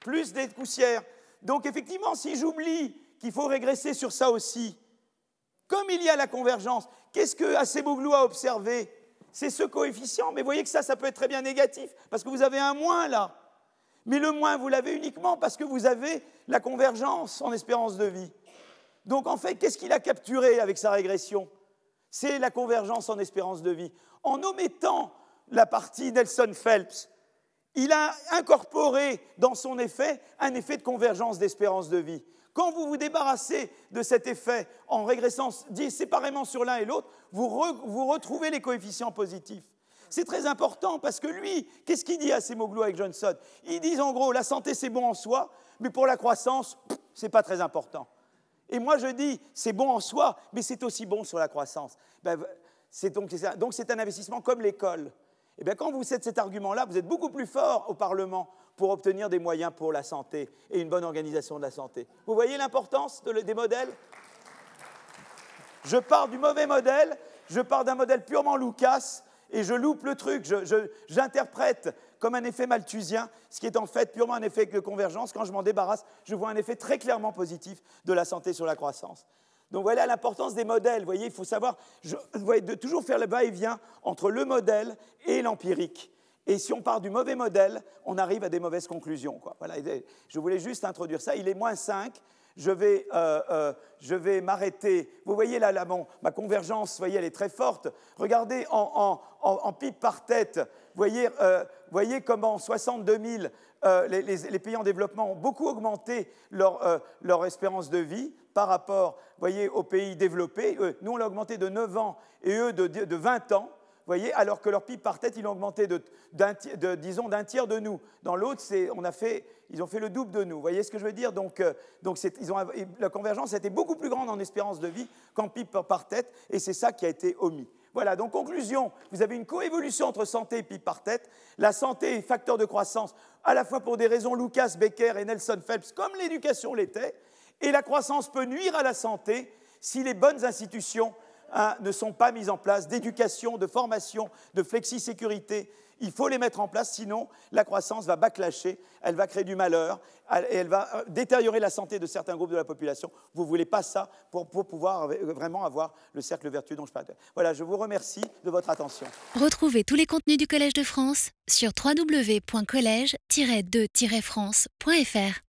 plus des poussières. Donc effectivement, si j'oublie qu'il faut régresser sur ça aussi, comme il y a la convergence, qu'est-ce que Aceboglou a observé? C'est ce coefficient, mais voyez que ça, ça peut être très bien négatif, parce que vous avez un moins là. Mais le moins, vous l'avez uniquement parce que vous avez la convergence en espérance de vie. Donc en fait, qu'est-ce qu'il a capturé avec sa régression? C'est la convergence en espérance de vie. En omettant la partie Nelson-Phelps, il a incorporé dans son effet un effet de convergence d'espérance de vie. Quand vous vous débarrassez de cet effet en régressant séparément sur l'un et l'autre, vous, retrouvez les coefficients positifs. C'est très important parce que lui, qu'est-ce qu'il dit à Semoglou avec Johnson? Ils disent en gros, la santé c'est bon en soi, mais pour la croissance, c'est pas très important. Et moi je dis, c'est bon en soi, mais c'est aussi bon sur la croissance. Ben, donc c'est un investissement comme l'école. Et eh bien quand vous faites cet argument-là, vous êtes beaucoup plus fort au Parlement pour obtenir des moyens pour la santé et une bonne organisation de la santé. Vous voyez l'importance des modèles? Je pars du mauvais modèle, je pars d'un modèle purement Lucas et je loupe le truc, j'interprète comme un effet malthusien, ce qui est en fait purement un effet de convergence. Quand je m'en débarrasse, je vois un effet très clairement positif de la santé sur la croissance. Donc voilà l'importance des modèles. Vous voyez, il faut savoir de toujours faire le va-et-vient entre le modèle et l'empirique. Et si on part du mauvais modèle, on arrive à des mauvaises conclusions. Voilà, je voulais juste introduire ça. Il est moins 5. Je vais, euh, euh, vais m'arrêter. Vous voyez là, là ma convergence, voyez, elle est très forte. Regardez en, pipe par tête. Vous voyez, euh, voyez comment en 62 000, les, les, pays en développement ont beaucoup augmenté leur, leur espérance de vie par rapport voyez, aux pays développés. nous, on l'a augmenté de 9 ans et eux de, de 20 ans voyez, alors que leur PIB par tête, ils l'ont augmenté de, disons, d'un tiers de nous. Dans l'autre, on a fait, ils ont fait le double de nous. Vous voyez ce que je veux dire? Donc, euh, donc ils ont, la convergence a été beaucoup plus grande en espérance de vie qu'en PIB par tête, et c'est ça qui a été omis. Voilà, donc conclusion, vous avez une coévolution entre santé et PIB par tête. La santé est facteur de croissance, à la fois pour des raisons Lucas, Becker et Nelson Phelps, comme l'éducation l'était, et la croissance peut nuire à la santé si les bonnes institutions ne sont pas mises en place, d'éducation, de formation, de flexi-sécurité. Il faut les mettre en place, sinon la croissance va backlasher, elle va créer du malheur et elle va euh, détériorer la santé de certains groupes de la population. Vous ne voulez pas ça pour, pouvoir vraiment avoir le cercle vertueux dont je parle. Voilà, je vous remercie de votre attention. Retrouvez tous les contenus du Collège de France sur www.colège-2-france.fr.